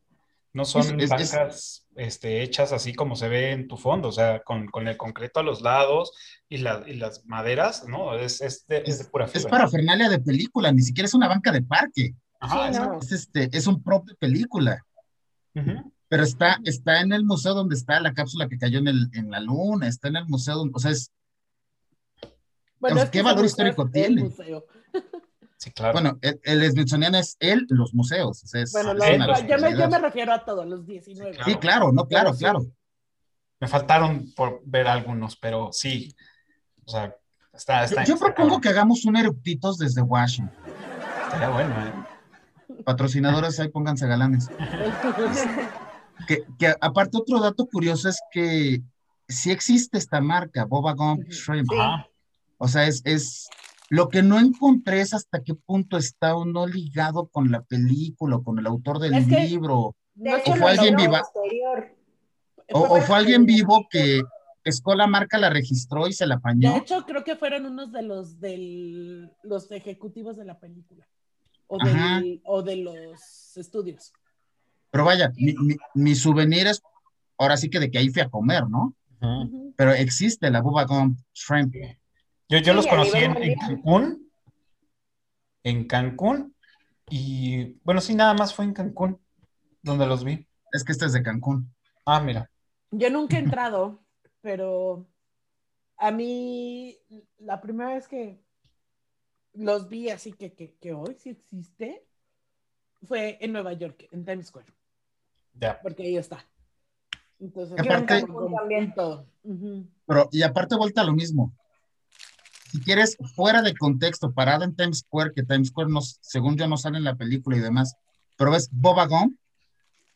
no son Es- es- es- bancas este, hechas así como se ve en tu fondo, o sea, con, con el concreto a los lados y, la- y las maderas, ¿no? Es, es de, es de pura Es fibra. parafernalia de película, ni siquiera es una banca de parque. Ajá, Sí, ¿no? Es, este, es un prop de película. Ujú. Pero está, está en el museo donde está la cápsula que cayó en, el, en la luna, está en el museo, donde, o sea, es, Bueno, es ¿qué valor histórico tiene? museo. Sí, claro. bueno, el, el Smithsonian es él, los museos. es- Bueno, es sí, yo, me, yo me responsabilidad. refiero a todos los 19. claro. Sí, claro, no, claro, Claro, sí. Me faltaron por ver algunos, pero sí, o sea, está, Yo, está, yo propongo que hagamos un eructitos desde Washington. Estaría bueno, ¿eh? Patrocinadores ahí, pónganse galanes. Que, que aparte otro dato curioso es que sí existe esta marca, Boba Gump Shrimp. Ajá. O sea, es, es lo que no encontré es hasta qué punto está o no ligado con la película o con el autor del Es que- libro. De hecho, ¿O fue alguien viva? O, o fue alguien vivo que Escola Marca la registró y se la De apañó. hecho, creo que fueron unos de los del, los ejecutivos de la película. O, Ajá. del- o de los estudios. Pero vaya, mi, mi, mi souvenir es ahora sí que de que ahí fui a comer, ¿no? Pero existe la Boba Gump Shrimp. Yo, yo Sí, los conocí en. Cancún, en Cancún, y bueno, sí, nada más fue en Cancún donde los vi. Es que este es de Cancún. Ah, mira. Yo nunca he entrado, pero a mí la primera vez que los vi así que, que, que hoy sí existe fue en Nueva York, en Times Square. Ya. Porque ahí está. Entonces, Y aparte- con todo. Pero, y aparte vuelta a lo mismo. Si quieres, fuera de contexto, parada en Times Square, que Times Square, no, según yo, no sale en la película y demás, pero ves Boba Gump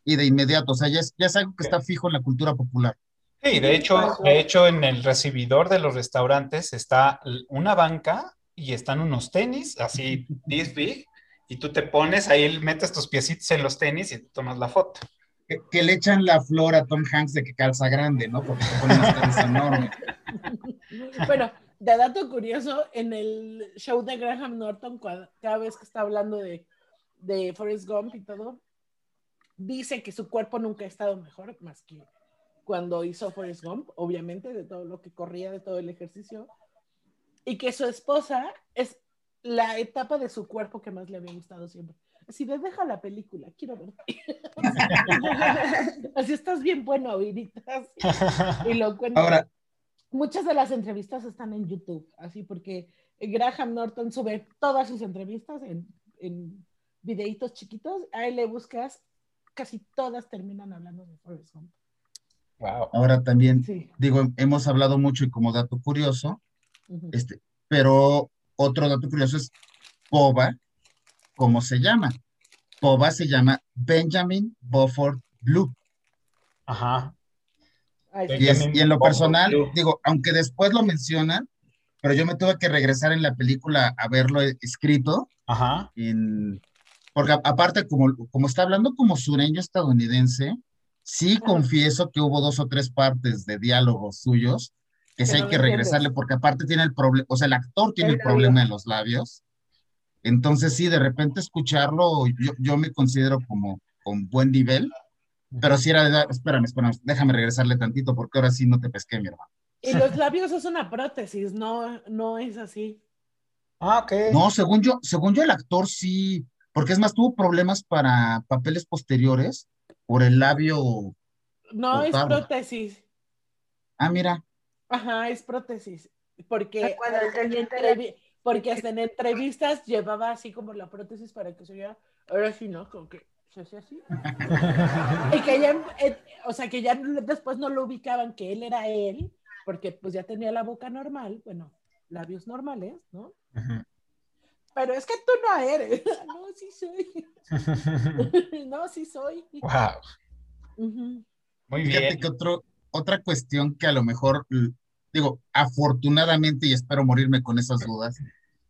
y de inmediato, o sea, ya es, ya es algo que está fijo en la cultura popular. Sí, de hecho, de hecho, en el recibidor de los restaurantes está una banca y están unos tenis, así, this big, y tú te pones ahí, metes tus piecitos en los tenis y te tomas la foto. Que, que le echan la flor a Tom Hanks de que calza grande, ¿no? Porque se pone unas tenis enormes. Bueno, de dato curioso, en el show de Graham Norton, cada vez que está hablando de, de Forrest Gump y todo, dice que su cuerpo nunca ha estado mejor, más que cuando hizo Forrest Gump, obviamente, de todo lo que corría, de todo el ejercicio, y que su esposa es la etapa de su cuerpo que más le había gustado siempre. Así de, deja la película, quiero verte. Así estás bien bueno ahorita. Y lo cuenta. Ahora, Muchas de las entrevistas están en YouTube, así porque Graham Norton sube todas sus entrevistas en, en videitos chiquitos. Ahí le buscas, casi todas terminan hablando de Forrest Gump. Wow. ahora también, Sí. digo, hemos hablado mucho y como dato curioso, este, pero otro dato curioso es Boba, ¿cómo se llama? Boba se llama Benjamin Beaufort Blue. Ajá. Ay. Y, es- y en lo personal, digo, aunque después lo mencionan, pero yo me tuve que regresar en la película a verlo escrito, Ajá. en, porque a- aparte, como, como está hablando como sureño estadounidense, sí confieso que hubo dos o tres partes de diálogos suyos que sí hay que regresarle, porque aparte tiene el problema, o sea, el actor tiene El el problema de los labios. Entonces, sí, de repente escucharlo, yo, yo me considero como con buen nivel, pero si era de, espérame, espérame, déjame regresarle tantito, porque ahora sí no te pesqué, mi hermano. Y los labios es una prótesis, no, no es así. Ah, ok. No, según yo, según yo el actor sí, porque es más, tuvo problemas para papeles posteriores por el labio. No es prótesis. Ah, mira, Ajá, es prótesis. Porque, porque hasta en entrevistas llevaba así como la prótesis para que se viera. Ahora sí, ¿no? Como que se hacía así. y que ya, eh, o sea, que ya después no lo ubicaban que él era él, porque pues ya tenía la boca normal, bueno, labios normales, ¿no? Pero es que tú no eres. no, sí soy. no, sí soy. Wow. Ujú. Muy fíjate bien. que otro, otra cuestión que a lo mejor, digo, afortunadamente, y espero morirme con esas dudas,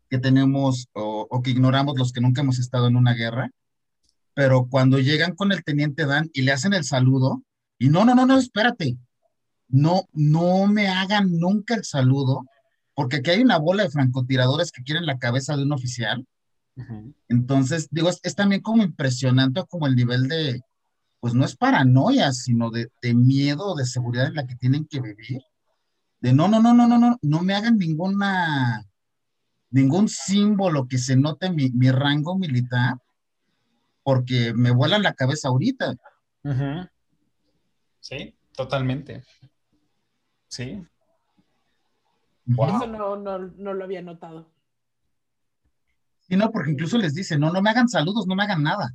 que tenemos o, o que ignoramos los que nunca hemos estado en una guerra, pero cuando llegan con el teniente Dan y le hacen el saludo, y no, no, no, no, espérate, no, no me hagan nunca el saludo, porque aquí hay una bola de francotiradores que quieren la cabeza de un oficial. Entonces, digo, es, es también como impresionante como el nivel de, pues no es paranoia, sino de, de miedo, de seguridad en la que tienen que vivir. De no, no, no, no, no, no, no me hagan ninguna, ningún símbolo que se note mi, mi rango militar, porque me vuelan la cabeza ahorita. Sí, totalmente. Sí. Wow. Eso no, no, no lo había notado. Y no, porque incluso les dicen, no, no me hagan saludos, no me hagan nada.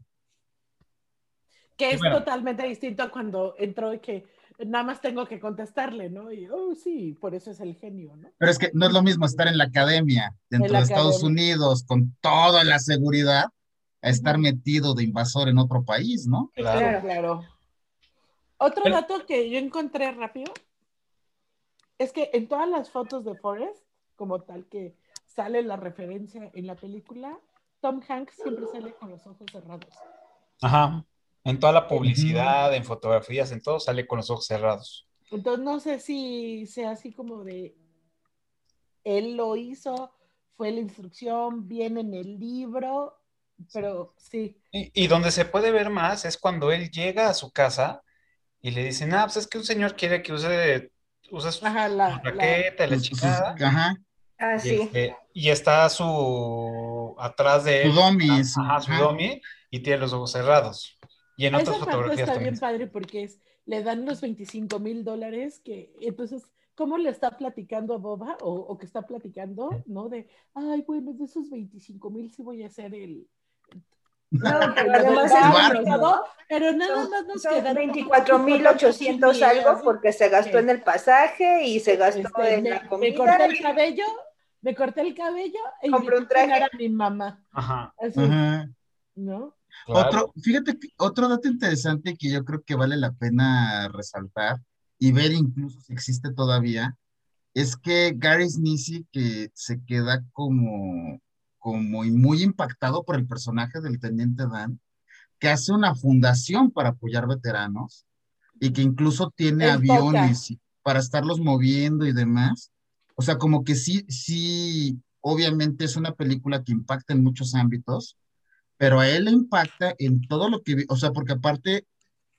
Que es bueno. totalmente distinto a cuando entró y que nada más tengo que contestarle, ¿no? Y, oh, sí, por eso es el genio, ¿no? Pero es que no es lo mismo estar en la academia dentro En la de Estados academia. Unidos con toda la seguridad a estar metido de invasor en otro país, ¿no? Claro. Claro, claro. Otro Pero- dato que yo encontré rápido es que en todas las fotos de Forrest, como tal que sale la referencia en la película, Tom Hanks siempre sale con los ojos cerrados. Ajá. En toda la publicidad, en fotografías, en todo, sale con los ojos cerrados. Entonces no sé si sea así como de él lo hizo, fue la instrucción, viene en el libro, pero sí. Y, y donde se puede ver más es cuando él llega a su casa y le dicen, ah, pues es que un señor quiere que use, use su, Ajá, la, su la- raqueta, la sus- chingada. ajá, Ah, Y, sí. este, y está su atrás de su él, dummy, su- ajá, su dummy, y tiene los ojos cerrados. Y en Esa otras fotografías está también. bien padre porque es, le dan los 25 mil dólares que entonces, ¿cómo le está platicando a Boba o, o que está platicando, no? De, ay, bueno, de esos 25 mil sí voy a hacer el, No, pero además barco, pero nada más nos Son quedaron 24.800 algo porque se gastó en el pasaje y se gastó Este, en me, la me comida. corté el cabello, me corté el cabello y Compré un traje. a mi mamá. Ajá. Así, Ajá. ¿no? Otro, fíjate que otro dato interesante que yo creo que vale la pena resaltar y ver incluso si existe todavía, es que Gary Sinise que se queda como, como y muy impactado por el personaje del Teniente Dan, que hace una fundación para apoyar veteranos y que incluso tiene El aviones y- para estarlos moviendo y demás. O sea, como que sí, sí, obviamente es una película que impacta en muchos ámbitos, pero a él le impacta en todo lo que, o sea, porque aparte,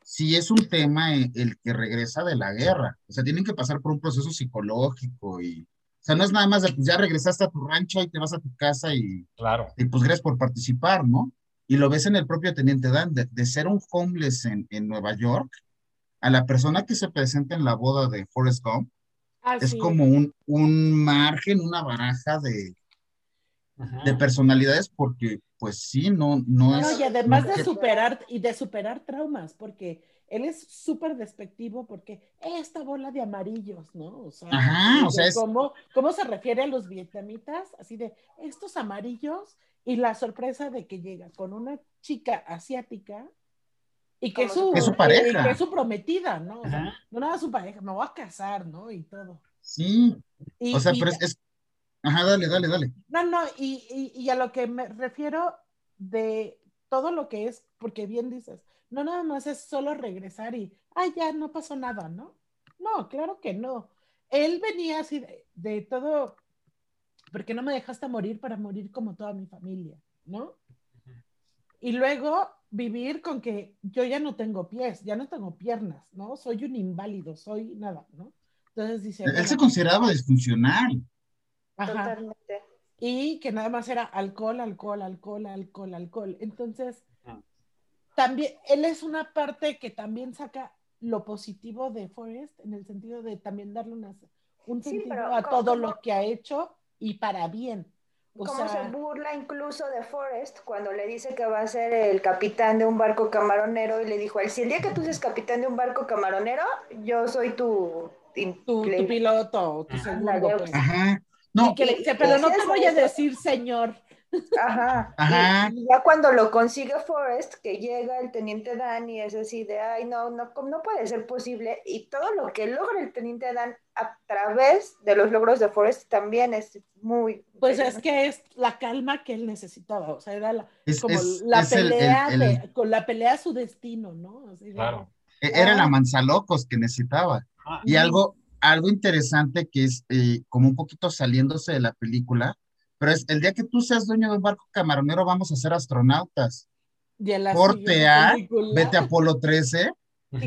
sí es un tema eh, el que regresa de la guerra, o sea, tienen que pasar por un proceso psicológico y, o sea, no es nada más de, pues ya regresaste a tu rancho y te vas a tu casa y, Claro. y pues gracias por participar, ¿no? Y lo ves en el propio Teniente Dan, de, de ser un homeless en, en Nueva York, a la persona que se presenta en la boda de Forrest Gump, Ah, es sí. como un, un margen, una baraja de, de personalidades, porque pues sí, no, no No, es... y además no- de superar y de superar traumas, porque él es súper despectivo porque esta bola de amarillos, ¿no? O sea, Ajá, o sea, es- cómo, cómo se refiere a los vietnamitas, así de estos amarillos y la sorpresa de que llega con una chica asiática y que es su, Que es su pareja. y que es su prometida, ¿no? O sea, no nada su pareja, me voy a casar, ¿no? Y todo. Sí, Y- o sea, y- pero es, es- Ajá, dale, dale, dale. No, no, y, y- y a lo que me refiero de todo lo que es, porque bien dices, no nada más es solo regresar y, ay, ya no pasó nada, ¿no? No, claro que no. Él venía así de, de todo, porque no me dejaste morir para morir como toda mi familia, ¿no? Y luego vivir con que yo ya no tengo pies, ya no tengo piernas, ¿no? Soy un inválido, soy nada, ¿no? Entonces dice, Él se consideraba disfuncional. Ajá. Totalmente. Y que nada más era alcohol, alcohol, alcohol, alcohol, alcohol. Entonces, Ah. También, él es una parte que también saca lo positivo de Forrest, en el sentido de también darle una- un Sí, sentido pero a ¿cómo- todo lo que ha hecho y para bien. O Cómo sea, se burla incluso de Forrest cuando le dice que va a ser el capitán de un barco camaronero y le dijo, "Ay, si el día que tú seas capitán de un barco camaronero, yo soy tu... tu, tu piloto, tu segundo, pues. Ajá. No, Y que le dice, pero no te voy a decir señor. Ajá. Ajá. Y, y ya cuando lo consigue Forrest, que llega el teniente Dan y es así de, ay, no, no, ¿cómo no puede ser posible. Y todo lo que logra el teniente Dan a través de los logros de Forrest también es muy... Pues es que es la calma que él necesitaba, o sea, era la, Es- como es- la es pelea, el- el- de- con la pelea a su destino, ¿no? Así de- Claro. e- era la Ah. manzalocos que necesitaba. Ah, Y algo, algo interesante que es eh, como un poquito saliéndose de la película, pero es el día que tú seas dueño de un barco camaronero, vamos a ser astronautas. Corte A, película- vete a Apolo 13. ujú.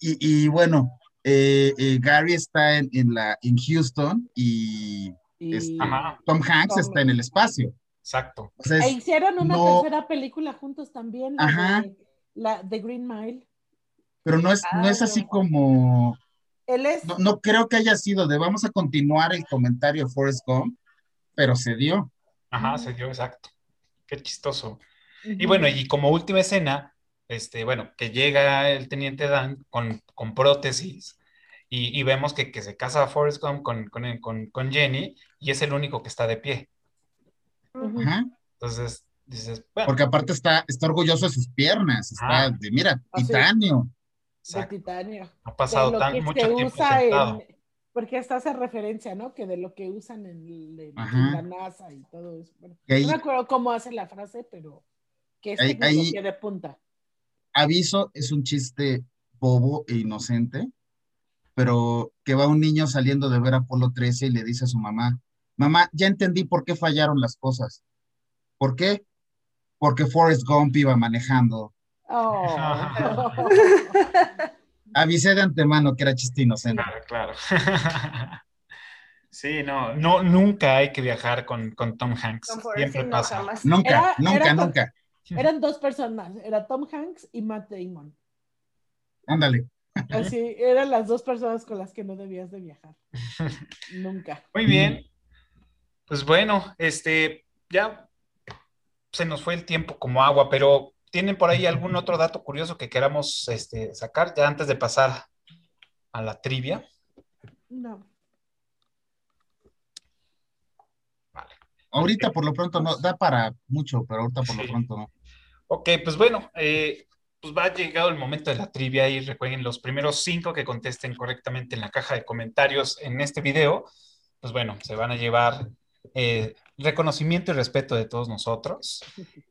Y, y bueno, eh, eh, Gary está en, en la, en Houston y. Tom Hanks Tom- está en el espacio. Exacto. O sea, es- E hicieron una no- tercera película juntos también, la, Ajá. de, la de Green Mile. pero no es, no es Ah, así no. como, Él es, no, no creo que haya sido de vamos a continuar el comentario de Forrest Gump, pero se dio. Ajá, se dio exacto. Qué chistoso. Y bueno, y como última escena, este, bueno, que llega el teniente Dan con, con prótesis y, y vemos que, que se casa Forrest Gump con, con, con, con Jenny y es el único que está de pie. Ajá. Entonces dices, bueno, Porque aparte está, está orgulloso de sus piernas, está Ah. de, mira, sí. titanio. de titanio. ha pasado tan mucho tiempo sentado. en, porque esta hace referencia, ¿no? Que de lo que usan en, el- en la NASA y todo eso. Bueno, ahí- no me acuerdo cómo hace la frase, pero que es Ahí- tecnología ahí- de punta. Aviso, es un chiste bobo e inocente, pero que va un niño saliendo de ver Apolo 13 y le dice a su mamá, mamá, ya entendí por qué fallaron las cosas. ¿Por qué? Porque Forrest Gump iba manejando. Oh. Avisé de antemano que era chiste inocente. Claro, claro. Sí, no, no, nunca hay que viajar con, con Tom Hanks. Siempre sí, no, pasa. jamás. Nunca, Era- nunca, era con- nunca. Eran dos personas, era Tom Hanks y Matt Damon. Ándale. Así, eran las dos personas con las que no debías de viajar. Nunca. Muy bien. Pues bueno, este, ya se nos fue el tiempo como agua, pero ¿tienen por ahí algún otro dato curioso que queramos este, sacar ya antes de pasar a la trivia? No. Ahorita por lo pronto no, da para mucho, pero ahorita por lo pronto no. Ok, pues bueno, eh, pues va llegado el momento de la trivia y recuerden los primeros cinco que contesten correctamente en la caja de comentarios en este video, pues bueno, se van a llevar eh, reconocimiento y respeto de todos nosotros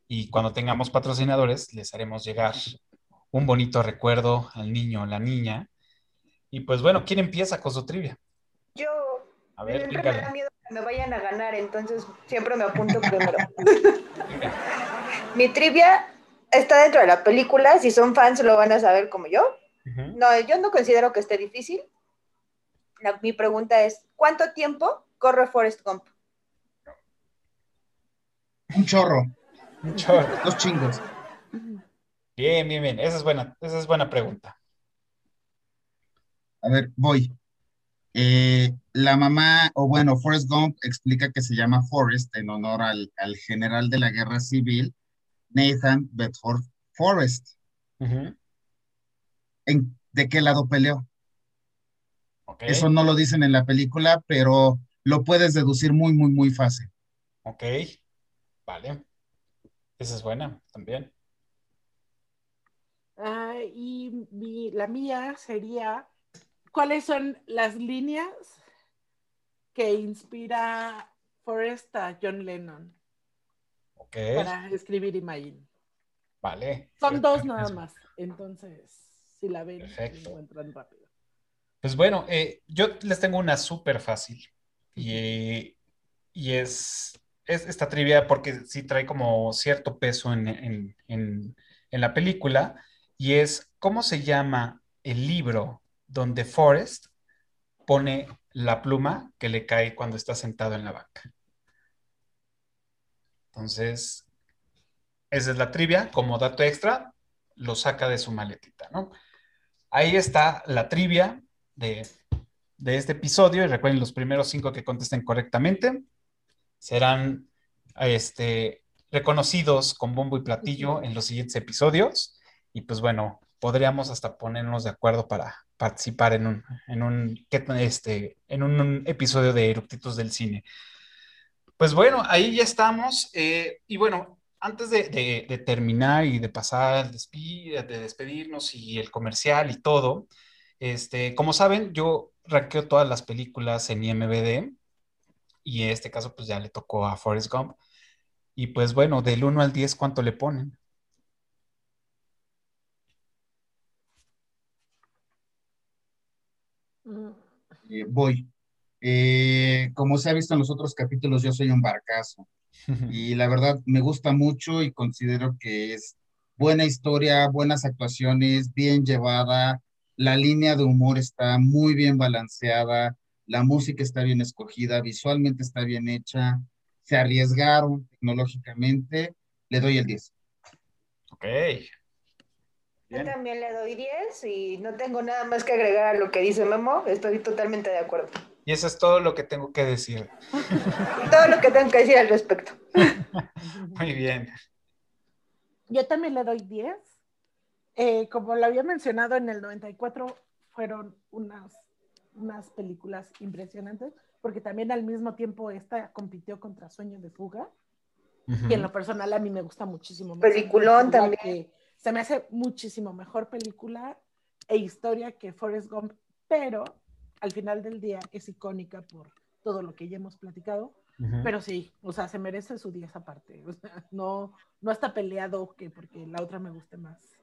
y cuando tengamos patrocinadores les haremos llegar un bonito recuerdo al niño o la niña. Y pues bueno, ¿quién empieza con su trivia? Yo. A ver, me pícale. da miedo que me vayan a ganar, entonces siempre me apunto primero. Mi trivia está dentro de la película, si son fans lo van a saber como yo. No, yo no considero que esté difícil. La- mi pregunta es, ¿cuánto tiempo corre Forrest Gump? Un chorro, Un chorro. dos chingos. Bien, bien, bien. Esa es buena, esa es buena pregunta. A ver, voy. Eh, la mamá, o bueno, Forrest Gump explica que se llama Forrest en honor al, al general de la guerra civil, Nathan Bedford Forrest. ¿En, ¿De qué lado peleó? Eso no lo dicen en la película, pero lo puedes deducir muy, muy, muy fácil. ok. Vale. Esa es buena también. Ah, y mi- la mía sería, ¿cuáles son las líneas que inspira Forrest a John Lennon Ok, para escribir Imagine? vale. Son dos nada más, entonces, si la ven, Perfecto. encuentran rápido. Pues bueno, eh, yo les tengo una súper fácil. Y, y es, es esta trivia porque sí trae como cierto peso en, en- en- la película. Y es, ¿cómo se llama el libro donde Forrest pone la pluma que le cae cuando está sentado en la banca? Entonces, esa es la trivia. Como dato extra, lo saca de su maletita, ¿no? Ahí está la trivia de, de este episodio. Y recuerden, los primeros cinco que contesten correctamente serán este, reconocidos con bombo y platillo en los siguientes episodios. Y pues bueno, podríamos hasta ponernos de acuerdo para participar en un, en un, este, en un, un episodio de Eructitos del Cine. Pues bueno, ahí ya estamos. eh, y bueno, antes de, de- de terminar y de pasar al despi- de despedirnos y el comercial y todo, este, como saben, yo ranqueo todas las películas en IMBD y en este caso pues ya le tocó a Forrest Gump. Y pues bueno, del 1 al 10, ¿cuánto le ponen? Eh, voy. Eh, como se ha visto en los otros capítulos, yo soy un barcazo. Y la verdad me gusta mucho y considero que es buena historia, buenas actuaciones, bien llevada, la línea de humor está muy bien balanceada, la música está bien escogida, visualmente está bien hecha, se arriesgaron tecnológicamente, le doy el 10. Ok. Yo también le doy 10 y no tengo nada más que agregar a lo que dice Memo, estoy totalmente de acuerdo. Y eso es todo lo que tengo que decir. Y todo lo que tengo que decir al respecto. Muy bien. Yo también le doy 10. Eh, como lo había mencionado, en el 94 fueron unas, unas películas impresionantes, porque también al mismo tiempo esta compitió contra Sueño de Fuga, que en lo personal a mí me gusta muchísimo. Peliculón también. que se me hace muchísimo mejor película e historia que Forrest Gump, pero al final del día es icónica por todo lo que ya hemos platicado. Ujú. Pero sí, o sea, se merece su 10 aparte. O sea, no, no está peleado que porque la otra me guste más.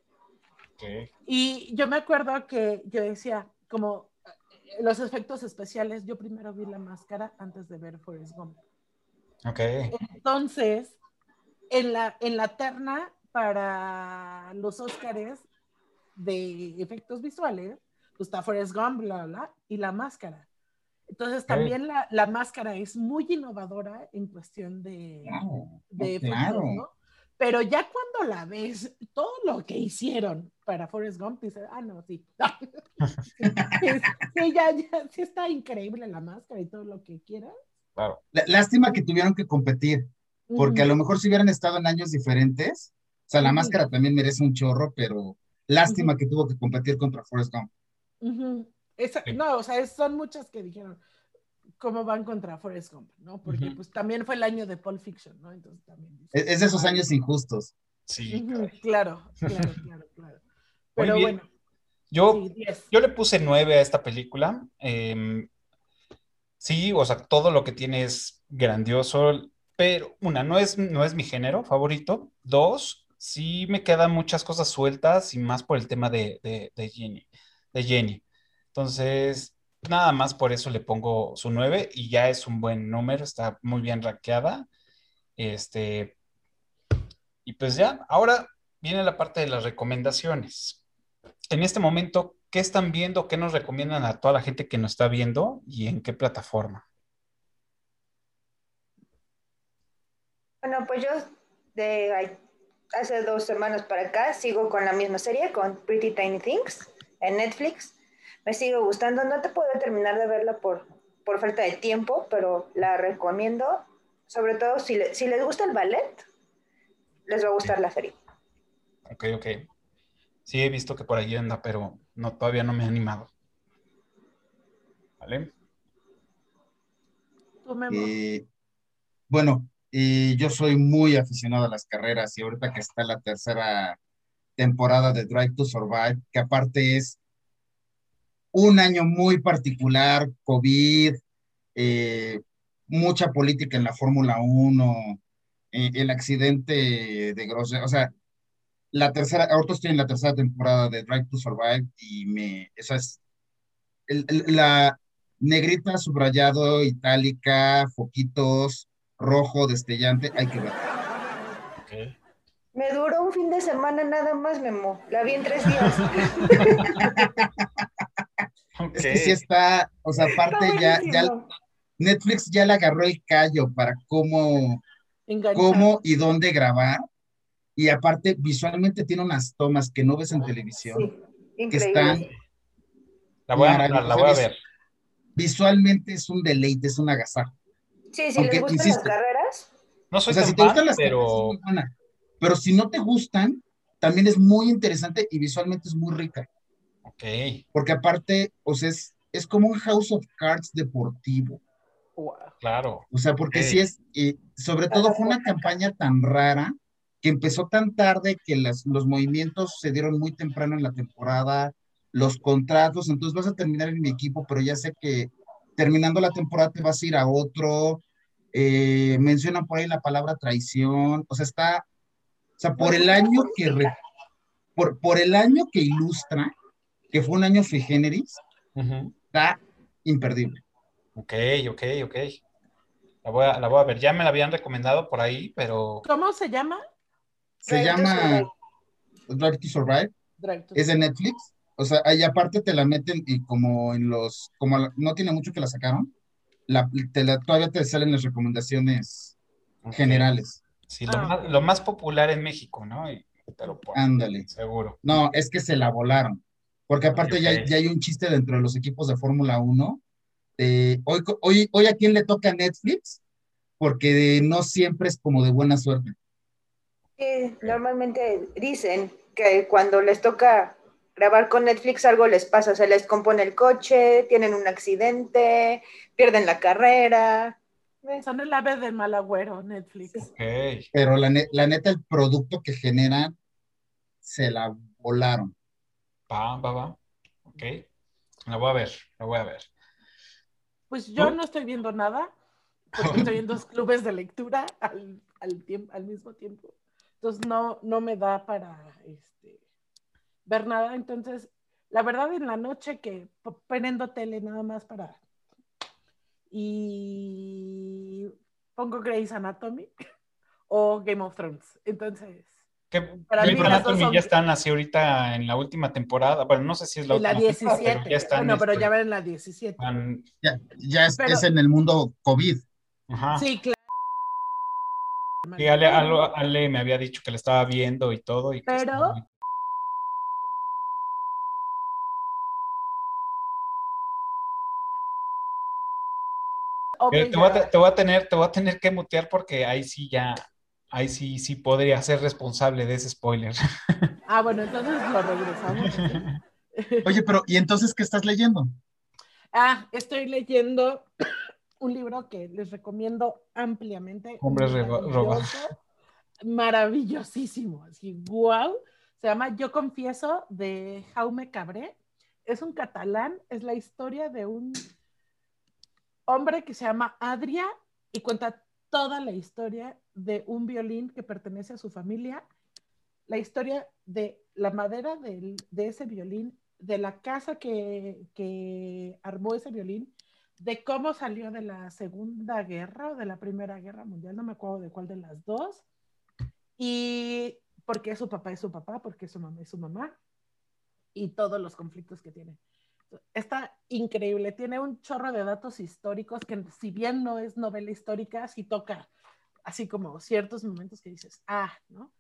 Y yo me acuerdo que yo decía, como los efectos especiales, yo primero vi la máscara antes de ver Forrest Gump. Ok. Entonces, en la, en la terna para los Óscares de efectos visuales, pues está Forrest Gump, bla, bla, bla, y la máscara. Entonces, también la, la máscara es muy innovadora en cuestión de, Claro, de efectos, claro. ¿no? Pero ya cuando la ves, todo lo que hicieron para Forrest Gump, dices, ah, no, sí. sí, ya, ya, sí está increíble la máscara y todo lo que quieras. Claro. Lá- Lástima que tuvieron que competir, porque a lo mejor si hubieran estado en años diferentes, o sea, la máscara también merece un chorro, pero lástima que tuvo que competir contra Forrest Gump. Ujú. Esa- Sí. No, o sea, es- son muchas que dijeron cómo van contra Forrest Gump, ¿no? Porque Ujú. pues también fue el año de Pulp Fiction, ¿no? Entonces también. Es, es de esos años injustos. Sí. Claro, claro, claro, claro. Muy Pero bien. bueno, Yo, sí, 10. yo le puse 9 a esta película. Em, sí, o sea, todo lo que tiene es grandioso, pero una, no es, no es mi género favorito. Dos, sí me quedan muchas cosas sueltas y más por el tema de, de, de Jenny, de Jenny. Entonces, nada más por eso le pongo su 9 y ya es un buen número, está muy bien rankeada. Este, y pues ya, ahora viene la parte de las recomendaciones. En este momento, ¿qué están viendo? ¿Qué nos recomiendan a toda la gente que nos está viendo y en qué plataforma? Bueno, pues yo de hace dos semanas para acá sigo con la misma serie, con Pretty Tiny Things en Netflix. Me sigue gustando, no te puedo terminar de verla por, por falta de tiempo, pero la recomiendo, sobre todo si, le- si les gusta el ballet, les va a gustar la serie. Ok, ok. Sí, he visto que por ahí anda, pero no, todavía no me he animado. ¿Vale? Tú, Memo. Eh, bueno, eh, yo soy muy aficionado a las carreras y ahorita que está la tercera temporada de Drive to Survive, que aparte es un año muy particular, COVID, eh, mucha política en la Fórmula 1, eh, el accidente de Grosjean, o sea, la tercera, ahorita estoy en la tercera temporada de Drive to Survive y me, esa es, el- el- la negrita, subrayado, itálica, foquitos, rojo, destellante, hay que ver. Me duró un fin de semana nada más, Memo. La vi en tres días. Es que sí está, o sea, aparte Está ya, ya. Netflix ya le agarró el callo para cómo, cómo y dónde grabar. Y aparte, visualmente tiene unas tomas que no ves en televisión, Sí, que están La voy a la voy a ver. visualmente es un deleite, es un agasajo. Sí, si Aunque, les gustan insisto, las carreras, No soy O sea, tan si te gustan las carreras, es pero muy buena. Pero si no te gustan, también es muy interesante y visualmente es muy rica. Ok. Porque aparte, o sea, es, es como un House of Cards deportivo. Wow. Claro. O sea, porque sí es, eh, sobre todo fue una campaña tan rara que empezó tan tarde que las, los movimientos se dieron muy temprano en la temporada, los contratos, entonces vas a terminar en mi equipo, pero ya sé que terminando la temporada te vas a ir a otro, eh, mencionan por ahí la palabra traición, o sea, está, o sea, por el año que, re- por, por el año que ilustra, que fue un año sui generis, está imperdible. Ok, ok, ok. La voy a, la voy a ver. Ya me la habían recomendado por ahí, pero ¿Cómo se llama? Se Drive to llama Survive. Drive to Survive. Drive to es de Netflix. O sea, ahí aparte te la meten y como en los, como no tiene mucho que la sacaron, la, te la- todavía te salen las recomendaciones generales. Sí, lo, Ah, más, lo más popular en México, ¿no? Y te lo ponen, Ándale. seguro. No, es que se la volaron. Porque aparte ya, hay- Ok. ya hay un chiste dentro de los equipos de Fórmula 1. de, hoy, hoy, hoy a quién le toca Netflix, porque no siempre es como de buena suerte. Sí, normalmente dicen que cuando les toca grabar con Netflix algo les pasa, se les compone el coche, tienen un accidente, pierden la carrera. Eh, Son el ave del mal agüero, Netflix. Pero la neta, el producto que generan, se la volaron. Va, va, va. Ok. La voy a ver, la voy a ver. Pues yo no estoy viendo nada, porque estoy en dos clubes de lectura al, al, tiemp- al mismo tiempo. Entonces no, no me da para este, ver nada. Entonces, la verdad, en la noche que prendo tele nada más para... Y pongo Grey's Anatomy o Game of Thrones. Entonces, Que Para mí las dos son- ya están así ahorita en la última temporada. Bueno, no sé si es la en la última temporada, 17. pero ya están. bueno, pero este, ya ven en la 17. van- Ya, ya es, Pero- es en el mundo COVID. ajá. Sí, claro. Sí, Ale, Ale- Ale me había dicho que la estaba viendo y todo. Y Pero- estaba te, voy a, te- te voy a tener, te voy a tener que mutear porque ahí sí ya, ahí sí, sí podría ser responsable de ese spoiler. Ah, bueno, entonces lo regresamos. Oye, pero ¿y entonces qué estás leyendo? Ah, estoy leyendo un libro que les recomiendo ampliamente. Hombre reba- roba. Maravilloso, Maravillosísimo. Así, wow. Se llama Yo Confieso de Jaume Cabré. Es un catalán. Es la historia de un hombre que se llama Adria y cuenta toda la historia de un violín que pertenece a su familia. La historia de la madera de ese violín, de la casa que, que armó ese violín, de cómo salió de la Segunda Guerra o de la Primera Guerra Mundial, no me acuerdo de cuál de las dos, y por qué su papá es su papá, porque su mamá es su mamá, y todos los conflictos que tiene. Está increíble, tiene un chorro de datos históricos que si bien no es novela histórica, sí toca así como ciertos momentos que dices, ah, ¿no?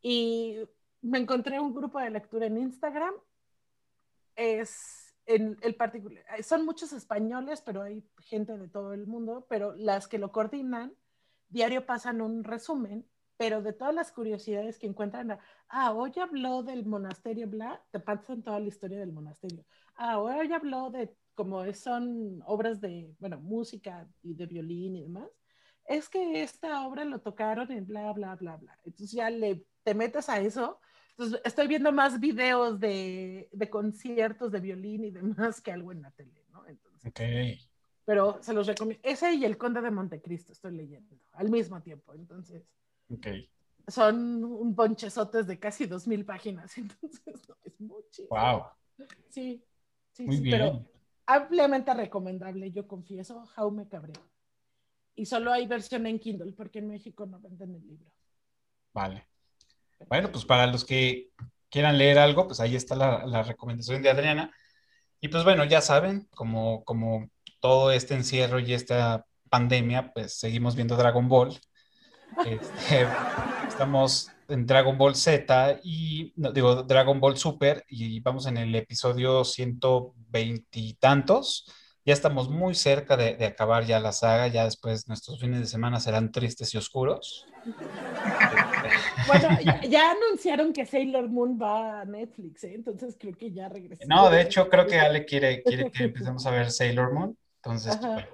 Y me encontré un grupo de lectura en Instagram. Es en el particular, son muchos españoles, pero hay gente de todo el mundo, pero las que lo coordinan, diario pasan un resumen, pero de todas las curiosidades que encuentran, ah, hoy habló del monasterio, bla, te pasan toda la historia del monasterio. Ah, hoy habló de como son obras de, bueno, música y de violín y demás es que esta obra lo tocaron en bla, bla, bla, bla. Entonces ya le, te metes a eso. Entonces estoy viendo más videos de, de conciertos de violín y demás que algo en la tele, ¿no? Entonces, Ok. pero se los recomiendo. Ese y El Conde de Montecristo estoy leyendo al mismo tiempo. Entonces, Ok. son un ponchezotes de casi dos mil páginas. Entonces, no, es mucho. Wow. Sí, sí, Muy sí, bien. pero ampliamente recomendable, yo confieso, Jaume Cabrera. Y solo hay versión en Kindle, porque en México no venden el libro. Vale. Bueno, pues para los que quieran leer algo, pues ahí está la, la recomendación de Adriana. Y pues bueno, ya saben, como, como todo este encierro y esta pandemia, pues seguimos viendo Dragon Ball. Este, estamos en Dragon Ball Z y, no, digo, Dragon Ball Super y vamos en el episodio 120 y tantos. Ya estamos muy cerca de, de acabar ya la saga, ya después nuestros fines de semana serán tristes y oscuros. Bueno, ya, ya anunciaron que Sailor Moon va a Netflix, ¿eh? entonces creo que ya regresó. No, de hecho, creo que Ale quiere, quiere que empecemos a ver Sailor Moon. Entonces, bueno.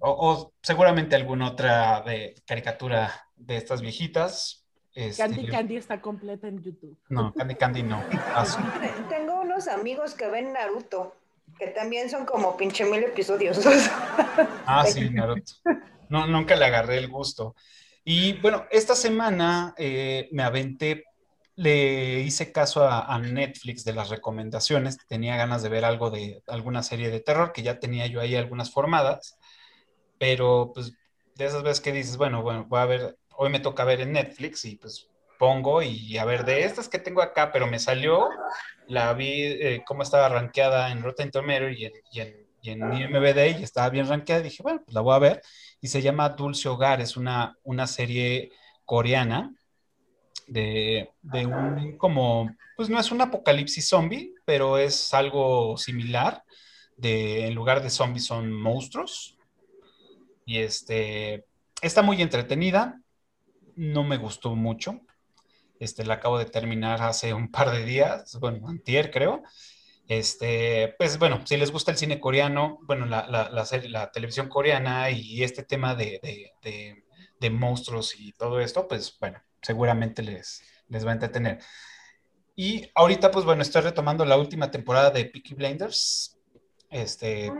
O, o seguramente alguna otra de caricatura de estas viejitas. Este, Candy Candy está completa en YouTube. No, Candy Candy no. Paso. Tengo unos amigos que ven Naruto, que también son como pinche mil episodios. Ah, sí, Naruto. No, nunca le agarré el gusto. Y bueno, esta semana eh, me aventé, le hice caso a, a Netflix de las recomendaciones. Tenía ganas de ver algo de alguna serie de terror, que ya tenía yo ahí algunas formadas. Pero pues de esas veces que dices, bueno, bueno, voy a ver, hoy me toca ver en Netflix y pues pongo y a ver de estas que tengo acá, pero me salió, la vi eh, cómo estaba rankeada en Rotten Tomatoes y en, y en, y en IMDb y estaba bien rankeada. Dije, bueno, pues la voy a ver. Y se llama Dulce Hogar, es una, una serie coreana de, de un como, pues no es un apocalipsis zombie, pero es algo similar. De, en lugar de zombies son monstruos. Y este, está muy entretenida. No me gustó mucho. Este, la acabo de terminar hace un par de días, bueno, antier creo. Este, pues bueno, si les gusta el cine coreano, bueno, la, la, la, serie- la televisión coreana y este tema de, de- de- de monstruos y todo esto, pues bueno, seguramente les, les va a entretener. Y ahorita, pues bueno, estoy retomando la última temporada de Peaky Blinders. Este,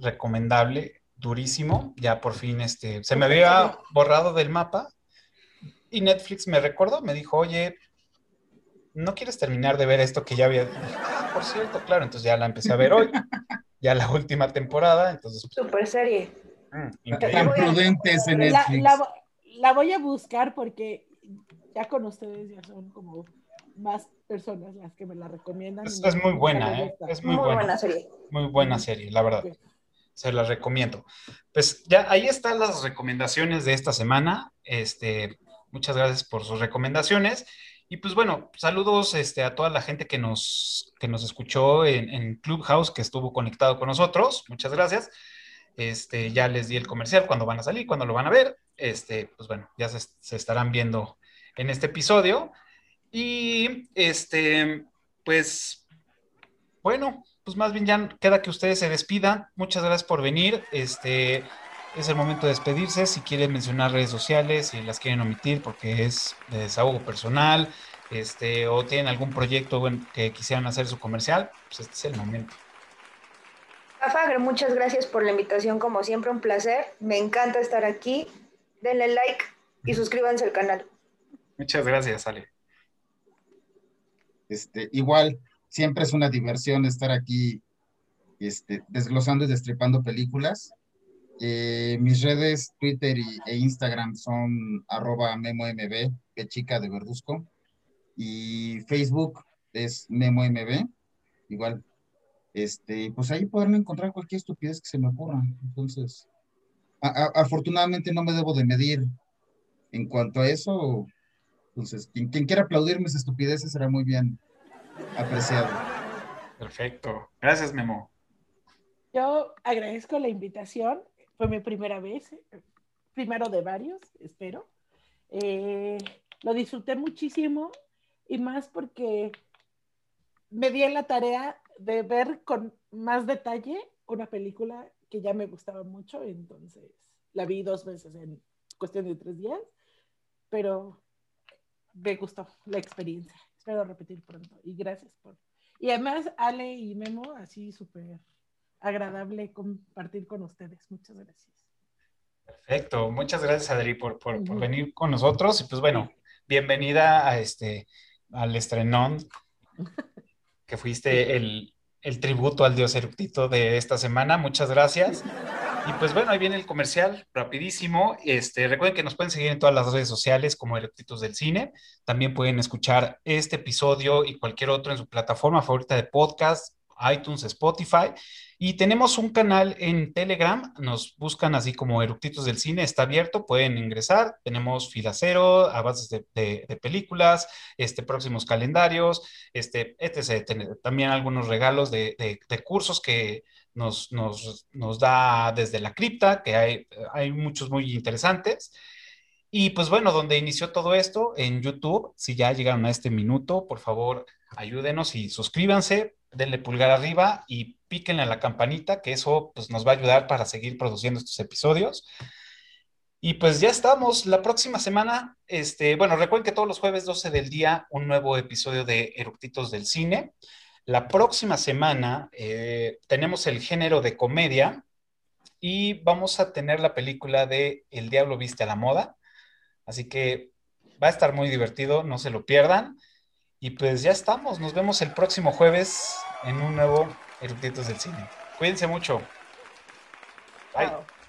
recomendable, durísimo. Ya por fin, este, se me había borrado del mapa y Netflix me recordó, me dijo, oye, ¿no quieres terminar de ver esto que ya había? "Ah, por cierto, claro, entonces ya la empecé a ver hoy, ya la última temporada, entonces, Super serie. mm, Tan prudentes en La, Netflix. la vo- la voy a buscar porque ya con ustedes ya son como más personas las que me la recomiendan. Es, muy buena, ¿eh? Es muy, Muy buena. buena serie. Muy buena serie, la verdad. Se la recomiendo. Pues ya ahí están las recomendaciones de esta semana. Este, muchas gracias por sus recomendaciones. Y pues bueno, saludos este, a toda la gente que nos, que nos escuchó en, en Clubhouse, que estuvo conectado con nosotros. Muchas gracias. Este, ya les di el comercial, cuando van a salir, cuando lo van a ver. Este, pues bueno, ya se, se estarán viendo en este episodio. Y este, pues, bueno, pues más bien ya queda que ustedes se despidan. Muchas gracias por venir. Este, es el momento de despedirse. Si quieren mencionar redes sociales, si las quieren omitir porque es de desahogo personal, este, o tienen algún proyecto que quisieran hacer su comercial, pues este es el momento. Fagre, muchas gracias por la invitación, como siempre, un placer. Me encanta estar aquí. Denle like y suscríbanse al canal. Muchas gracias, Ale. Este, igual, siempre es una diversión estar aquí este, desglosando y destripando películas. Eh, mis redes, Twitter e Instagram son arroba memomb, que chica de Verduzco. Y Facebook es memomb. Igual, este, pues ahí podrán encontrar cualquier estupidez que se me ocurra. Entonces, afortunadamente no me debo de medir en cuanto a eso. Entonces, quien, quien quiera aplaudir mis estupideces será muy bien apreciado. Perfecto. Gracias, Memo. Yo agradezco la invitación. Fue mi primera vez, primero de varios, espero. Eh, lo disfruté muchísimo y más porque me di en la tarea de ver con más detalle una película que ya me gustaba mucho, entonces la vi dos veces en cuestión de tres días, pero me gustó la experiencia. Espero repetir pronto y gracias por... Y además, Ale y Memo, así súper agradable compartir con ustedes. Muchas gracias. Perfecto, muchas gracias Adri por, por, por venir con nosotros y pues bueno, bienvenida a este, al estrenón que fuiste el, el tributo al dios eructito de esta semana. Muchas gracias. Y pues bueno, ahí viene el comercial, rapidísimo. Este, recuerden que nos pueden seguir en todas las redes sociales como Eructitos del Cine. También pueden escuchar este episodio y cualquier otro en su plataforma favorita de podcast, iTunes, Spotify. Y tenemos un canal en Telegram, nos buscan así como Eructitos del Cine, está abierto, pueden ingresar. Tenemos filacero, avances de, de, películas, este, próximos calendarios, este, etc. También algunos regalos de cursos que nos, nos, da desde la cripta, que hay, hay muchos muy interesantes. Y pues bueno, donde inició todo esto, en YouTube, si ya llegaron a este minuto, por favor, ayúdenos y suscríbanse, denle pulgar arriba y píquenle a la campanita, que eso pues, nos va a ayudar para seguir produciendo estos episodios. Y pues ya estamos. La próxima semana, este, bueno, recuerden que todos los jueves 12 del día, un nuevo episodio de Eructitos del Cine. La próxima semana eh, tenemos el género de comedia y vamos a tener la película de El Diablo Viste a la Moda. Así que va a estar muy divertido, no se lo pierdan. Y pues ya estamos, nos vemos el próximo jueves en un nuevo Eructitos del Cine. Cuídense mucho. Bye.